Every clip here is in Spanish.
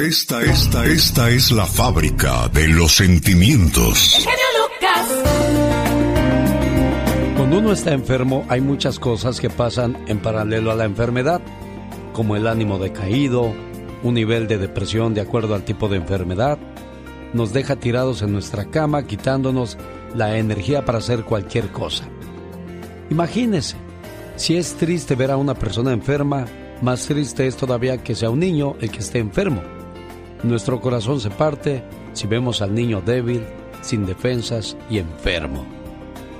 Esta, esta, esta es la fábrica de los sentimientos. Cuando uno está enfermo, hay muchas cosas que pasan en paralelo a la enfermedad, como el ánimo decaído, un nivel de depresión de acuerdo al tipo de enfermedad, nos deja tirados en nuestra cama, quitándonos la energía para hacer cualquier cosa. Imagínese, si es triste ver a una persona enferma, más triste es todavía que sea un niño el que esté enfermo. Nuestro corazón se parte si vemos al niño débil, sin defensas y enfermo.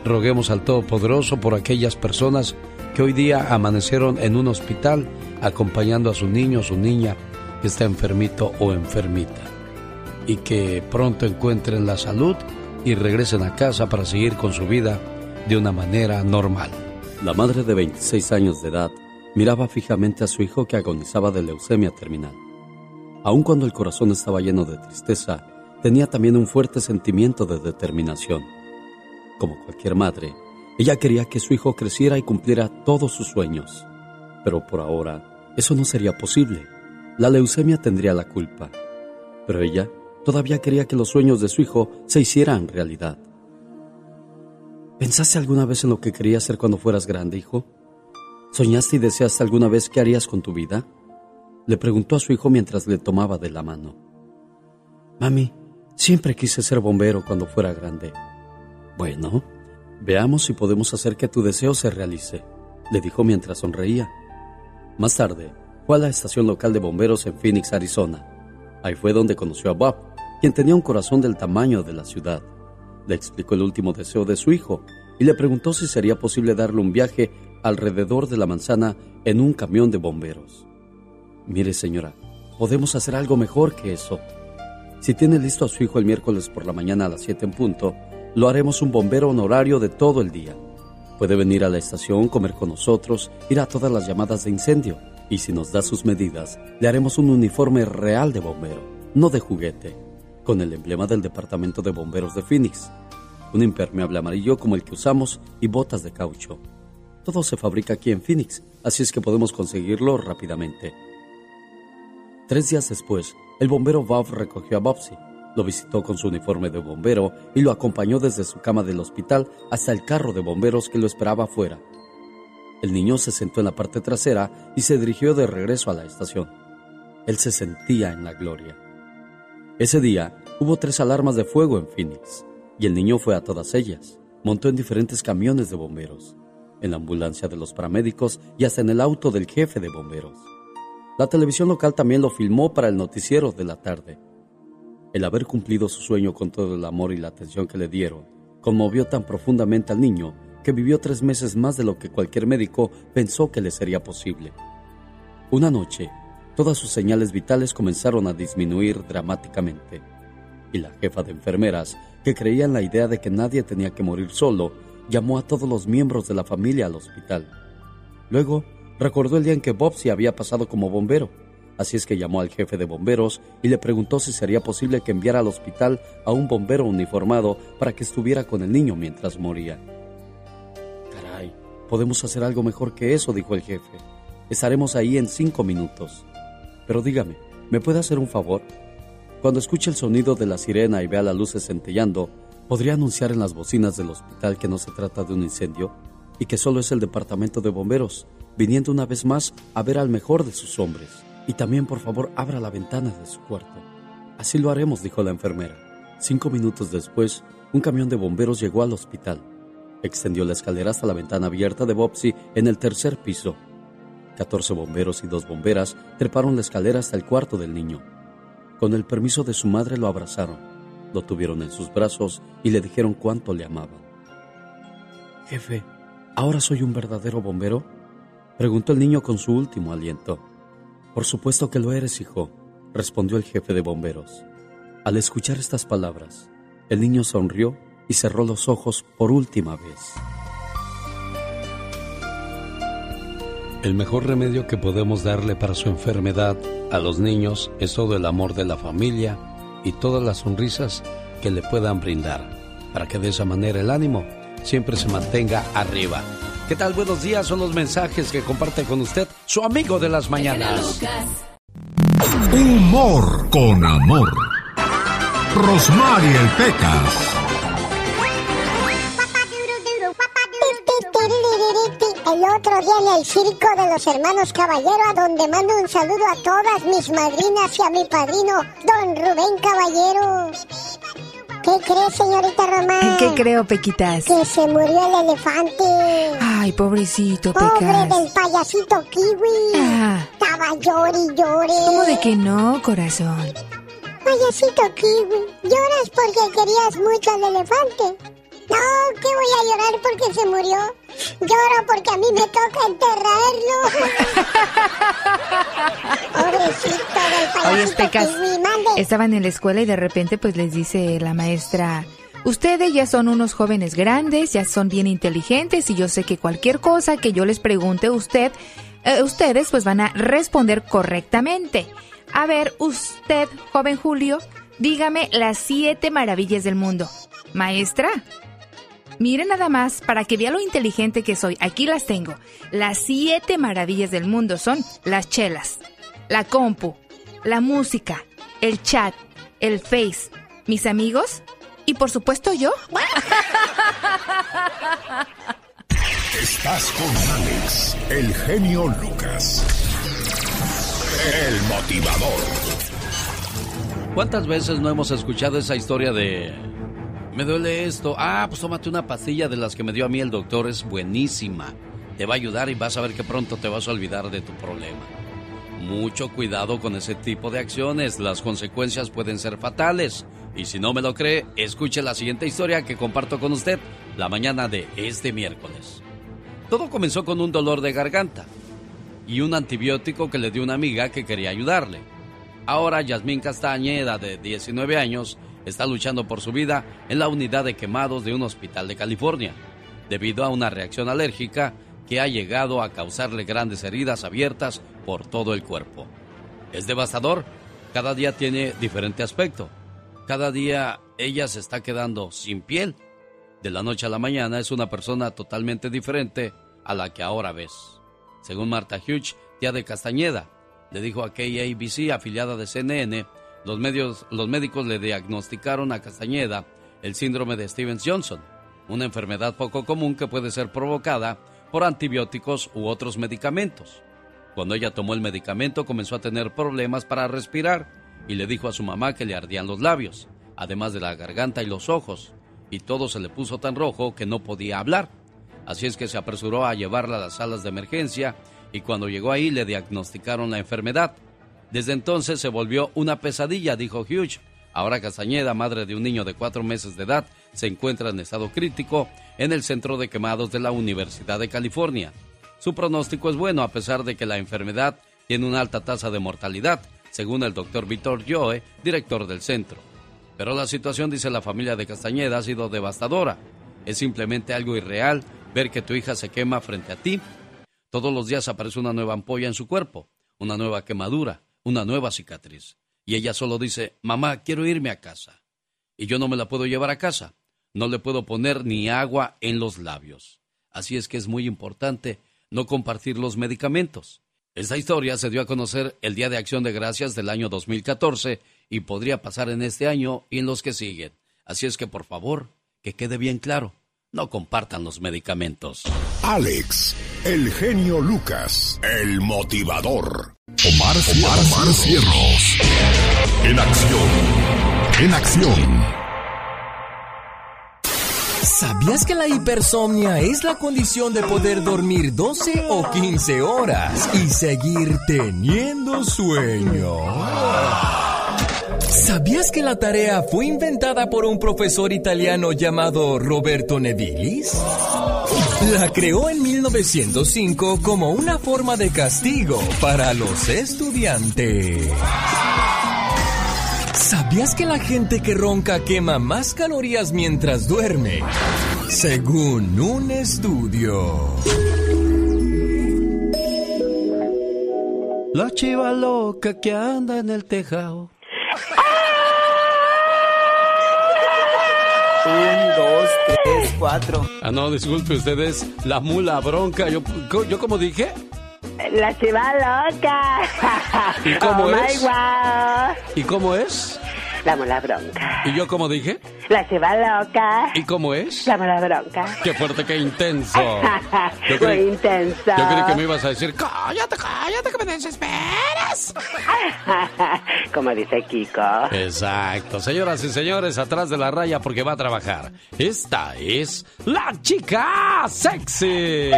Roguemos al Todopoderoso por aquellas personas que hoy día amanecieron en un hospital acompañando a su niño o su niña que está enfermito o enfermita y que pronto encuentren la salud y regresen a casa para seguir con su vida de una manera normal. La madre de 26 años de edad miraba fijamente a su hijo que agonizaba de leucemia terminal. Aun cuando el corazón estaba lleno de tristeza, tenía también un fuerte sentimiento de determinación. Como cualquier madre, ella quería que su hijo creciera y cumpliera todos sus sueños. Pero por ahora, eso no sería posible. La leucemia tendría la culpa. Pero ella todavía quería que los sueños de su hijo se hicieran realidad. ¿Pensaste alguna vez en lo que querías ser cuando fueras grande, hijo? ¿Soñaste y deseaste alguna vez qué harías con tu vida? Le preguntó a su hijo mientras le tomaba de la mano. Mami, siempre quise ser bombero cuando fuera grande. Bueno, veamos si podemos hacer que tu deseo se realice, le dijo mientras sonreía. Más tarde, fue a la estación local de bomberos en Phoenix, Arizona. Ahí fue donde conoció a Bob, quien tenía un corazón del tamaño de la ciudad. Le explicó el último deseo de su hijo y le preguntó si sería posible darle un viaje alrededor de la manzana en un camión de bomberos. Mire, señora, podemos hacer algo mejor que eso. Si tiene listo a su hijo el miércoles por la mañana a las 7 en punto, lo haremos un bombero honorario de todo el día. Puede venir a la estación, comer con nosotros, ir a todas las llamadas de incendio. Y si nos da sus medidas, le haremos un uniforme real de bombero, no de juguete, con el emblema del Departamento de Bomberos de Phoenix, un impermeable amarillo como el que usamos y botas de caucho. Todo se fabrica aquí en Phoenix, así es que podemos conseguirlo rápidamente. Tres días después, el bombero Bob recogió a Bobsy, lo visitó con su uniforme de bombero y lo acompañó desde su cama del hospital hasta el carro de bomberos que lo esperaba afuera. El niño se sentó en la parte trasera y se dirigió de regreso a la estación. Él se sentía en la gloria. Ese día hubo tres alarmas de fuego en Phoenix y el niño fue a todas ellas. Montó en diferentes camiones de bomberos, en la ambulancia de los paramédicos y hasta en el auto del jefe de bomberos. La televisión local también lo filmó para el noticiero de la tarde. El haber cumplido su sueño con todo el amor y la atención que le dieron conmovió tan profundamente al niño que vivió tres meses más de lo que cualquier médico pensó que le sería posible. Una noche, todas sus señales vitales comenzaron a disminuir dramáticamente, y la jefa de enfermeras, que creía en la idea de que nadie tenía que morir solo, llamó a todos los miembros de la familia al hospital. Luego, Recordó el día en que Bob se había pasado como bombero, así es que llamó al jefe de bomberos y le preguntó si sería posible que enviara al hospital a un bombero uniformado para que estuviera con el niño mientras moría. Caray, podemos hacer algo mejor que eso, dijo el jefe. Estaremos ahí en cinco minutos. Pero dígame, ¿me puede hacer un favor? Cuando escuche el sonido de la sirena y vea las luces centellando, ¿podría anunciar en las bocinas del hospital que no se trata de un incendio y que solo es el departamento de bomberos viniendo una vez más a ver al mejor de sus hombres. Y también, por favor, abra la ventana de su cuarto. Así lo haremos, dijo la enfermera. Cinco minutos después, un camión de bomberos llegó al hospital. Extendió la escalera hasta la ventana abierta de Bobsy en el tercer piso. Catorce bomberos y dos bomberas treparon la escalera hasta el cuarto del niño. Con el permiso de su madre lo abrazaron, lo tuvieron en sus brazos y le dijeron cuánto le amaban. Jefe, ¿ahora soy un verdadero bombero? Preguntó el niño con su último aliento. Por supuesto que lo eres, hijo, respondió el jefe de bomberos. Al escuchar estas palabras, el niño sonrió y cerró los ojos por última vez. El mejor remedio que podemos darle para su enfermedad a los niños es todo el amor de la familia y todas las sonrisas que le puedan brindar, para que de esa manera el ánimo siempre se mantenga arriba. ¿Qué tal? Buenos días, son los mensajes que comparte con usted su amigo de las mañanas. Humor con amor. Rosmarie el Pecas. El otro día en el circo de los hermanos Caballero, a donde mando un saludo a todas mis madrinas y a mi padrino, don Rubén Caballero. ¿Qué cree, señorita Román? ¿Qué creo, Pequitas? Que se murió el elefante. Ay, pobrecito, Pecas. Pobre del payasito kiwi. Ah. Estaba llori y llore. ¿Cómo de que no, corazón? Payasito kiwi, lloras porque querías mucho al elefante. No, que voy a llorar porque se murió. Lloro porque a mí me toca enterrarlo. Pobrecito del payasito Estaban en la escuela y de repente pues les dice la maestra... Ustedes ya son unos jóvenes grandes, ya son bien inteligentes y yo sé que cualquier cosa que yo les pregunte a usted, eh, ustedes pues van a responder correctamente. A ver, usted, joven Julio, dígame las siete maravillas del mundo. Maestra, Miren nada más, para que vea lo inteligente que soy, aquí las tengo. Las siete maravillas del mundo son las chelas, la compu, la música, el chat, el face, mis amigos y por supuesto yo. Estás con Alex, el genio Lucas. El motivador. ¿Cuántas veces no hemos escuchado esa historia de me duele esto. Ah, pues tómate una pastilla de las que me dio a mí el doctor, es buenísima. Te va a ayudar y vas a ver que pronto te vas a olvidar de tu problema. Mucho cuidado con ese tipo de acciones, las consecuencias pueden ser fatales. Y si no me lo cree, escuche la siguiente historia que comparto con usted la mañana de este miércoles. Todo comenzó con un dolor de garganta y un antibiótico que le dio una amiga que quería ayudarle. Ahora Yasmín Castañeda, de 19 años, está luchando por su vida en la unidad de quemados de un hospital de California, debido a una reacción alérgica que ha llegado a causarle grandes heridas abiertas por todo el cuerpo. Es devastador, cada día tiene diferente aspecto. Cada día ella se está quedando sin piel. De la noche a la mañana es una persona totalmente diferente a la que ahora ves. Según Marta Hughes, tía de Castañeda, le dijo a KABC, afiliada de CNN, los, medios, los médicos le diagnosticaron a Castañeda el síndrome de Stevens Johnson, una enfermedad poco común que puede ser provocada por antibióticos u otros medicamentos. Cuando ella tomó el medicamento comenzó a tener problemas para respirar y le dijo a su mamá que le ardían los labios, además de la garganta y los ojos, y todo se le puso tan rojo que no podía hablar. Así es que se apresuró a llevarla a las salas de emergencia y cuando llegó ahí le diagnosticaron la enfermedad. Desde entonces se volvió una pesadilla, dijo Hughes. Ahora Castañeda, madre de un niño de cuatro meses de edad, se encuentra en estado crítico en el centro de quemados de la Universidad de California. Su pronóstico es bueno a pesar de que la enfermedad tiene una alta tasa de mortalidad, según el doctor Víctor Joe, director del centro. Pero la situación, dice la familia de Castañeda, ha sido devastadora. Es simplemente algo irreal ver que tu hija se quema frente a ti. Todos los días aparece una nueva ampolla en su cuerpo, una nueva quemadura, una nueva cicatriz. Y ella solo dice, mamá, quiero irme a casa. Y yo no me la puedo llevar a casa. No le puedo poner ni agua en los labios. Así es que es muy importante no compartir los medicamentos. Esta historia se dio a conocer el Día de Acción de Gracias del año 2014 y podría pasar en este año y en los que siguen. Así es que por favor, que quede bien claro, no compartan los medicamentos. Alex, el genio Lucas, el motivador. Omar, Omar, Omar Cierros. En acción. En acción. ¿Sabías que la hipersomnia es la condición de poder dormir 12 o 15 horas y seguir teniendo sueño? ¿Sabías que la tarea fue inventada por un profesor italiano llamado Roberto Nevilis? La creó en 1905 como una forma de castigo para los estudiantes. ¿Sabías que la gente que ronca quema más calorías mientras duerme? Según un estudio. La chiva loca que anda en el tejado Un, dos, tres, cuatro. Ah, no, disculpe ustedes, la mula bronca. Yo, yo como dije. La chiva loca. ¿Y cómo oh es? My wow. ¿Y cómo es? La mola bronca. ¿Y yo cómo dije? La chiva loca. ¿Y cómo es? La mola bronca. ¡Qué fuerte, qué intenso! Muy creí, intenso. yo creí que me ibas a decir, cállate, cállate, que me desesperas. Como dice Kiko. Exacto. Señoras y señores, atrás de la raya porque va a trabajar. Esta es la chica sexy.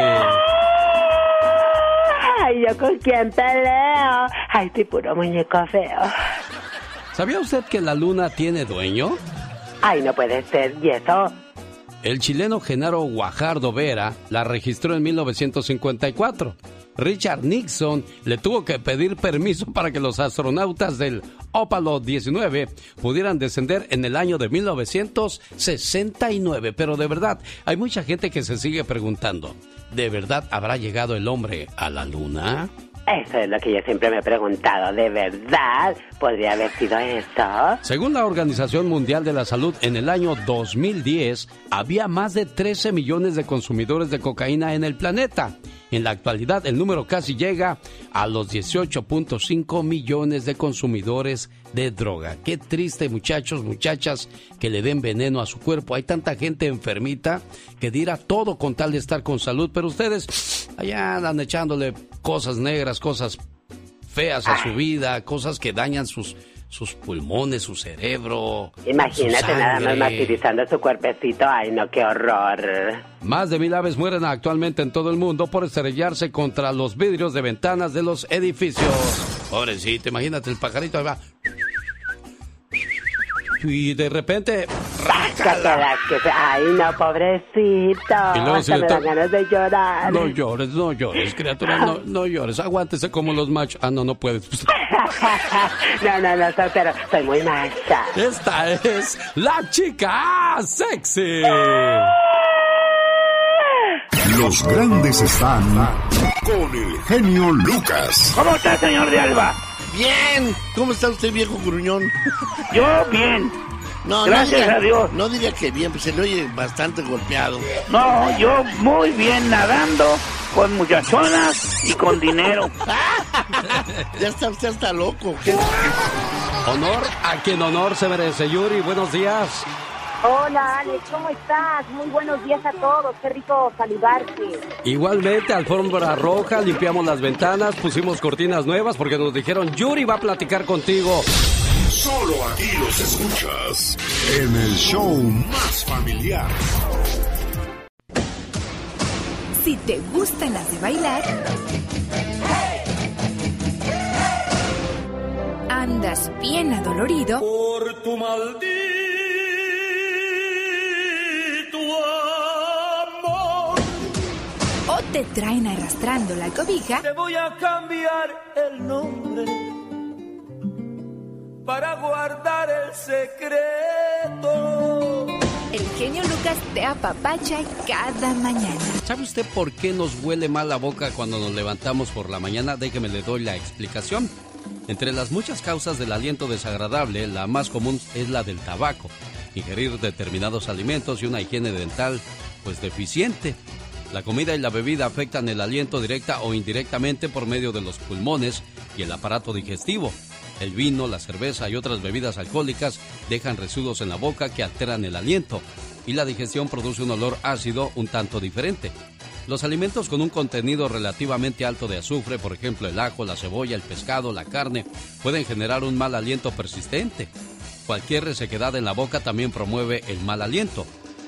Ay, ¿yo con quién peleo? Ay, estoy puro muñeco feo. ¿Sabía usted que la luna tiene dueño? Ay, no puede ser. ¿Y eso? El chileno Genaro Guajardo Vera la registró en 1954. Richard Nixon le tuvo que pedir permiso para que los astronautas del Opalo 19 pudieran descender en el año de 1969. Pero de verdad, hay mucha gente que se sigue preguntando, ¿de verdad habrá llegado el hombre a la luna? Eso es lo que yo siempre me he preguntado. ¿De verdad podría haber sido eso? Según la Organización Mundial de la Salud, en el año 2010 había más de 13 millones de consumidores de cocaína en el planeta. En la actualidad el número casi llega a los 18.5 millones de consumidores de droga. Qué triste muchachos, muchachas, que le den veneno a su cuerpo. Hay tanta gente enfermita que dirá todo con tal de estar con salud, pero ustedes allá andan echándole cosas negras, cosas feas a su vida, cosas que dañan sus sus pulmones, su cerebro. Imagínate su nada más martirizando su cuerpecito. Ay, no, qué horror. Más de mil aves mueren actualmente en todo el mundo por estrellarse contra los vidrios de ventanas de los edificios. Pobrecito, imagínate el pajarito ahí va. Y de repente. Ay, no, pobrecito. Y luego le me to- dan ganas de llorar. No llores, no llores, criatura, no, no llores. Aguántese como los machos. Ah, no, no puedes. no, no, no, soy- pero soy muy macha. Esta es la chica sexy. Los grandes están con el genio Lucas. ¿Cómo está, señor de Alba? Bien. ¿Cómo está usted, viejo gruñón? Yo bien. No, Gracias no diga, a Dios. No diga que bien, pues se le oye bastante golpeado. No, yo muy bien nadando, con muchachonas y con dinero. ya está usted hasta loco. Honor a quien honor se merece. Yuri, buenos días. Hola Alex, ¿cómo estás? Muy buenos días a todos, qué rico saludarte. Igualmente, alfombra roja, limpiamos las ventanas, pusimos cortinas nuevas porque nos dijeron, Yuri va a platicar contigo. Solo aquí los escuchas en el show más familiar. Si te gustan las de bailar, andas bien adolorido Por tu maldito te traen arrastrando la cobija, Te voy a cambiar el nombre para guardar el secreto. el genio Lucas te apapacha cada mañana. ¿Sabe usted por qué nos huele mal la boca cuando nos levantamos por la mañana? Déjeme le doy la explicación. Entre las muchas causas del aliento desagradable, la más común es la del tabaco, ingerir determinados alimentos y una higiene dental pues deficiente. La comida y la bebida afectan el aliento directa o indirectamente por medio de los pulmones y el aparato digestivo. El vino, la cerveza y otras bebidas alcohólicas dejan residuos en la boca que alteran el aliento y la digestión produce un olor ácido un tanto diferente. Los alimentos con un contenido relativamente alto de azufre, por ejemplo el ajo, la cebolla, el pescado, la carne, pueden generar un mal aliento persistente. Cualquier resequedad en la boca también promueve el mal aliento.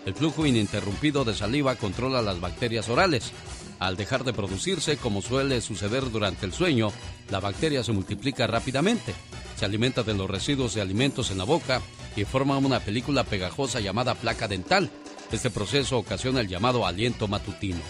El flujo ininterrumpido de saliva controla las bacterias orales. Al dejar de producirse, como suele suceder durante el sueño, la bacteria se multiplica rápidamente. Se alimenta de los residuos de alimentos en la boca y forma una película pegajosa llamada placa dental. Este proceso ocasiona el llamado aliento matutino.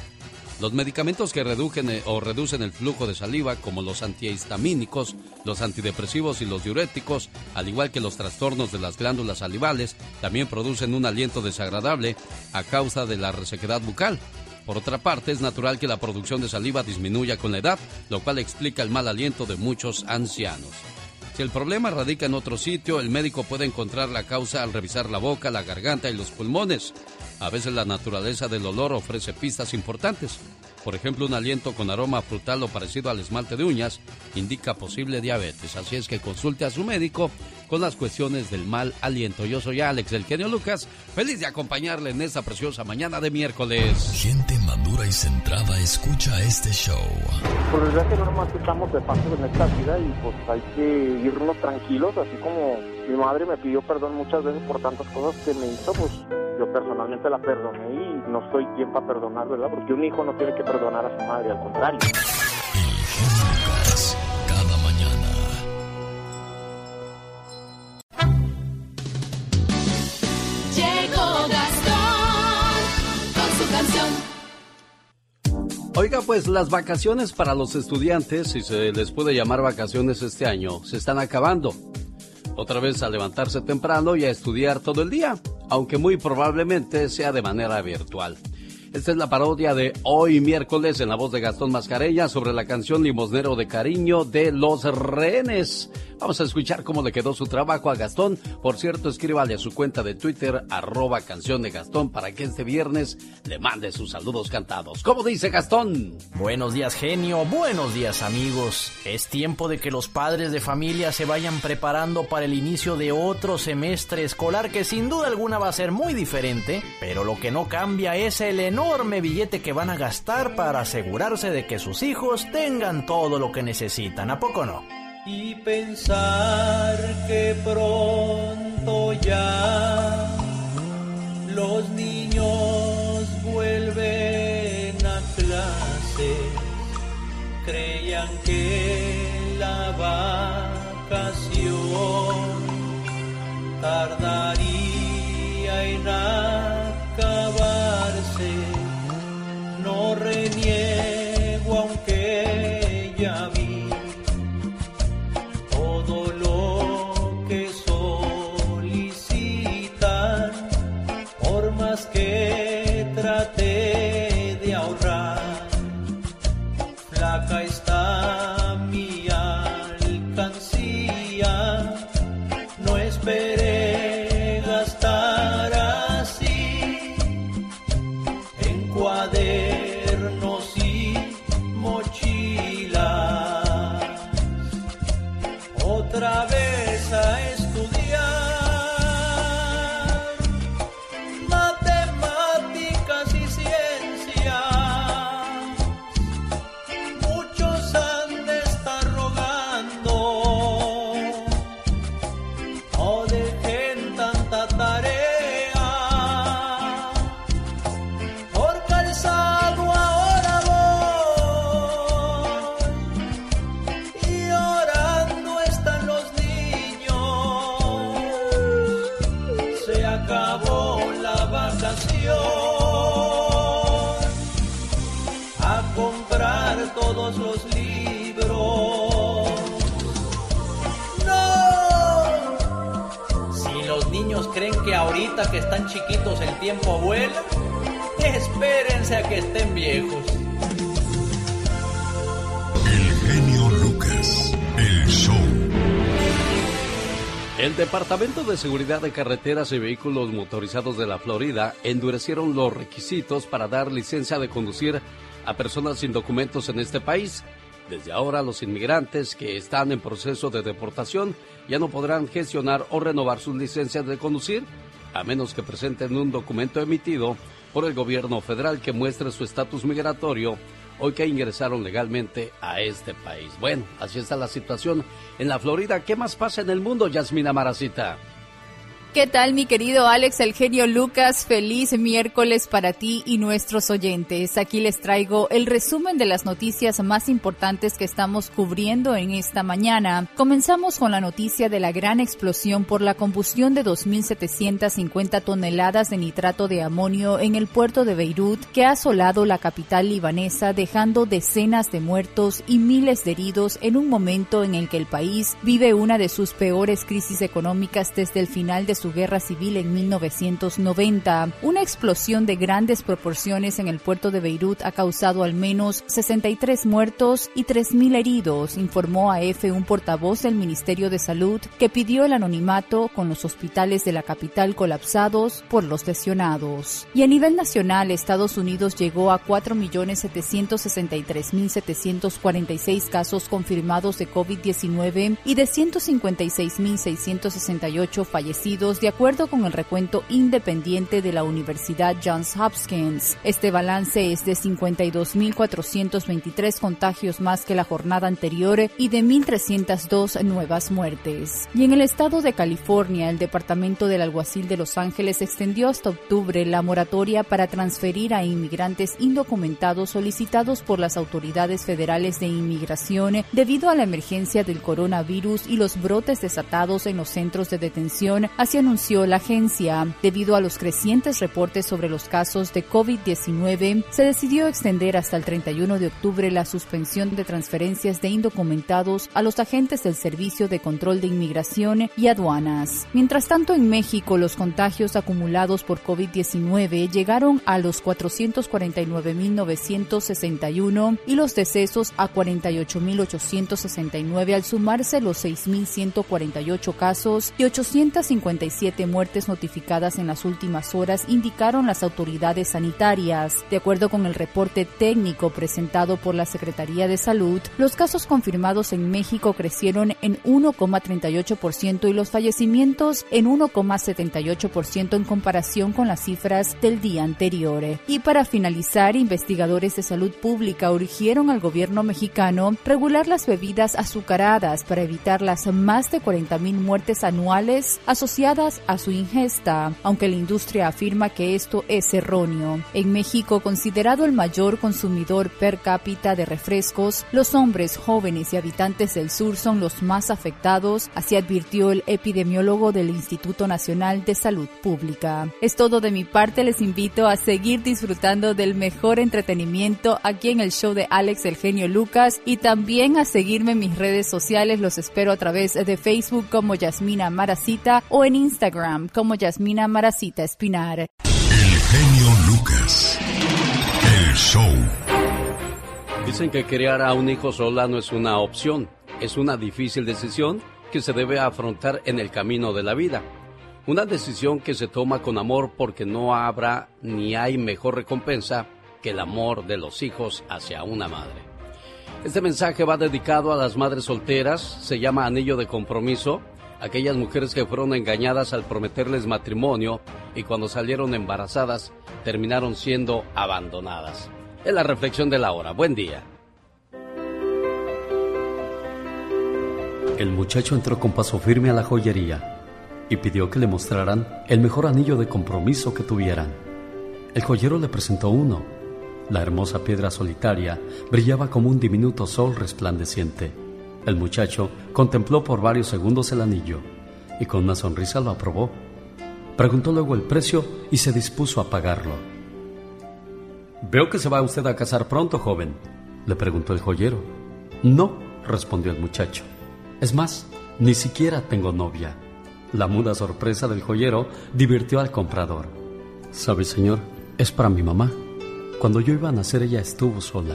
Los medicamentos que reducen eh, o reducen el flujo de saliva, como los antihistamínicos, los antidepresivos y los diuréticos, al igual que los trastornos de las glándulas salivales, también producen un aliento desagradable a causa de la resequedad bucal. Por otra parte, es natural que la producción de saliva disminuya con la edad, lo cual explica el mal aliento de muchos ancianos. Si el problema radica en otro sitio, el médico puede encontrar la causa al revisar la boca, la garganta y los pulmones. A veces la naturaleza del olor ofrece pistas importantes. Por ejemplo, un aliento con aroma frutal o parecido al esmalte de uñas indica posible diabetes. Así es que consulte a su médico con las cuestiones del mal aliento. Yo soy Alex del Genio Lucas, feliz de acompañarle en esta preciosa mañana de miércoles. Gente madura y centrada escucha este show. Por desgracia no nomás estamos de paso en esta vida y pues hay que irnos tranquilos, así como mi madre me pidió perdón muchas veces por tantas cosas que me hizo, pues yo personalmente la perdoné y no soy quien para perdonar, ¿verdad? Porque un hijo no tiene que perdonar a su madre, al contrario. Oiga, pues las vacaciones para los estudiantes, si se les puede llamar vacaciones este año, se están acabando. Otra vez a levantarse temprano y a estudiar todo el día, aunque muy probablemente sea de manera virtual. Esta es la parodia de hoy miércoles en la voz de Gastón Mascarella sobre la canción Limosnero de Cariño de Los Rehenes. Vamos a escuchar cómo le quedó su trabajo a Gastón. Por cierto, escríbale a su cuenta de Twitter, arroba canción de Gastón, para que este viernes le mande sus saludos cantados. ¿Cómo dice Gastón? Buenos días, genio. Buenos días, amigos. Es tiempo de que los padres de familia se vayan preparando para el inicio de otro semestre escolar que sin duda alguna va a ser muy diferente, pero lo que no cambia es el enorme billete que van a gastar para asegurarse de que sus hijos tengan todo lo que necesitan. ¿A poco no? y pensar que pronto ya los niños vuelven a clase. Creían que la vacación tardaría en acabarse. No reniego que están chiquitos el tiempo vuela, espérense a que estén viejos. El genio Lucas, el show. El Departamento de Seguridad de Carreteras y Vehículos Motorizados de la Florida endurecieron los requisitos para dar licencia de conducir a personas sin documentos en este país. Desde ahora los inmigrantes que están en proceso de deportación ya no podrán gestionar o renovar sus licencias de conducir a menos que presenten un documento emitido por el gobierno federal que muestre su estatus migratorio hoy que ingresaron legalmente a este país. Bueno, así está la situación en la Florida. ¿Qué más pasa en el mundo, Yasmina Maracita? ¿Qué tal mi querido Alex, el genio Lucas? Feliz miércoles para ti y nuestros oyentes. Aquí les traigo el resumen de las noticias más importantes que estamos cubriendo en esta mañana. Comenzamos con la noticia de la gran explosión por la combustión de 2.750 toneladas de nitrato de amonio en el puerto de Beirut que ha asolado la capital libanesa dejando decenas de muertos y miles de heridos en un momento en el que el país vive una de sus peores crisis económicas desde el final de su guerra civil en 1990. Una explosión de grandes proporciones en el puerto de Beirut ha causado al menos 63 muertos y 3.000 heridos, informó a EFE un portavoz del Ministerio de Salud que pidió el anonimato con los hospitales de la capital colapsados por los lesionados. Y a nivel nacional, Estados Unidos llegó a 4.763.746 casos confirmados de COVID-19 y de 156.668 fallecidos, de acuerdo con el recuento independiente de la Universidad Johns Hopkins. Este balance es de 52.423 contagios más que la jornada anterior y de 1.302 nuevas muertes. Y en el estado de California, el Departamento del Alguacil de Los Ángeles extendió hasta octubre la moratoria para transferir a inmigrantes indocumentados solicitados por las autoridades federales de inmigración debido a la emergencia del coronavirus y los brotes desatados en los centros de detención, anunció la agencia. Debido a los crecientes reportes sobre los casos de COVID-19, se decidió extender hasta el 31 de octubre la suspensión de transferencias de indocumentados a los agentes del Servicio de Control de Inmigración y Aduanas. Mientras tanto, en México, los contagios acumulados por COVID-19 llegaron a los 449.961 y los decesos a 48.869 al sumarse los 6.148 casos y 857 muertes notificadas en las últimas horas, indicaron las autoridades sanitarias. De acuerdo con el reporte técnico presentado por la Secretaría de Salud, los casos confirmados en México crecieron en 1,38% y los fallecimientos en 1,78% en comparación con las cifras del día anterior. Y para finalizar, investigadores de salud pública urgieron al gobierno mexicano regular las bebidas azucaradas para evitar las más de 40.000 muertes anuales asociadas a su ingesta, aunque la industria afirma que esto es erróneo. En México, considerado el mayor consumidor per cápita de refrescos, los hombres jóvenes y habitantes del sur son los más afectados, así advirtió el epidemiólogo del Instituto Nacional de Salud Pública. Es todo de mi parte, les invito a seguir disfrutando del mejor entretenimiento aquí en el show de Alex el genio Lucas y también a seguirme en mis redes sociales, los espero a través de Facebook como Yasmina Maracita o en Instagram como Yasmina Maracita Espinar. El genio Lucas. El show. Dicen que criar a un hijo sola no es una opción, es una difícil decisión que se debe afrontar en el camino de la vida. Una decisión que se toma con amor porque no habrá ni hay mejor recompensa que el amor de los hijos hacia una madre. Este mensaje va dedicado a las madres solteras, se llama Anillo de Compromiso, aquellas mujeres que fueron engañadas al prometerles matrimonio y cuando salieron embarazadas terminaron siendo abandonadas. Es la reflexión de la hora. Buen día. El muchacho entró con paso firme a la joyería y pidió que le mostraran el mejor anillo de compromiso que tuvieran. El joyero le presentó uno. La hermosa piedra solitaria brillaba como un diminuto sol resplandeciente. El muchacho contempló por varios segundos el anillo y con una sonrisa lo aprobó. Preguntó luego el precio y se dispuso a pagarlo. Veo que se va usted a casar pronto, joven, le preguntó el joyero. No, respondió el muchacho. Es más, ni siquiera tengo novia. La muda sorpresa del joyero divirtió al comprador. ¿Sabe, señor? Es para mi mamá. Cuando yo iba a nacer ella estuvo sola.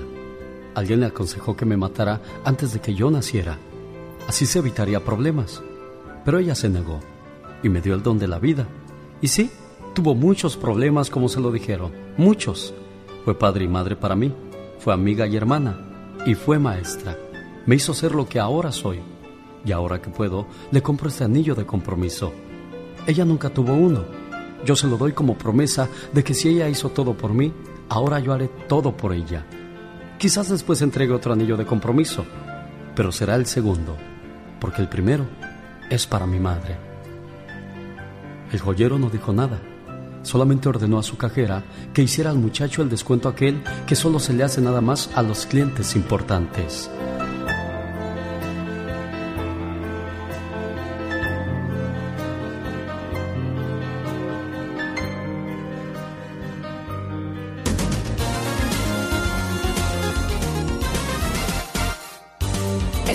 Alguien le aconsejó que me matara antes de que yo naciera. Así se evitaría problemas. Pero ella se negó y me dio el don de la vida. Y sí, tuvo muchos problemas como se lo dijeron. Muchos. Fue padre y madre para mí. Fue amiga y hermana. Y fue maestra. Me hizo ser lo que ahora soy. Y ahora que puedo, le compro este anillo de compromiso. Ella nunca tuvo uno. Yo se lo doy como promesa de que si ella hizo todo por mí, ahora yo haré todo por ella. Quizás después entregue otro anillo de compromiso, pero será el segundo, porque el primero es para mi madre. El joyero no dijo nada, solamente ordenó a su cajera que hiciera al muchacho el descuento aquel que solo se le hace nada más a los clientes importantes.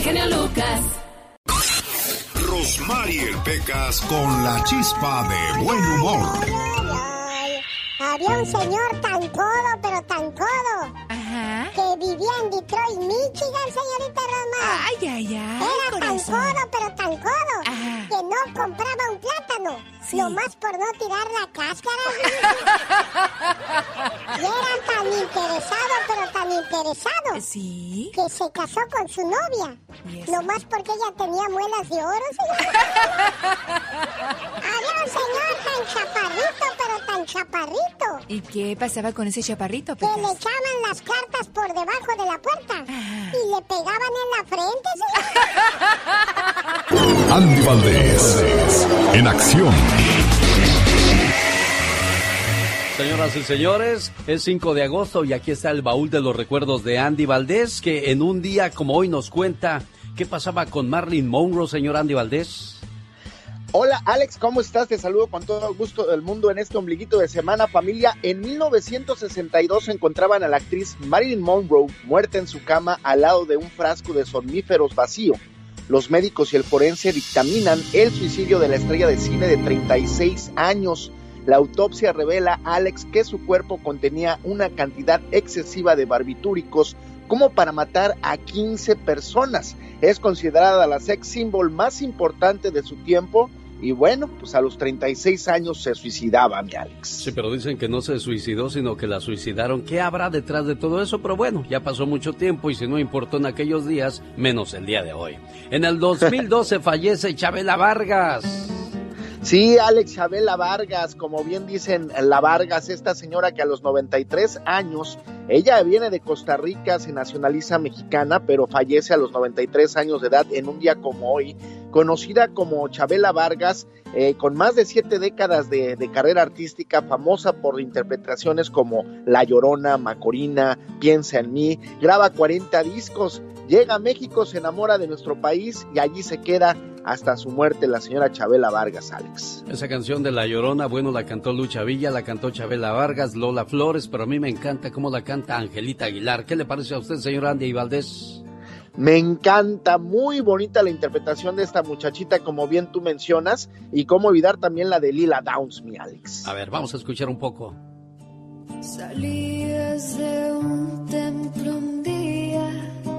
Genio Lucas. Mariel Pecas con la chispa de buen humor. Había un señor tan codo, pero tan codo. Que vivía en Detroit, Michigan, señorita Roma. Ay, ay, ay. Era tan codo, pero tan codo. Que no compraba un plátano. Nomás por no tirar la cáscara. y era tan interesado, pero tan interesado. Sí. Que se casó con su novia. Nomás porque ella tenía muelas de oro, señor. Había un señor tan chaparrito, pero tan chaparrito. ¿Y qué pasaba con ese chaparrito? Que le echaban las cartas por debajo de la puerta y le pegaban en la frente, señor. Andy Valdés, en acción. Señoras y señores, es 5 de agosto y aquí está el baúl de los recuerdos de Andy Valdés, que en un día como hoy nos cuenta qué pasaba con Marilyn Monroe, señor Andy Valdés. Hola Alex, ¿cómo estás? Te saludo con todo el gusto del mundo en este ombliguito de semana familia. En 1962 encontraban a la actriz Marilyn Monroe muerta en su cama al lado de un frasco de somníferos vacío. Los médicos y el forense dictaminan el suicidio de la estrella de cine de 36 años. La autopsia revela, Alex, que su cuerpo contenía una cantidad excesiva de barbitúricos como para matar a 15 personas. Es considerada la sex symbol más importante de su tiempo y bueno, pues a los 36 años se suicidaba, mi Alex. Sí, pero dicen que no se suicidó, sino que la suicidaron. ¿Qué habrá detrás de todo eso? Pero bueno, ya pasó mucho tiempo y si no importó en aquellos días, menos el día de hoy. En el 2012 fallece Chabela Vargas. Sí, Alex Chabela Vargas, como bien dicen la Vargas, esta señora que a los 93 años, ella viene de Costa Rica, se nacionaliza mexicana, pero fallece a los 93 años de edad en un día como hoy, conocida como Chabela Vargas, eh, con más de siete décadas de, de, carrera artística, famosa por interpretaciones como La Llorona, Macorina, Piensa en mí, graba 40 discos, llega a México, se enamora de nuestro país y allí se queda hasta su muerte la señora Chabela Vargas, Alex. Esa canción de La Llorona, bueno, la cantó Lucha Villa, la cantó Chabela Vargas, Lola Flores, pero a mí me encanta cómo la canta Angelita Aguilar. ¿Qué le parece a usted, señor Andy Valdés? Me encanta, muy bonita la interpretación de esta muchachita, como bien tú mencionas, y cómo olvidar también la de Lila Downs, mi Alex. A ver, vamos a escuchar un poco. Salías de un templo un día,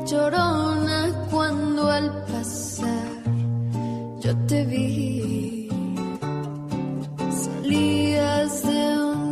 llorona, cuando al pasar yo te vi. Salías de un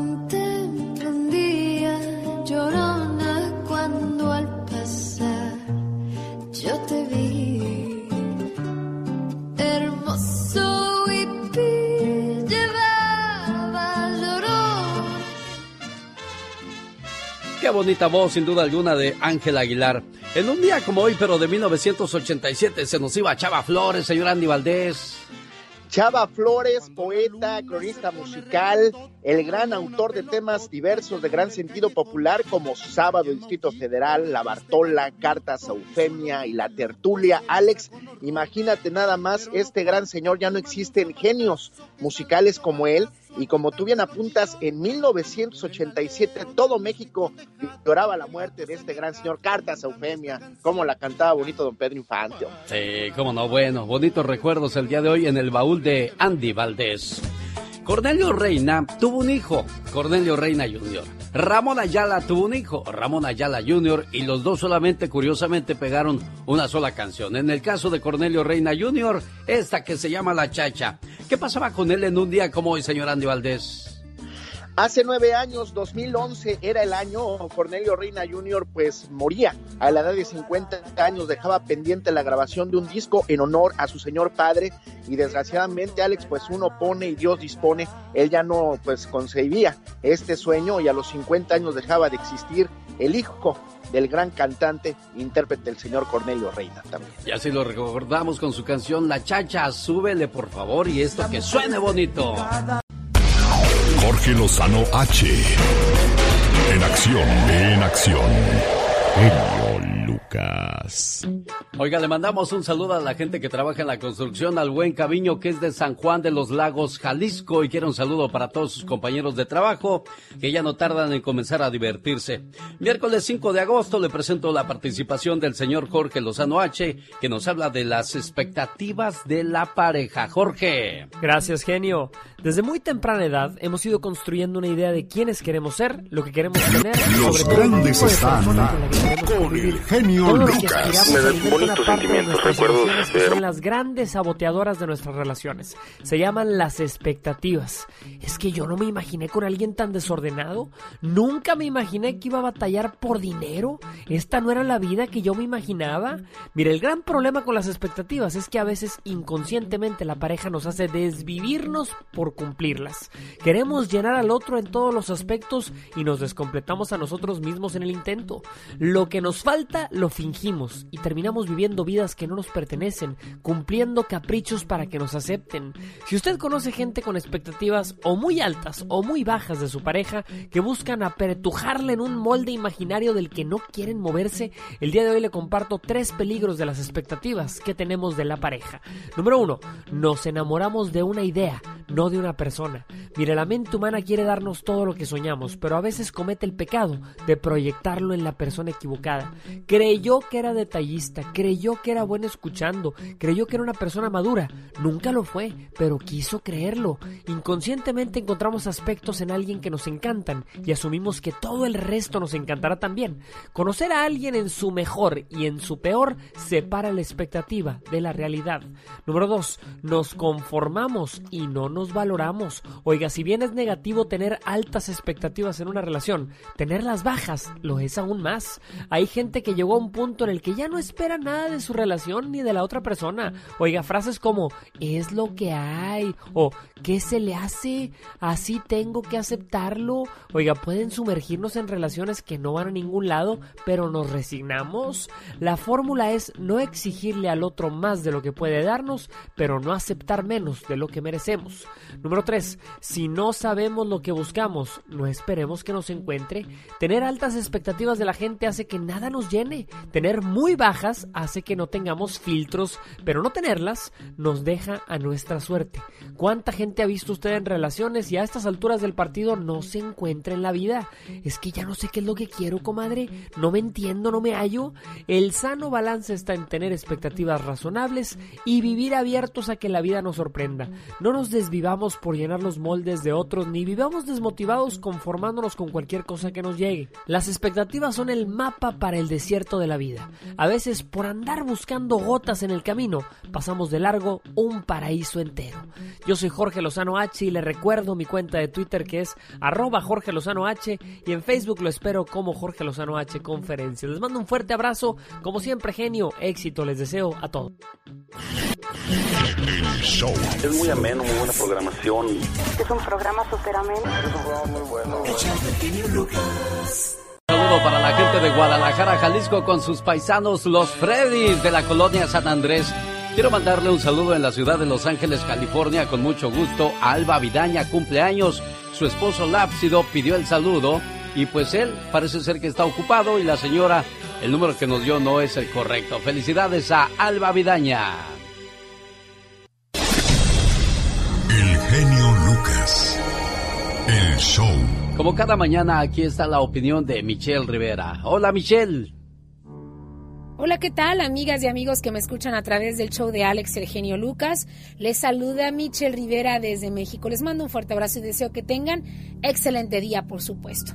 Bonita voz, sin duda alguna, de Ángel Aguilar. En un día como hoy, pero de 1987, se nos iba Chava Flores, señor Andy Valdés. Chava Flores, poeta, cronista musical, el gran autor de temas diversos de gran sentido popular como Sábado, Distrito Federal, La Bartola, Cartas a Eufemia y La Tertulia. Alex, imagínate nada más, este gran señor ya no existen genios musicales como él. Y como tú bien apuntas, en 1987 todo México lloraba la muerte de este gran señor Cartas Eufemia, como la cantaba bonito don Pedro Infante. Sí, cómo no, bueno, bonitos recuerdos el día de hoy en el baúl de Andy Valdés. Cornelio Reina tuvo un hijo, Cornelio Reina Jr. Ramón Ayala tuvo un hijo, Ramón Ayala Jr. y los dos solamente, curiosamente, pegaron una sola canción. En el caso de Cornelio Reina Jr., esta que se llama La Chacha. ¿Qué pasaba con él en un día como hoy, señor Andy Valdés? Hace nueve años, 2011, era el año, Cornelio Reina Jr. pues moría a la edad de 50 años, dejaba pendiente la grabación de un disco en honor a su señor padre y desgraciadamente Alex pues uno pone y Dios dispone, él ya no pues concebía este sueño y a los 50 años dejaba de existir el hijo del gran cantante, intérprete el señor Cornelio Reina también. Y así lo recordamos con su canción La Chacha, súbele por favor y esto que suene bonito. Jorge Lozano H. En acción, en acción. Genio Lucas. Oiga, le mandamos un saludo a la gente que trabaja en la construcción, al buen Caviño que es de San Juan de los Lagos, Jalisco, y quiere un saludo para todos sus compañeros de trabajo que ya no tardan en comenzar a divertirse. Miércoles 5 de agosto le presento la participación del señor Jorge Lozano H, que nos habla de las expectativas de la pareja. Jorge. Gracias, genio. Desde muy temprana edad hemos ido construyendo una idea de quiénes queremos ser, lo que queremos tener. Los sobre grandes están con el genio Lucas. Me da alimenta bonitos sentimientos, recuerdos son las grandes saboteadoras de nuestras relaciones. Se llaman las expectativas. Es que yo no me imaginé con alguien tan desordenado. Nunca me imaginé que iba a batallar por dinero. Esta no era la vida que yo me imaginaba. Mira, el gran problema con las expectativas es que a veces inconscientemente la pareja nos hace desvivirnos por cumplirlas. Queremos llenar al otro en todos los aspectos y nos descompletamos a nosotros mismos en el intento. Lo que nos falta lo fingimos y terminamos viviendo vidas que no nos pertenecen, cumpliendo caprichos para que nos acepten. Si usted conoce gente con expectativas o muy altas o muy bajas de su pareja que buscan apertujarle en un molde imaginario del que no quieren moverse, el día de hoy le comparto tres peligros de las expectativas que tenemos de la pareja. Número uno, nos enamoramos de una idea, no de una persona. Mire, la mente humana quiere darnos todo lo que soñamos, pero a veces comete el pecado de proyectarlo en la persona equivocada. Creyó que era detallista, creyó que era bueno escuchando, creyó que era una persona madura. Nunca lo fue, pero quiso creerlo. Inconscientemente encontramos aspectos en alguien que nos encantan y asumimos que todo el resto nos encantará también. Conocer a alguien en su mejor y en su peor separa la expectativa de la realidad. Número 2. Nos conformamos y no nos valoramos. Oiga, si bien es negativo tener altas expectativas en una relación, tenerlas bajas lo es aún más. Hay gente que llegó a un punto en el que ya no espera nada de su relación ni de la otra persona. Oiga, frases como es lo que hay o ¿qué se le hace? Así tengo que aceptarlo. Oiga, pueden sumergirnos en relaciones que no van a ningún lado, pero nos resignamos. La fórmula es no exigirle al otro más de lo que puede darnos, pero no aceptar menos de lo que merecemos. Número 3. Si no sabemos lo que buscamos, no esperemos que nos encuentre. Tener altas expectativas de la gente hace que nada nos Tener muy bajas hace que no tengamos filtros, pero no tenerlas nos deja a nuestra suerte. ¿Cuánta gente ha visto usted en relaciones y a estas alturas del partido no se encuentra en la vida? Es que ya no sé qué es lo que quiero, comadre. No me entiendo, no me hallo. El sano balance está en tener expectativas razonables y vivir abiertos a que la vida nos sorprenda. No nos desvivamos por llenar los moldes de otros ni vivamos desmotivados conformándonos con cualquier cosa que nos llegue. Las expectativas son el mapa para el desierto de la vida. A veces por andar buscando gotas en el camino pasamos de largo un paraíso entero. Yo soy Jorge Lozano H y le recuerdo mi cuenta de Twitter que es arroba Jorge Lozano H y en Facebook lo espero como Jorge Lozano H Conferencias. Les mando un fuerte abrazo, como siempre genio, éxito les deseo a todos. Es muy ameno, muy buena programación. Es un programa súper ameno. Es un programa muy bueno. Para la gente de Guadalajara, Jalisco, con sus paisanos, los Freddys de la colonia San Andrés. Quiero mandarle un saludo en la ciudad de Los Ángeles, California, con mucho gusto Alba Vidaña, cumpleaños. Su esposo Lápsido pidió el saludo y pues él parece ser que está ocupado y la señora, el número que nos dio no es el correcto. Felicidades a Alba Vidaña. El genio Lucas. El show. Como cada mañana, aquí está la opinión de Michelle Rivera. Hola, Michelle. Hola, ¿qué tal, amigas y amigos que me escuchan a través del show de Alex el genio Lucas? Les saluda Michelle Rivera desde México. Les mando un fuerte abrazo y deseo que tengan excelente día, por supuesto.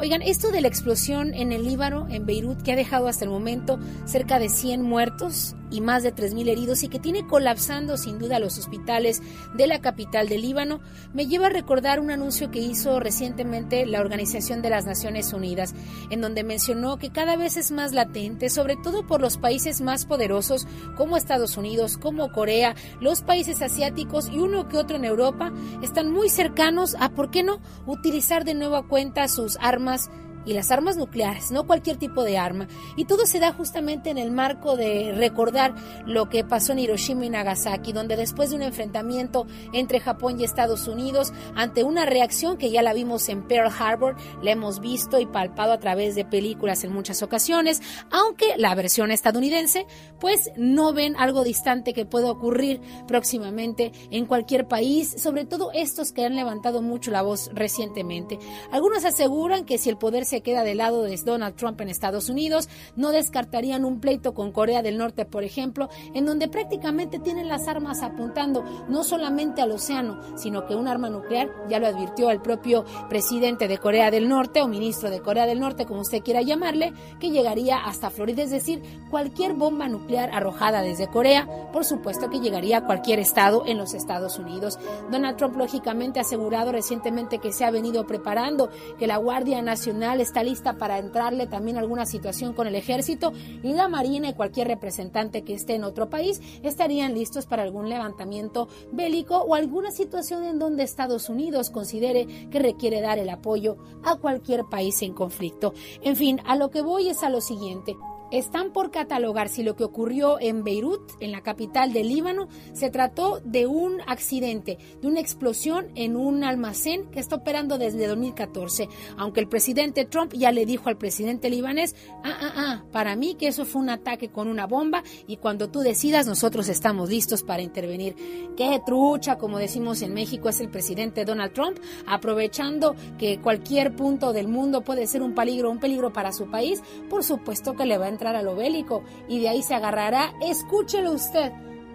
Oigan, esto de la explosión en el Líbano, en Beirut, que ha dejado hasta el momento cerca de 100 muertos y más de 3.000 heridos y que tiene colapsando sin duda los hospitales de la capital del Líbano, me lleva a recordar un anuncio que hizo recientemente la Organización de las Naciones Unidas, en donde mencionó que cada vez es más latente, sobre todo por los países más poderosos como Estados Unidos, como Corea, los países asiáticos y uno que otro en Europa, están muy cercanos a, ¿por qué no?, utilizar de nueva cuenta sus armas más y las armas nucleares, no cualquier tipo de arma. Y todo se da justamente en el marco de recordar lo que pasó en Hiroshima y Nagasaki, donde después de un enfrentamiento entre Japón y Estados Unidos, ante una reacción que ya la vimos en Pearl Harbor, la hemos visto y palpado a través de películas en muchas ocasiones, aunque la versión estadounidense, pues no ven algo distante que pueda ocurrir próximamente en cualquier país, sobre todo estos que han levantado mucho la voz recientemente. Algunos aseguran que si el poder se queda del lado de Donald Trump en Estados Unidos, no descartarían un pleito con Corea del Norte, por ejemplo, en donde prácticamente tienen las armas apuntando no solamente al océano, sino que un arma nuclear, ya lo advirtió el propio presidente de Corea del Norte o ministro de Corea del Norte, como usted quiera llamarle, que llegaría hasta Florida, es decir, cualquier bomba nuclear arrojada desde Corea, por supuesto que llegaría a cualquier estado en los Estados Unidos. Donald Trump lógicamente ha asegurado recientemente que se ha venido preparando, que la Guardia Nacional está lista para entrarle también alguna situación con el ejército y la Marina y cualquier representante que esté en otro país estarían listos para algún levantamiento bélico o alguna situación en donde Estados Unidos considere que requiere dar el apoyo a cualquier país en conflicto. En fin, a lo que voy es a lo siguiente están por catalogar si lo que ocurrió en Beirut, en la capital del Líbano, se trató de un accidente, de una explosión en un almacén que está operando desde 2014. Aunque el presidente Trump ya le dijo al presidente libanés, ah, ah, ah, para mí que eso fue un ataque con una bomba y cuando tú decidas nosotros estamos listos para intervenir. Qué trucha, como decimos en México, es el presidente Donald Trump, aprovechando que cualquier punto del mundo puede ser un peligro, un peligro para su país, por supuesto que le va a a lo bélico y de ahí se agarrará. Escúchelo usted,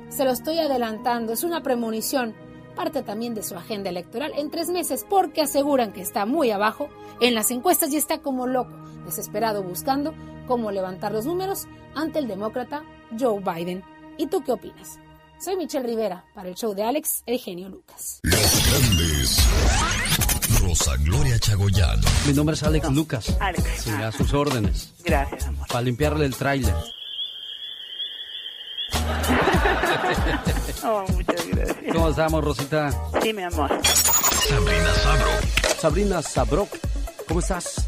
se lo estoy adelantando, es una premonición, parte también de su agenda electoral en tres meses porque aseguran que está muy abajo en las encuestas y está como loco, desesperado buscando cómo levantar los números ante el demócrata Joe Biden. ¿Y tú qué opinas? Soy Michelle Rivera para el show de Alex, el genio Lucas. Gloria Chagoyán. Mi nombre es Alex Lucas. Alex. Sí, a sus órdenes. Gracias, amor. Para limpiarle el tráiler. Oh, muchas gracias. ¿Cómo estamos, Rosita? Sí, mi amor. Sabrina Sabro. Sabrina Sabrok, ¿cómo estás?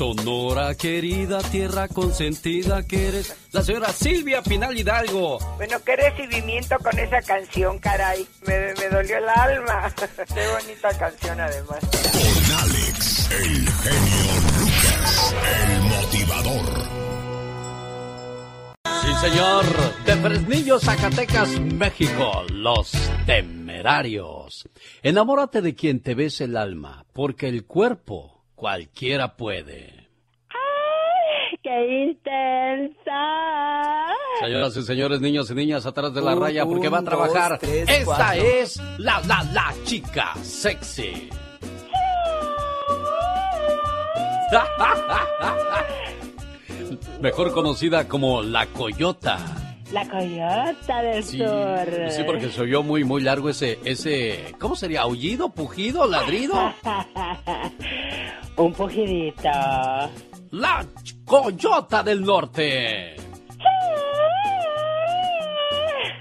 Sonora querida, tierra consentida que eres. La señora Silvia Pinal Hidalgo. Bueno, qué recibimiento con esa canción, caray. Me, me dolió el alma. qué bonita canción, además. Con Alex, el genio Lucas, el motivador. Sí, señor. De Fresnillo, Zacatecas, México. Los temerarios. Enamórate de quien te bese el alma, porque el cuerpo cualquiera puede. ¡Qué intensa! Señoras y señores, niños y niñas atrás de la Un, raya, porque va a trabajar. dos, tres, Esta cuatro. es la, la, la chica sexy. Mejor conocida como la coyota. La coyota del Sí, sur. sí, porque se oyó muy, muy largo ese, ese, ¿cómo sería? ¿Aullido, pujido, ladrido? Un pujidito. La coyota del norte.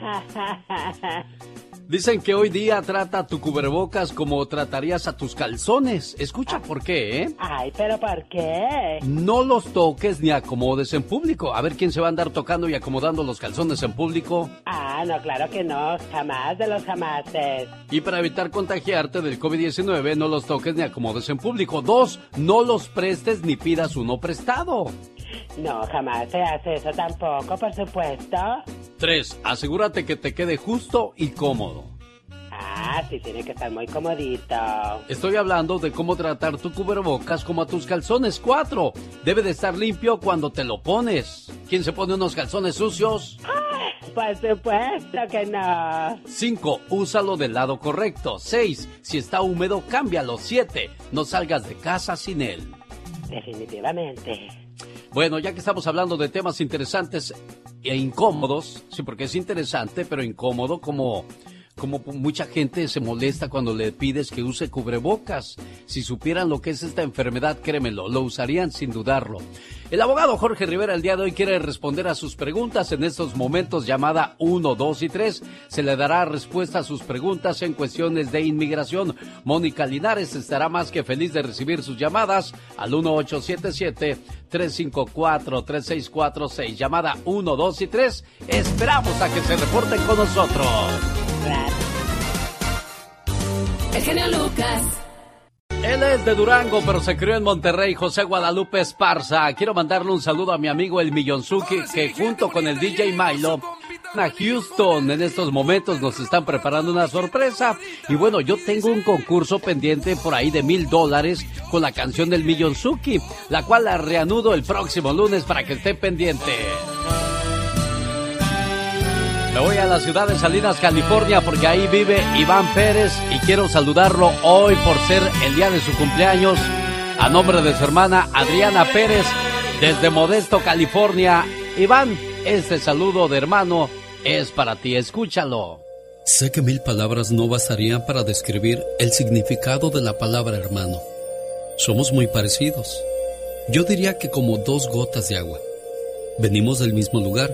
Dicen que hoy día trata a tu cubrebocas como tratarías a tus calzones. Escucha por qué, ¿eh? Ay, pero ¿por qué? No los toques ni acomodes en público. A ver quién se va a andar tocando y acomodando los calzones en público. Ah, no, claro que no. Jamás de los jamases. Y para evitar contagiarte del COVID-19, no los toques ni acomodes en público. Dos, no los prestes ni pidas uno prestado. No, jamás se hace eso tampoco, por supuesto. Tres, asegúrate que te quede justo y cómodo. Ah, sí, tiene que estar muy comodito. Estoy hablando de cómo tratar tu cubrebocas como a tus calzones. Cuatro, debe de estar limpio cuando te lo pones. ¿Quién se pone unos calzones sucios? Por supuesto que no. 5. Úsalo del lado correcto. 6. Si está húmedo, cámbialo. 7. No salgas de casa sin él. Definitivamente. Bueno, ya que estamos hablando de temas interesantes e incómodos, sí, porque es interesante, pero incómodo como como mucha gente se molesta cuando le pides que use cubrebocas. Si supieran lo que es esta enfermedad, créemelo, lo usarían sin dudarlo. El abogado Jorge Rivera el día de hoy quiere responder a sus preguntas en estos momentos llamada 1, 2 y 3. Se le dará respuesta a sus preguntas en cuestiones de inmigración. Mónica Linares estará más que feliz de recibir sus llamadas al 1877-354-3646. Llamada 1, 2 y 3. Esperamos a que se reporten con nosotros. El genio Lucas. Él es de Durango, pero se crió en Monterrey, José Guadalupe Esparza. Quiero mandarle un saludo a mi amigo el Millonzuki, que junto con el DJ Milo a Houston. En estos momentos nos están preparando una sorpresa. Y bueno, yo tengo un concurso pendiente por ahí de mil dólares con la canción del Millonzuki, la cual la reanudo el próximo lunes para que esté pendiente. Voy a la ciudad de Salinas, California, porque ahí vive Iván Pérez y quiero saludarlo hoy por ser el día de su cumpleaños. A nombre de su hermana Adriana Pérez, desde Modesto, California. Iván, este saludo de hermano es para ti, escúchalo. Sé que mil palabras no bastarían para describir el significado de la palabra hermano. Somos muy parecidos. Yo diría que como dos gotas de agua. Venimos del mismo lugar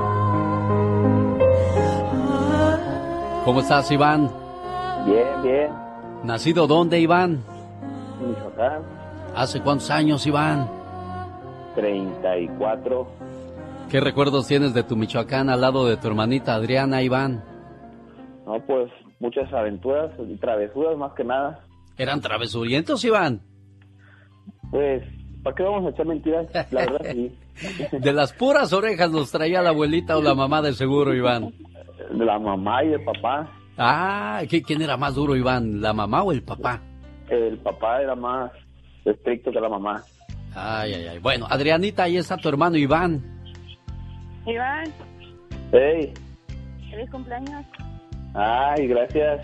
¿Cómo estás, Iván? Bien, bien. ¿Nacido dónde, Iván? Michoacán, ¿Hace cuántos años, Iván? 34. ¿Qué recuerdos tienes de tu Michoacán al lado de tu hermanita Adriana, Iván? No, pues muchas aventuras y travesuras más que nada. ¿Eran travesurientos, Iván? Pues, ¿para qué vamos a echar mentiras? La verdad sí. De las puras orejas los traía la abuelita o la mamá de seguro, Iván. De la mamá y el papá. Ah, ¿qué- ¿quién era más duro, Iván? ¿La mamá o el papá? El papá era más estricto que la mamá. Ay, ay, ay. Bueno, Adrianita, ahí está tu hermano Iván. Iván, Hey, feliz cumpleaños. ay, gracias.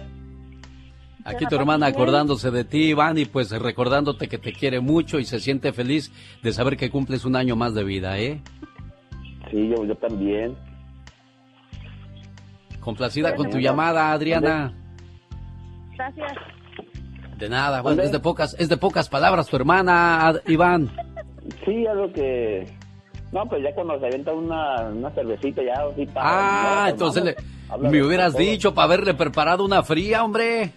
Aquí tu hermana acordándose de ti, Iván, y pues recordándote que te quiere mucho y se siente feliz de saber que cumples un año más de vida, ¿eh? Sí, yo, yo también. Complacida con tu llamada, Adriana. Gracias. De nada, bueno, es de pocas, es de pocas palabras tu hermana, Iván. Sí, algo que... No, pues ya cuando se avienta una, una cervecita ya así para... Ah, entonces le- me hubieras todo. dicho para haberle preparado una fría, hombre.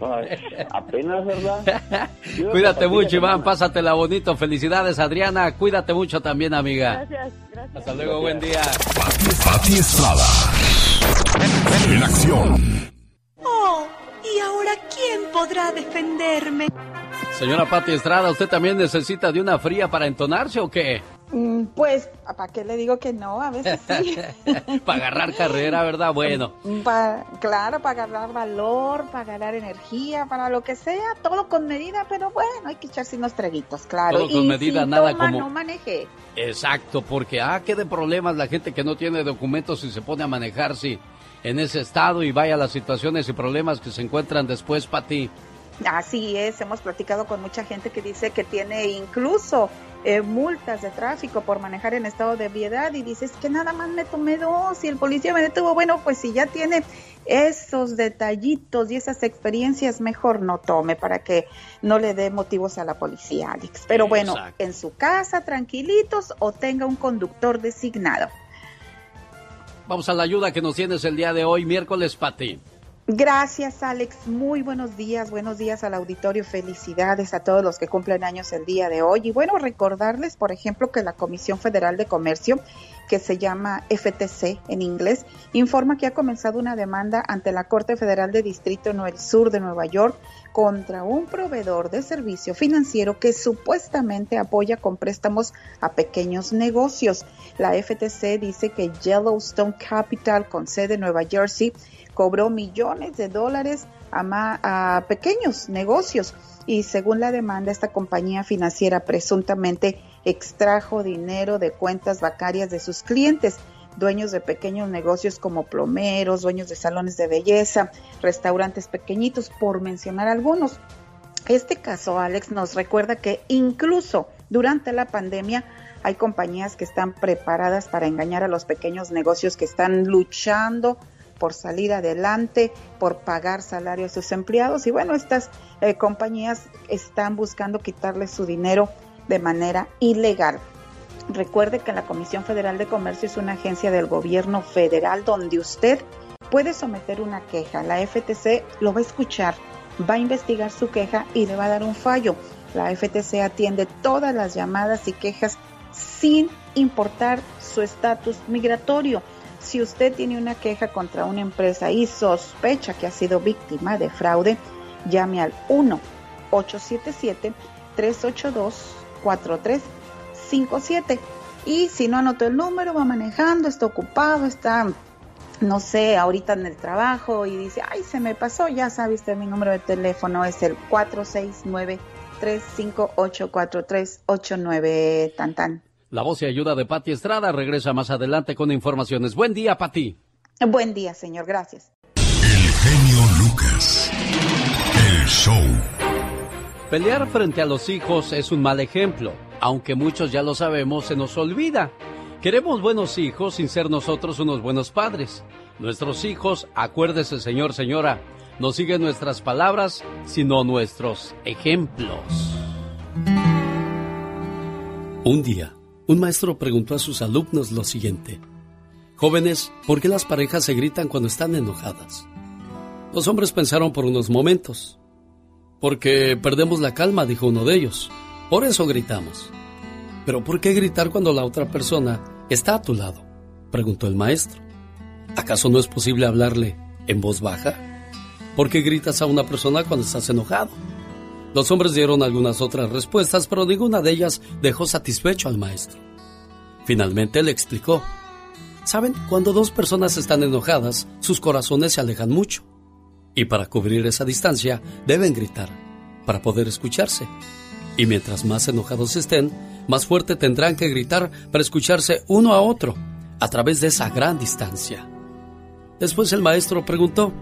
Ay, apenas, ¿verdad? Cuídate mucho, Iván, pásatela bonito. Felicidades, Adriana. Cuídate mucho también, amiga. Gracias, gracias. Hasta luego, buen día. Pati Estrada. En acción. Oh, ¿y ahora quién podrá defenderme? Señora Pati Estrada, ¿usted también necesita de una fría para entonarse o qué? Mm, Pues, ¿para qué le digo que no? A veces sí. para agarrar carrera, ¿verdad? Bueno, Pa- claro, para agarrar valor, para ganar energía, para lo que sea, todo con medida, pero bueno, hay que echarse unos traguitos, claro. Todo con Y medida, si nada toma, como- no maneje. exacto, porque ah, qué de problemas la gente que no tiene documentos y se pone a manejar sí, en ese estado y vaya las situaciones y problemas que se encuentran después, Pati. Así es, hemos platicado con mucha gente que dice que tiene incluso eh, multas de tráfico por manejar en estado de ebriedad y dices que nada más me tomé dos y el policía me detuvo. Bueno, pues si ya tiene esos detallitos y esas experiencias, mejor no tome para que no le dé motivos a la policía, Alex. Pero bueno, Exacto. en su casa, tranquilitos o tenga un conductor designado. Vamos a la ayuda que nos tienes el día de hoy, miércoles, Pati. Gracias, Alex. Muy buenos días. Buenos días al auditorio. Felicidades a todos los que cumplen años el día de hoy. Y bueno, recordarles, por ejemplo, que la Comisión Federal de Comercio que se llama FTC en inglés, informa que ha comenzado una demanda ante la Corte Federal de Distrito en Sur de Nueva York contra un proveedor de servicio financiero que supuestamente apoya con préstamos a pequeños negocios. La FTC dice que Yellowstone Capital, con sede en Nueva Jersey, cobró millones de dólares a, a pequeños negocios y según la demanda, esta compañía financiera presuntamente extrajo dinero de cuentas bancarias de sus clientes, dueños de pequeños negocios como plomeros, dueños de salones de belleza, restaurantes pequeñitos, por mencionar algunos. Este caso, Alex, nos recuerda que incluso durante la pandemia hay compañías que están preparadas para engañar a los pequeños negocios que están luchando por salir adelante, por pagar salario a sus empleados. Y bueno, estas eh, compañías están buscando quitarles su dinero de manera ilegal. Recuerde que la Comisión Federal de Comercio es una agencia del gobierno federal donde usted puede someter una queja. La FTC lo va a escuchar, va a investigar su queja y le va a dar un fallo. La FTC atiende todas las llamadas y quejas sin importar su estatus migratorio. Si usted tiene una queja contra una empresa y sospecha que ha sido víctima de fraude, llame al 1-877-382-4357. Y si no anotó el número, va manejando, está ocupado, está, no sé, ahorita en el trabajo y dice, ay, se me pasó, ya sabes, mi número de teléfono es el 469-358-4389, tan tan. La voz y ayuda de Pati Estrada regresa más adelante con informaciones. Buen día, Pati. Buen día, señor. Gracias. El genio Lucas. El show. Pelear frente a los hijos es un mal ejemplo. Aunque muchos ya lo sabemos, se nos olvida. Queremos buenos hijos sin ser nosotros unos buenos padres. Nuestros hijos, acuérdese señor, señora, no siguen nuestras palabras, sino nuestros ejemplos. Un día, un maestro preguntó a sus alumnos lo siguiente. Jóvenes, ¿por qué las parejas se gritan cuando están enojadas? Los hombres pensaron por unos momentos. Porque perdemos la calma, dijo uno de ellos. Por eso gritamos. Pero ¿por qué gritar cuando la otra persona está a tu lado? preguntó el maestro. ¿Acaso no es posible hablarle en voz baja? ¿Por qué gritas a una persona cuando estás enojado? Los hombres dieron algunas otras respuestas, pero ninguna de ellas dejó satisfecho al maestro. Finalmente le explicó, Saben, cuando dos personas están enojadas, sus corazones se alejan mucho. Y para cubrir esa distancia, deben gritar, para poder escucharse. Y mientras más enojados estén, más fuerte tendrán que gritar para escucharse uno a otro, a través de esa gran distancia. Después el maestro preguntó,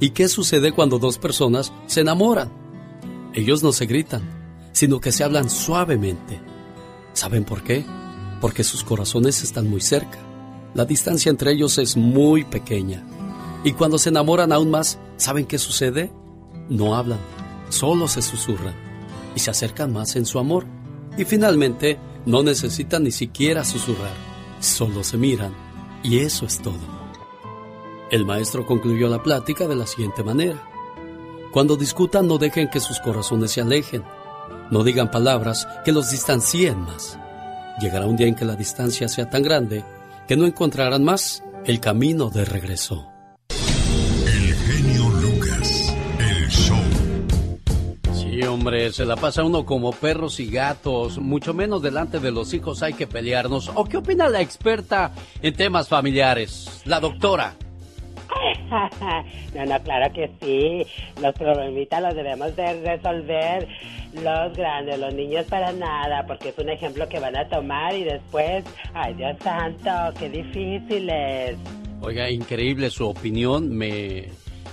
¿y qué sucede cuando dos personas se enamoran? Ellos no se gritan, sino que se hablan suavemente. ¿Saben por qué? Porque sus corazones están muy cerca. La distancia entre ellos es muy pequeña. Y cuando se enamoran aún más, ¿saben qué sucede? No hablan, solo se susurran y se acercan más en su amor. Y finalmente, no necesitan ni siquiera susurrar, solo se miran. Y eso es todo. El maestro concluyó la plática de la siguiente manera. Cuando discutan no dejen que sus corazones se alejen. No digan palabras que los distancien más. Llegará un día en que la distancia sea tan grande que no encontrarán más el camino de regreso. Hombre, se la pasa uno como perros y gatos. Mucho menos delante de los hijos hay que pelearnos. ¿O qué opina la experta en temas familiares? La doctora. no, no, claro que sí. Los problemitas los debemos de resolver los grandes, los niños para nada, porque es un ejemplo que van a tomar y después, ay Dios santo, qué difícil es. Oiga, increíble su opinión. Me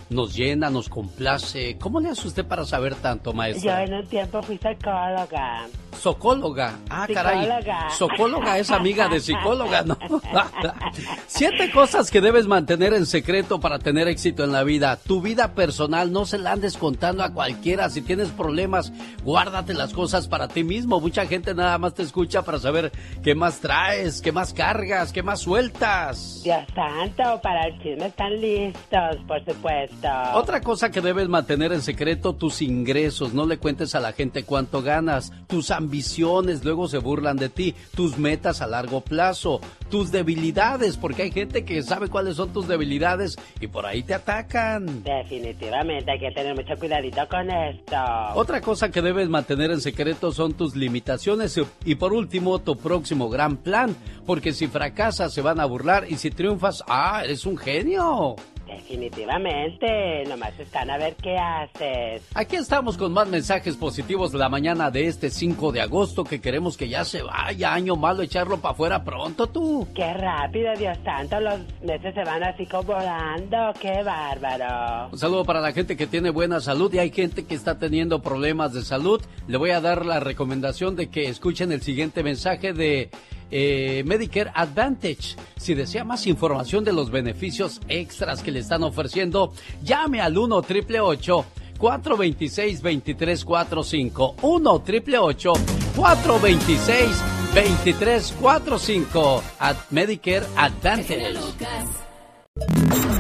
nos llena, nos complace. ¿Cómo le hace usted para saber tanto, Yo maestra? en un tiempo fui psicóloga. Socóloga. Ah, caray. Psicóloga. Socóloga es amiga de psicóloga, ¿no? Siete cosas que debes mantener en secreto para tener éxito en la vida. Tu vida personal, no se la andes contando a cualquiera. Si tienes problemas, guárdate las cosas para ti mismo. Mucha gente nada más te escucha para saber qué más traes, qué más cargas, qué más sueltas. Dios santo, para el chisme están listos, por supuesto. Otra cosa que debes mantener en secreto, tus ingresos. No le cuentes a la gente cuánto ganas. Tus ambiciones luego se burlan de ti, tus metas a largo plazo, tus debilidades, porque hay gente que sabe cuáles son tus debilidades y por ahí te atacan. Definitivamente hay que tener mucho cuidadito con esto. Otra cosa que debes mantener en secreto son tus limitaciones y por último tu próximo gran plan, porque si fracasas se van a burlar y si triunfas, ah, eres un genio. Definitivamente, nomás están a ver qué haces. Aquí estamos con más mensajes positivos la mañana de este 5 de agosto que queremos que ya se vaya, año malo, echarlo para afuera pronto tú. Qué rápido, Dios santo, los meses se van así como volando, qué bárbaro. Un saludo para la gente que tiene buena salud y hay gente que está teniendo problemas de salud. Le voy a dar la recomendación de que escuchen el siguiente mensaje de eh, Medicare Advantage. Si desea más información de los beneficios extras que le están ofreciendo, llame al 1 triple 426 2345 1 triple 426 2345 at Medicare Advantage.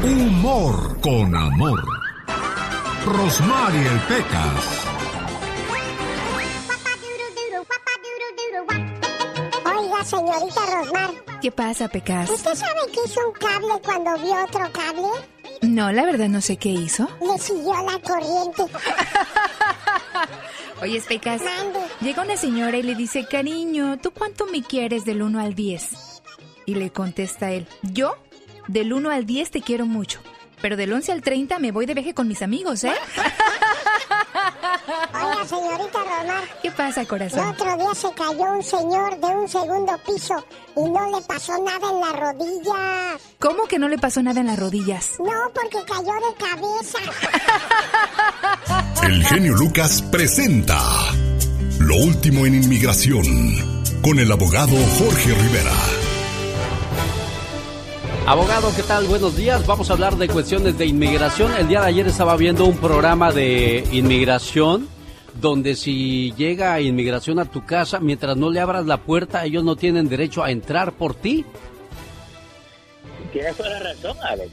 Humor con amor. Rosmarie Pecas. Señorita Rosmar. ¿Qué pasa, Pecas? ¿Usted sabe qué hizo un cable cuando vio otro cable? No, la verdad no sé qué hizo. Le siguió la corriente. Oye, Pecas, llega una señora y le dice, cariño, ¿tú cuánto me quieres del 1 al 10? Y le contesta él, yo del 1 al 10 te quiero mucho, pero del 11 al 30 me voy de viaje con mis amigos, ¿eh? Oiga, señorita Rosmar. ¿Qué pasa, El corazón? otro día se cayó un señor de un segundo piso y no le pasó nada en las rodillas. ¿Cómo que no le pasó nada en las rodillas? No, porque cayó de cabeza. El genio Lucas presenta Lo último en inmigración con el abogado Jorge Rivera. Abogado, ¿qué tal? Buenos días. Vamos a hablar de cuestiones de inmigración. El día de ayer estaba viendo un programa de inmigración donde si llega inmigración a tu casa, mientras no le abras la puerta, ellos no tienen derecho a entrar por ti. Tienes toda la razón, Alex.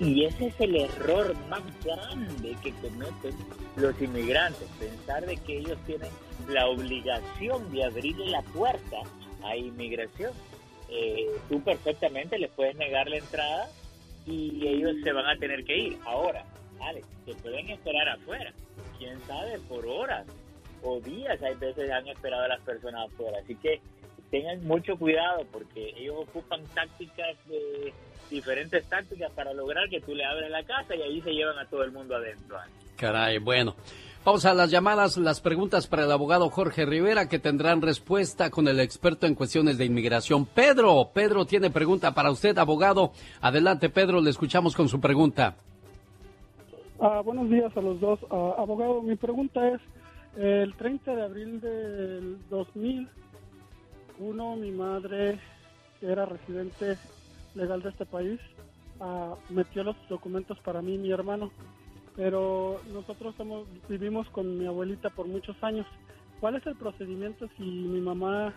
Y ese es el error más grande que cometen los inmigrantes, pensar de que ellos tienen la obligación de abrirle la puerta a inmigración. Eh, tú perfectamente les puedes negar la entrada y ellos se van a tener que ir. Ahora, Alex, se pueden esperar afuera, quién sabe, por horas o días. Hay veces han esperado a las personas afuera. Así que tengan mucho cuidado porque ellos ocupan tácticas de diferentes tácticas para lograr que tú le abres la casa y ahí se llevan a todo el mundo adentro. Caray, bueno. Vamos a las llamadas, las preguntas para el abogado Jorge Rivera que tendrán respuesta con el experto en cuestiones de inmigración. Pedro, Pedro tiene pregunta para usted, abogado. Adelante, Pedro, le escuchamos con su pregunta. Ah, buenos días a los dos. Ah, abogado, mi pregunta es, el 30 de abril del 2001, mi madre, que era residente legal de este país, ah, metió los documentos para mí y mi hermano, pero nosotros somos, vivimos con mi abuelita por muchos años. ¿Cuál es el procedimiento si mi mamá,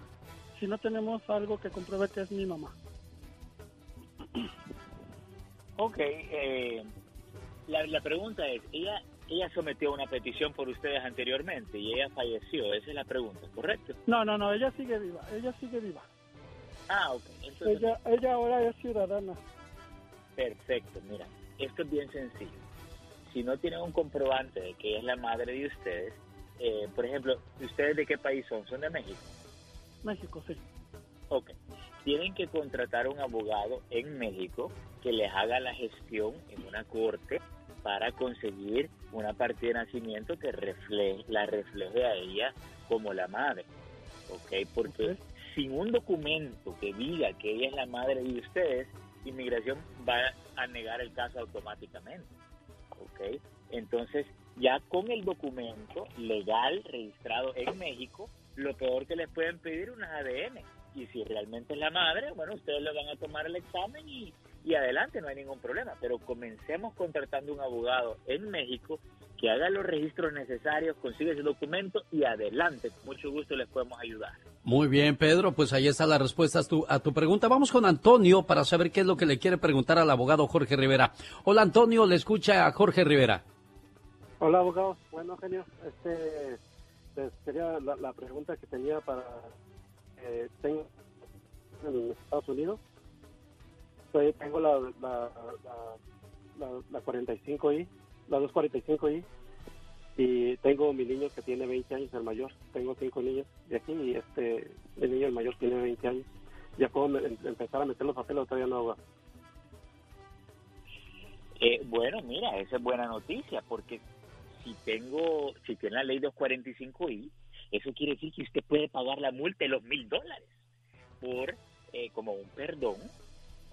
si no tenemos algo que compruebe que es mi mamá? Ok, eh, la, la pregunta es, ella ella sometió una petición por ustedes anteriormente y ella falleció, esa es la pregunta, ¿correcto? No, no, no, ella sigue viva, ella sigue viva. Ah, ok. Entonces, Ella, ella ahora es ciudadana. Perfecto, mira, esto es bien sencillo. Si no tienen un comprobante de que ella es la madre de ustedes, eh, por ejemplo, ¿ustedes de qué país son? ¿Son de México? México, sí. Ok. Tienen que contratar a un abogado en México que les haga la gestión en una corte para conseguir una partida de nacimiento que refleje, la refleje a ella como la madre. ¿Ok? Porque sin un documento que diga que ella es la madre de ustedes, inmigración va a negar el caso automáticamente. ¿Ok? Entonces, ya con el documento legal registrado en México, lo peor que les pueden pedir es un ADN. Y si realmente es la madre, bueno, ustedes le van a tomar el examen y, y adelante, no hay ningún problema. Pero comencemos contratando un abogado en México que haga los registros necesarios, consiga ese documento y adelante. Con mucho gusto les podemos ayudar. Muy bien, Pedro, pues ahí está la respuesta a tu, a tu pregunta. Vamos con Antonio para saber qué es lo que le quiere preguntar al abogado Jorge Rivera. Hola, Antonio, le escucha a Jorge Rivera. Hola, abogado. Bueno, genio. Este, Este, sería la, la pregunta que tenía para... Eh, tengo en Estados Unidos. Soy- tengo la, la, la, la, la 45i, la 245i. Y tengo mi niño que tiene 20 años, el mayor. Tengo cinco niños de aquí y este, el niño, el mayor, tiene 20 años. ¿Ya puedo em- empezar a meter los papeles todavía no? abogado? Eh, bueno, mira, esa es buena noticia, porque si tengo, si tiene la ley 245i, eso quiere decir que usted puede pagar la multa de los mil dólares por, eh, como un perdón,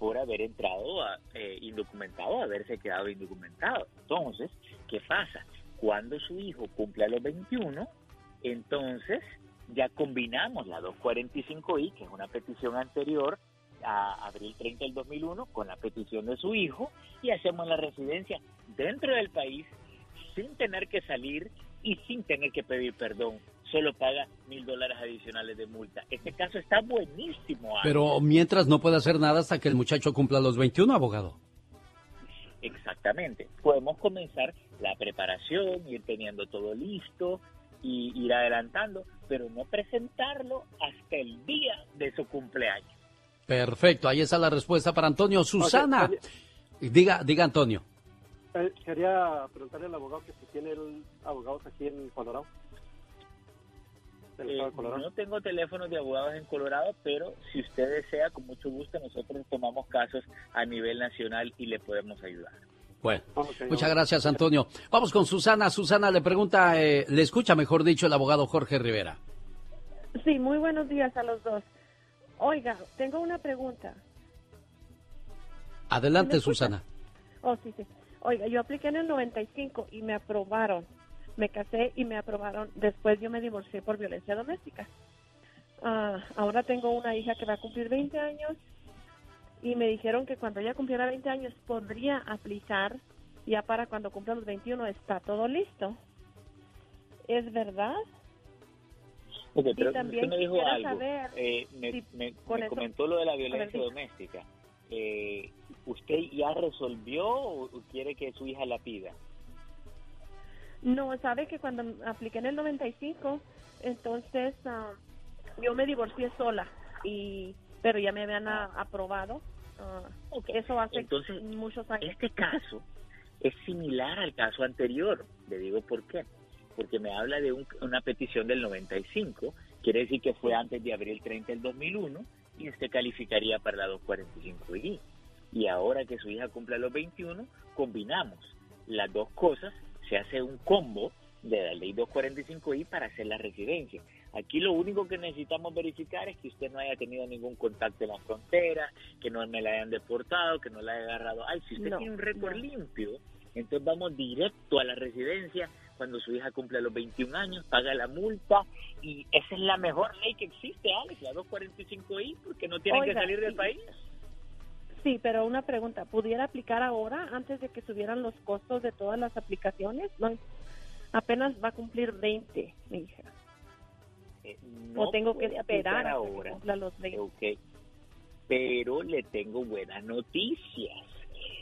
por haber entrado a, eh, indocumentado, haberse quedado indocumentado. Entonces, ¿qué pasa? Cuando su hijo cumpla los 21, entonces ya combinamos la 245i, que es una petición anterior a abril 30 del 2001, con la petición de su hijo y hacemos la residencia dentro del país sin tener que salir y sin tener que pedir perdón. Solo paga mil dólares adicionales de multa. Este caso está buenísimo. Alex. Pero mientras no puede hacer nada hasta que el muchacho cumpla los 21, abogado. Exactamente. Podemos comenzar la preparación, ir teniendo todo listo y ir adelantando, pero no presentarlo hasta el día de su cumpleaños. Perfecto, ahí está la respuesta para Antonio. Susana, diga, diga Antonio. Eh, quería preguntarle al abogado que si tiene el abogados aquí en Colorado. Del estado Eh, de Colorado. no tengo teléfonos de abogados en Colorado, pero si usted desea, con mucho gusto, nosotros tomamos casos a nivel nacional y le podemos ayudar. Bueno, muchas gracias Antonio. Vamos con Susana. Susana le pregunta, eh, le escucha mejor dicho el abogado Jorge Rivera. Sí, muy buenos días a los dos. Oiga, tengo una pregunta. Adelante. Susana. Oh, sí, sí. Oiga, yo apliqué en el 95 y me aprobaron. Me casé y me aprobaron. Después yo me divorcié por violencia doméstica. Ah, ahora tengo una hija que va a cumplir 20 años y me dijeron que cuando ella cumpliera 20 años podría aplicar. Ya para cuando cumpla los 21 está todo listo. ¿Es verdad? Ok, pero también usted me dijo algo. saber Eh, me si me- con me eso- comentó lo de la ver, violencia doméstica. Eh, ¿Usted ya resolvió o quiere que su hija la pida? No, sabe que cuando apliqué en el 95, entonces ah, yo me divorcié sola y pero ya me habían aprobado. Ah, Eso hace Entonces, muchos años. Este caso es similar al caso anterior. Le digo por qué. Porque me habla de un- una petición del 95, quiere decir que fue antes de abril 30 del 2001 y usted calificaría para la 245I. Y ahora que su hija cumple los 21, combinamos las dos cosas, se hace un combo de la ley 245I para hacer la residencia. Aquí lo único que necesitamos verificar es que usted no haya tenido ningún contacto en la frontera, que no me la hayan deportado, que no la haya agarrado. Ay, si usted No, tiene un récord limpio, entonces vamos directo a la residencia cuando su hija cumple los 21 años, paga la multa y esa es la mejor ley que existe, Alex, la 245I, porque no tienen que Oiga, salir del país. Sí, pero una pregunta, ¿pudiera aplicar ahora antes de que subieran los costos de todas las aplicaciones? No, apenas va a cumplir 20, mi hija. Eh, o no tengo que esperar que ahora. cumpla los 20. Ok. Pero le tengo buenas noticias.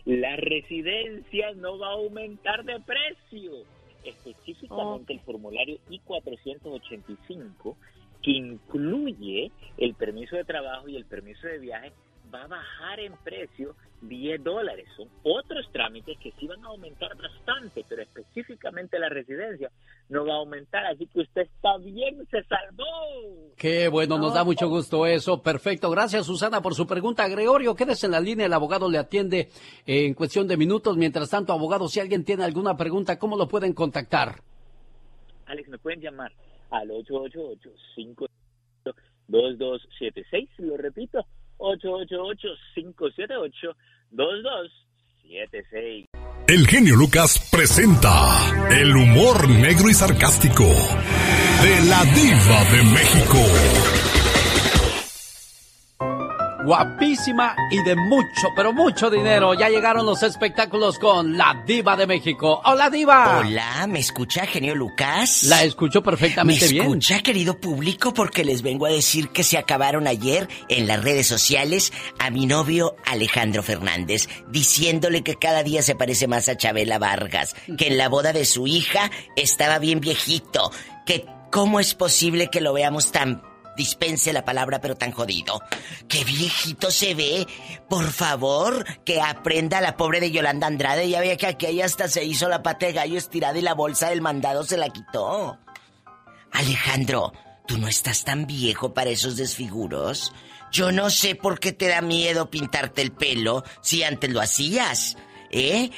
La residencia no va a aumentar de precio. Específicamente el formulario I-485, que incluye el permiso de trabajo y el permiso de viaje, va a bajar en precio 10 dólares. Son otros trámites que sí van a aumentar bastante, pero específicamente la residencia no va a aumentar. Así que usted está bien, se salvó. Qué bueno, nos da mucho gusto eso. Perfecto. Gracias, Susana, por su pregunta. Gregorio, quédese en la línea. El abogado le atiende en cuestión de minutos. Mientras tanto, abogado, si alguien tiene alguna pregunta, ¿cómo lo pueden contactar? Alex, me pueden llamar al 888-522-2276. Lo repito, 888-578-2276. El genio Lucas presenta el humor negro y sarcástico de la diva de México. Guapísima y de mucho, pero mucho dinero. Ya llegaron los espectáculos con la diva de México. Hola, diva. Hola, ¿me escucha, genio Lucas? La escucho perfectamente ¿Me bien. escucha, querido público? Porque les vengo a decir que se acabaron ayer en las redes sociales a mi novio Alejandro Fernández, diciéndole que cada día se parece más a Chabela Vargas, que en la boda de su hija estaba bien viejito, que ¿Cómo es posible que lo veamos tan dispense la palabra, pero tan jodido. ¡Qué viejito se ve! Por favor, que aprenda la pobre de Yolanda Andrade. Ya veía que aquella hasta se hizo la pata de gallo estirada y la bolsa del mandado se la quitó. Alejandro, ¿tú no estás tan viejo para esos desfiguros? Yo no sé por qué te da miedo pintarte el pelo si antes lo hacías. ¿Eh?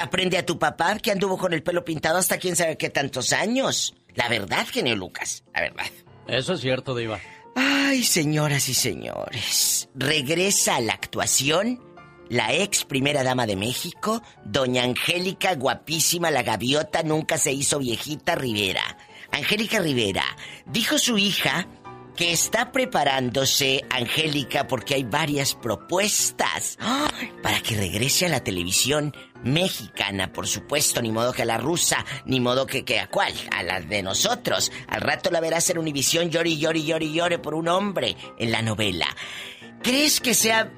Aprende a tu papá que anduvo con el pelo pintado hasta quién sabe qué tantos años. La verdad, genio Lucas, la verdad. Eso es cierto, Diva. Ay, señoras y señores, regresa a la actuación la ex primera dama de México, doña Angélica, guapísima, la gaviota, nunca se hizo viejita Rivera. Angélica Rivera, dijo su hija que está preparándose Angélica porque hay varias propuestas para que regrese a la televisión mexicana, por supuesto, ni modo que a la rusa, ni modo que, a cuál, a la de nosotros. Al rato la verás en Univisión llori, llori, llori, llore por un hombre en la novela. ¿Crees que sea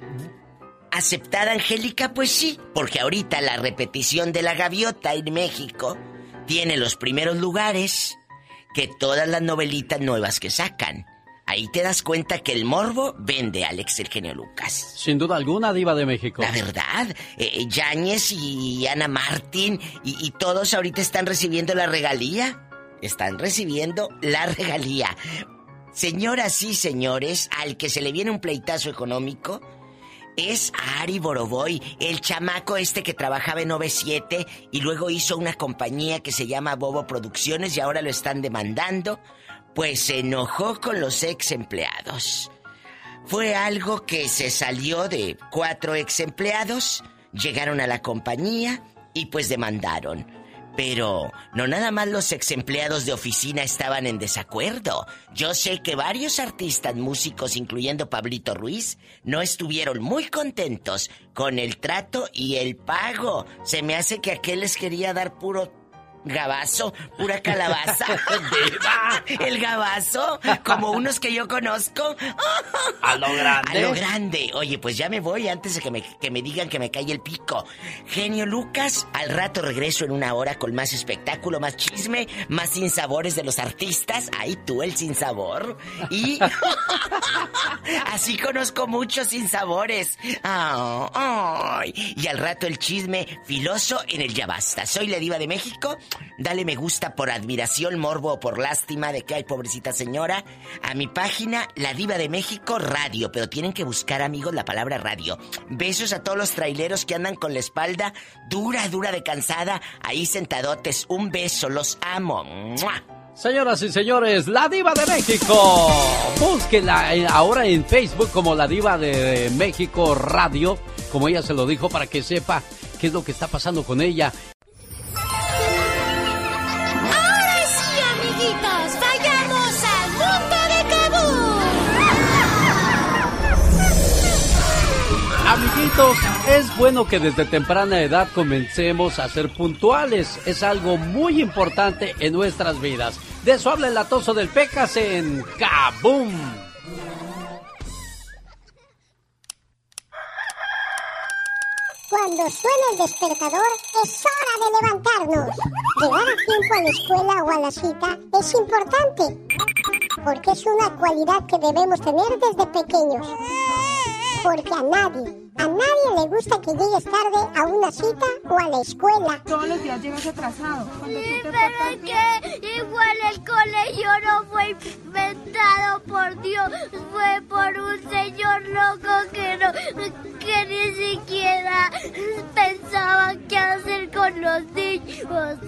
aceptada Angélica? Pues sí, porque ahorita la repetición de la gaviota en México tiene los primeros lugares que todas las novelitas nuevas que sacan. Ahí te das cuenta que el morbo vende a Alex el genio Lucas. Sin duda alguna, diva de México. La verdad, eh, eh, Yáñez y Ana Martín y, y todos ahorita están recibiendo la regalía. Están recibiendo la regalía. Señoras y señores, al que se le viene un pleitazo económico es a Ari Boroboy, el chamaco este que trabajaba en 97 y luego hizo una compañía que se llama Bobo Producciones y ahora lo están demandando pues se enojó con los ex empleados. Fue algo que se salió de cuatro ex empleados, llegaron a la compañía y pues demandaron. Pero no nada más los ex empleados de oficina estaban en desacuerdo. Yo sé que varios artistas músicos, incluyendo Pablito Ruiz, no estuvieron muy contentos con el trato y el pago. Se me hace que aquel les quería dar puro gabazo, pura calabaza. El gabazo, como unos que yo conozco. A lo grande. A lo grande. Oye, pues ya me voy antes de que me, que me digan que me cae el pico. Genio Lucas, al rato regreso en una hora con más espectáculo, más chisme, más sinsabores de los artistas. Ahí tú el sinsabor. Y así conozco muchos sinsabores. Ah, ay. Y al rato el chisme filoso en el Ya Basta. Soy la diva de México Dale me gusta por admiración, morbo o por lástima de que hay pobrecita señora. A mi página, La Diva de México Radio. Pero tienen que buscar, amigos, la palabra radio. Besos a todos los traileros que andan con la espalda dura, dura de cansada. Ahí sentadotes. Un beso, los amo. Señoras y señores, La Diva de México. Búsquela ahora en Facebook como La Diva de México Radio, como ella se lo dijo, para que sepa qué es lo que está pasando con ella. Amiguitos, es bueno que desde temprana edad comencemos a ser puntuales. Es algo muy importante en nuestras vidas. De eso habla el atoso del Pecas en Kaboom. Cuando suena el despertador, es hora de levantarnos. Llegar a tiempo a la escuela o a la cita es importante, porque es una cualidad que debemos tener desde pequeños porque a nadie, a nadie le gusta que llegues tarde a una cita o a la escuela. Todos los días llegas atrasado. Sí, pero es que igual el colegio no fue inventado por Dios, fue por un señor loco que no, que ni siquiera pensaba qué hacer con los niños.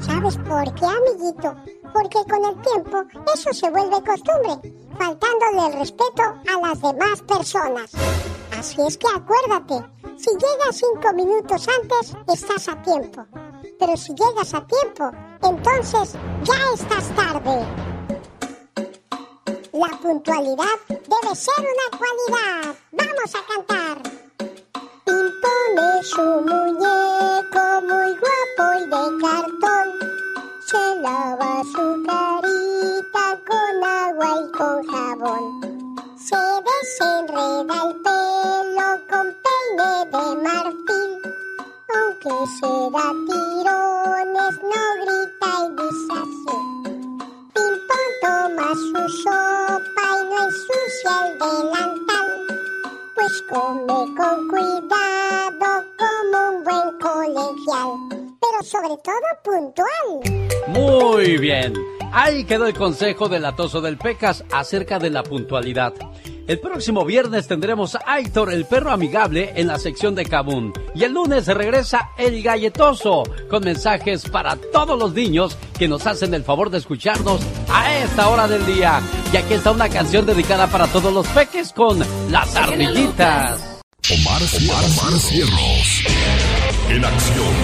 ¿Sabes por qué, amiguito? Porque con el tiempo eso se vuelve costumbre, faltándole el respeto a las demás personas. Así es que acuérdate, si llegas cinco minutos antes, estás a tiempo. Pero si llegas a tiempo, entonces ya estás tarde. La puntualidad debe ser una cualidad. Vamos a cantar. Impone su muñeco muy guapo y de cartón se lava su carita con agua y con jabón. Se desenreda el pelo con peine de marfil. Aunque se da tirones, no grita y dice así. Pimpón toma su sopa y no ensucia el delantal. Come con cuidado como un buen colegial, pero sobre todo puntual. Muy bien. Ahí quedó el consejo del atoso del Pecas acerca de la puntualidad. El próximo viernes tendremos a Aitor, el perro amigable, en la sección de Kabun. Y el lunes regresa el galletoso, con mensajes para todos los niños que nos hacen el favor de escucharnos a esta hora del día. Y aquí está una canción dedicada para todos los peques con las ardillitas. Omar, Omar, Omar Cierros. En acción.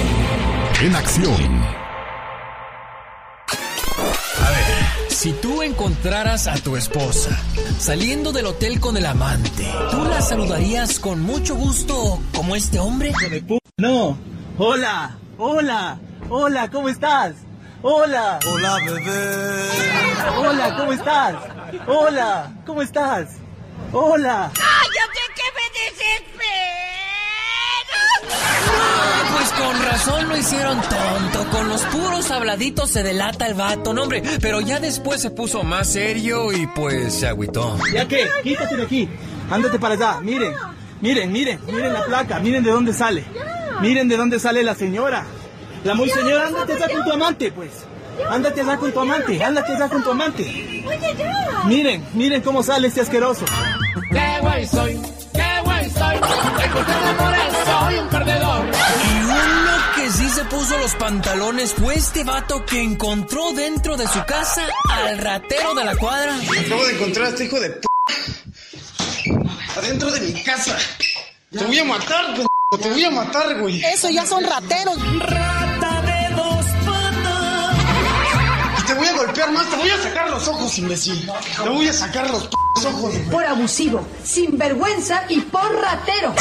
En acción. Si tú encontraras a tu esposa saliendo del hotel con el amante, ¿tú la saludarías con mucho gusto como este hombre? No. Hola, hola, hola, ¿cómo estás? Hola. Hola, bebé. Hola, ¿cómo estás? Hola, ¿cómo estás? Hola. ¡Cállate que me Ah, pues con razón lo hicieron tonto. Con los puros habladitos se delata el vato, no hombre. Pero ya después se puso más serio y pues se agüitó. ¿Ya qué? Quítate de aquí. Ándate para allá. Miren, miren, miren, miren la placa. Miren de dónde sale. Miren de dónde sale la señora. La muy señora, ándate allá con tu amante, pues. Ándate allá con tu amante. Ándate allá con tu amante. Miren, miren cómo sale este asqueroso. ¡Qué guay soy! ¡Qué guay soy! soy puso los pantalones fue este vato que encontró dentro de su casa al ratero de la cuadra. Acabo de encontrar a este hijo de p. Adentro de mi casa. Te voy a matar, p. Te voy a matar, güey. Eso ya son rateros. Rata golpear más. Te voy a sacar los ojos, imbécil. Te voy a sacar los p ojos. Por abusivo, sinvergüenza y por ratero.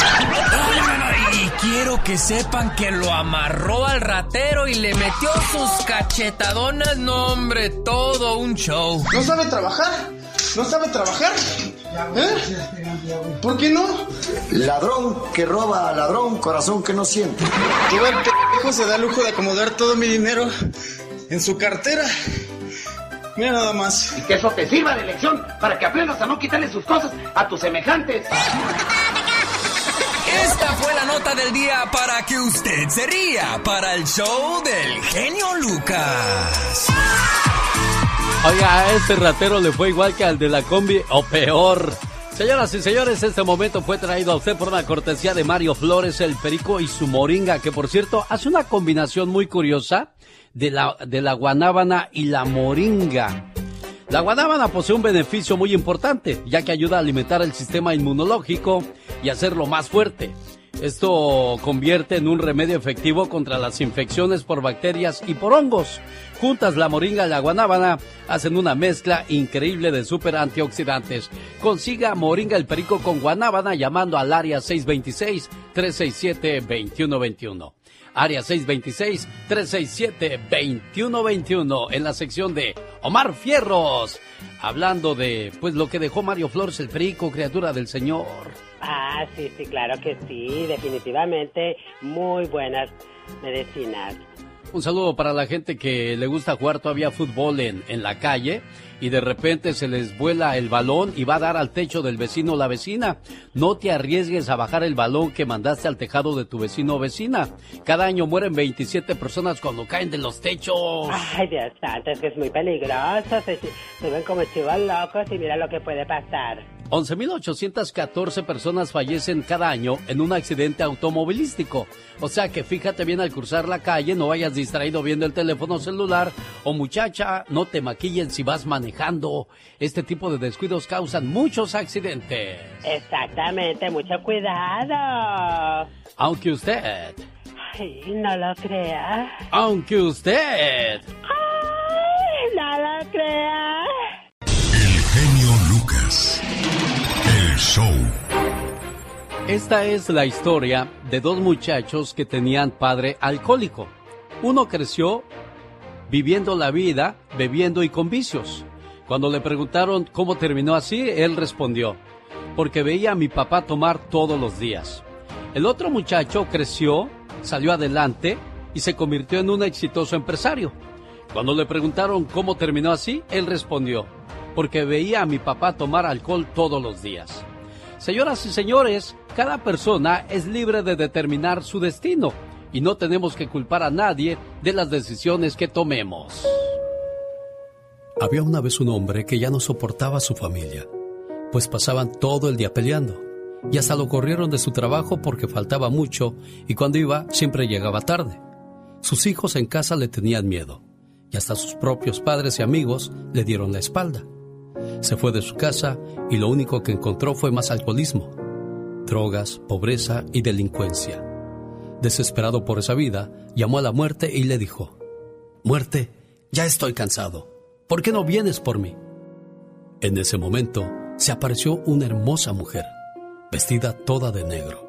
Y quiero que sepan que lo amarró al ratero y le metió sus cachetadonas. No, hombre, todo un show. ¿No sabe trabajar? ¿No sabe trabajar? ¿Eh? ¿Por qué no? Ladrón que roba a ladrón, corazón que no siente. Todo el p se da lujo de acomodar todo mi dinero en su cartera. Mira nada más. Y que eso te sirva de lección para que aprendas a no quitarle sus cosas a tus semejantes. Esta fue la nota del día para que usted se ría para el show del genio Lucas. Oiga, a este ratero le fue igual que al de la combi o peor. Señoras y señores, este momento fue traído a usted por una cortesía de Mario Flores, el perico y su moringa, que por cierto hace una combinación muy curiosa de la, de la guanábana y la moringa. La guanábana posee un beneficio muy importante, ya que ayuda a alimentar el sistema inmunológico y hacerlo más fuerte. Esto convierte en un remedio efectivo contra las infecciones por bacterias y por hongos. Juntas la moringa y la guanábana hacen una mezcla increíble de super antioxidantes. Consiga moringa el perico con guanábana llamando al área 626-367-2121. Área 626-367-2121 en la sección de Omar Fierros. Hablando de, pues, lo que dejó Mario Flores, el perico, criatura del Señor. Ah, sí, sí, claro que sí, definitivamente muy buenas medicinas. Un saludo para la gente que le gusta jugar todavía fútbol en, en la calle y de repente se les vuela el balón y va a dar al techo del vecino o la vecina. No te arriesgues a bajar el balón que mandaste al tejado de tu vecino o vecina. Cada año mueren 27 personas cuando caen de los techos. Ay, Dios santo, es que es muy peligroso. Se suben como chivos locos y mira lo que puede pasar. 11.814 personas fallecen cada año en un accidente automovilístico. O sea que fíjate bien al cruzar la calle, no vayas distraído viendo el teléfono celular o muchacha, no te maquillen si vas manejando. Este tipo de descuidos causan muchos accidentes. Exactamente, mucho cuidado. Aunque usted... Ay, no lo crea. Aunque usted... Ay, no lo crea. Show. Esta es la historia de dos muchachos que tenían padre alcohólico. Uno creció viviendo la vida, bebiendo y con vicios. Cuando le preguntaron cómo terminó así, él respondió, porque veía a mi papá tomar todos los días. El otro muchacho creció, salió adelante y se convirtió en un exitoso empresario. Cuando le preguntaron cómo terminó así, él respondió, porque veía a mi papá tomar alcohol todos los días. Señoras y señores, Cada persona es libre de determinar su destino y no tenemos que culpar a nadie de las decisiones que tomemos. Había una vez un hombre que ya no soportaba a su familia, pues pasaban todo el día peleando y hasta lo corrieron de su trabajo porque faltaba mucho y cuando iba siempre llegaba tarde. Sus hijos en casa le tenían miedo y hasta sus propios padres y amigos le dieron la espalda. Se fue de su casa y lo único que encontró fue más alcoholismo, drogas, pobreza y delincuencia. Desesperado por esa vida, llamó a la muerte y le dijo, Muerte, ya estoy cansado. ¿Por qué no vienes por mí? En ese momento se apareció una hermosa mujer, vestida toda de negro.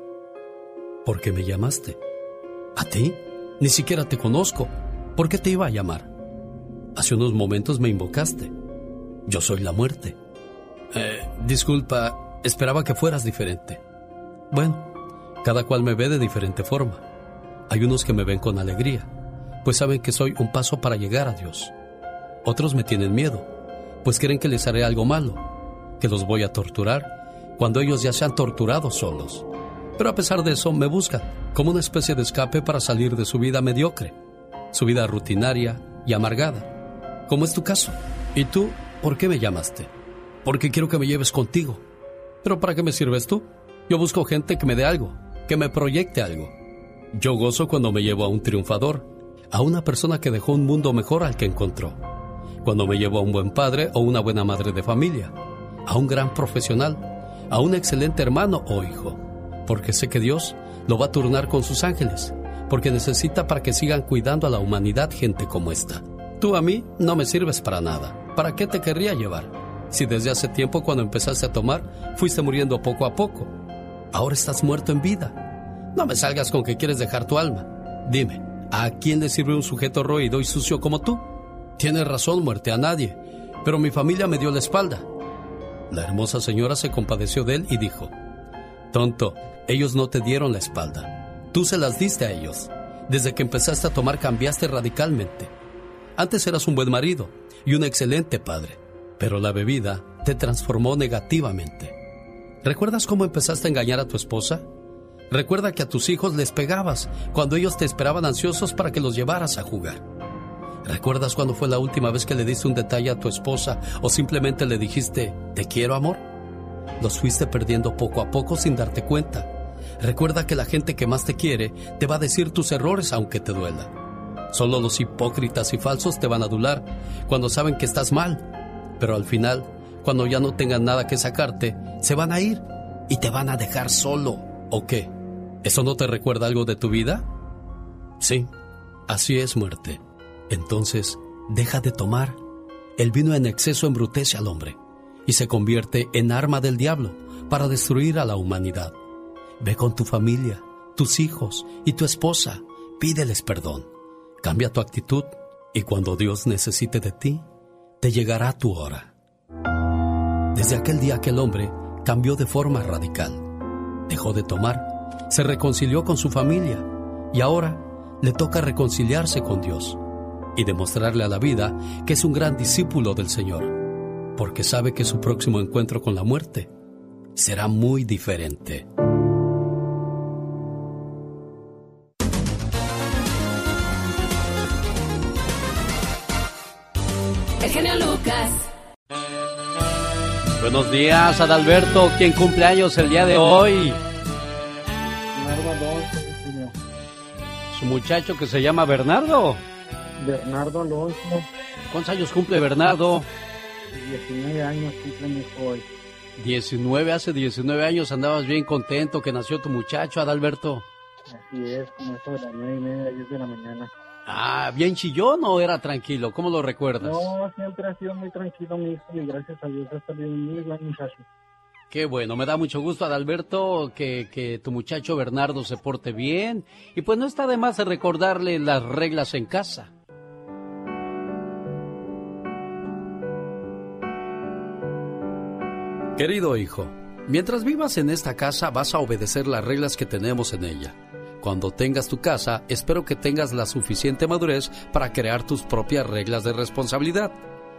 ¿Por qué me llamaste? ¿A ti? Ni siquiera te conozco. ¿Por qué te iba a llamar? Hace unos momentos me invocaste. Yo soy la muerte. Eh, disculpa, esperaba que fueras diferente. Bueno, cada cual me ve de diferente forma. Hay unos que me ven con alegría, pues saben que soy un paso para llegar a Dios. Otros me tienen miedo, pues creen que les haré algo malo, que los voy a torturar cuando ellos ya se han torturado solos. Pero a pesar de eso me buscan como una especie de escape para salir de su vida mediocre, su vida rutinaria y amargada, como es tu caso. ¿Y tú por qué me llamaste? Porque quiero que me lleves contigo. ¿Pero para qué me sirves tú? Yo busco gente que me dé algo, que me proyecte algo. Yo gozo cuando me llevo a un triunfador, a una persona que dejó un mundo mejor al que encontró. Cuando me llevo a un buen padre o una buena madre de familia, a un gran profesional, a un excelente hermano o hijo, porque sé que Dios lo va a turnar con sus ángeles, porque necesita para que sigan cuidando a la humanidad gente como esta. Tú a mí no me sirves para nada. ¿Para qué te querría llevar? Si desde hace tiempo cuando empezaste a tomar fuiste muriendo poco a poco. Ahora estás muerto en vida. No me salgas con que quieres dejar tu alma. Dime, ¿a quién le sirve un sujeto roído y sucio como tú? Tienes razón, muerte, a nadie. Pero mi familia me dio la espalda. La hermosa señora se compadeció de él y dijo, Tonto, ellos no te dieron la espalda. Tú se las diste a ellos. Desde que empezaste a tomar cambiaste radicalmente. Antes eras un buen marido y un excelente padre, pero la bebida te transformó negativamente. ¿Recuerdas cómo empezaste a engañar a tu esposa? Recuerda que a tus hijos les pegabas cuando ellos te esperaban ansiosos para que los llevaras a jugar. ¿Recuerdas cuándo fue la última vez que le diste un detalle a tu esposa o simplemente le dijiste, te quiero amor? Los fuiste perdiendo poco a poco sin darte cuenta. Recuerda que la gente que más te quiere te va a decir tus errores aunque te duela. Solo los hipócritas y falsos te van a adular cuando saben que estás mal. Pero al final, cuando ya no tengan nada que sacarte, se van a ir y te van a dejar solo. ¿O qué? ¿Eso no te recuerda algo de tu vida? Sí, así es muerte. Entonces, deja de tomar. El vino en exceso embrutece al hombre y se convierte en arma del diablo para destruir a la humanidad. Ve con tu familia, tus hijos y tu esposa, pídeles perdón. Cambia tu actitud y cuando Dios necesite de ti, te llegará tu hora. Desde aquel día que el hombre cambió de forma radical. Dejó de tomar, se reconcilió con su familia y ahora le toca reconciliarse con Dios y demostrarle a la vida que es un gran discípulo del Señor, porque sabe que su próximo encuentro con la muerte será muy diferente. Buenos días, Adalberto, quien cumple años el día de hoy. Su muchacho que se llama Bernardo. Bernardo Alonso. ¿Cuántos años cumple Bernardo? 19 años cumple hoy. 19, hace 19 años andabas bien contento que nació tu muchacho, Adalberto. Así es, como eso de las 9 y media, 10 de la mañana. Ah, ¿bien chillón o era tranquilo? ¿Cómo lo recuerdas? No, siempre ha sido muy tranquilo mi hijo y gracias a Dios ha salido un muy buen muchacho. Qué bueno, me da mucho gusto, Adalberto, que, que tu muchacho Bernardo se porte bien. Y pues no está de más recordarle las reglas en casa. Querido hijo, mientras vivas en esta casa vas a obedecer las reglas que tenemos en ella. Cuando tengas tu casa, espero que tengas la suficiente madurez para crear tus propias reglas de responsabilidad.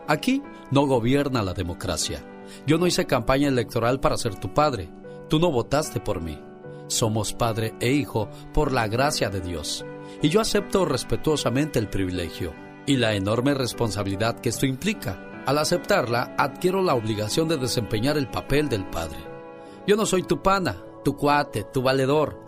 Aquí no gobierna la democracia. Yo no hice campaña electoral para ser tu padre. Tú no votaste por mí. Somos padre e hijo por la gracia de Dios. Y yo acepto respetuosamente el privilegio y la enorme responsabilidad que esto implica. Al aceptarla, adquiero la obligación de desempeñar el papel del padre. Yo no soy tu pana, tu cuate, tu valedor.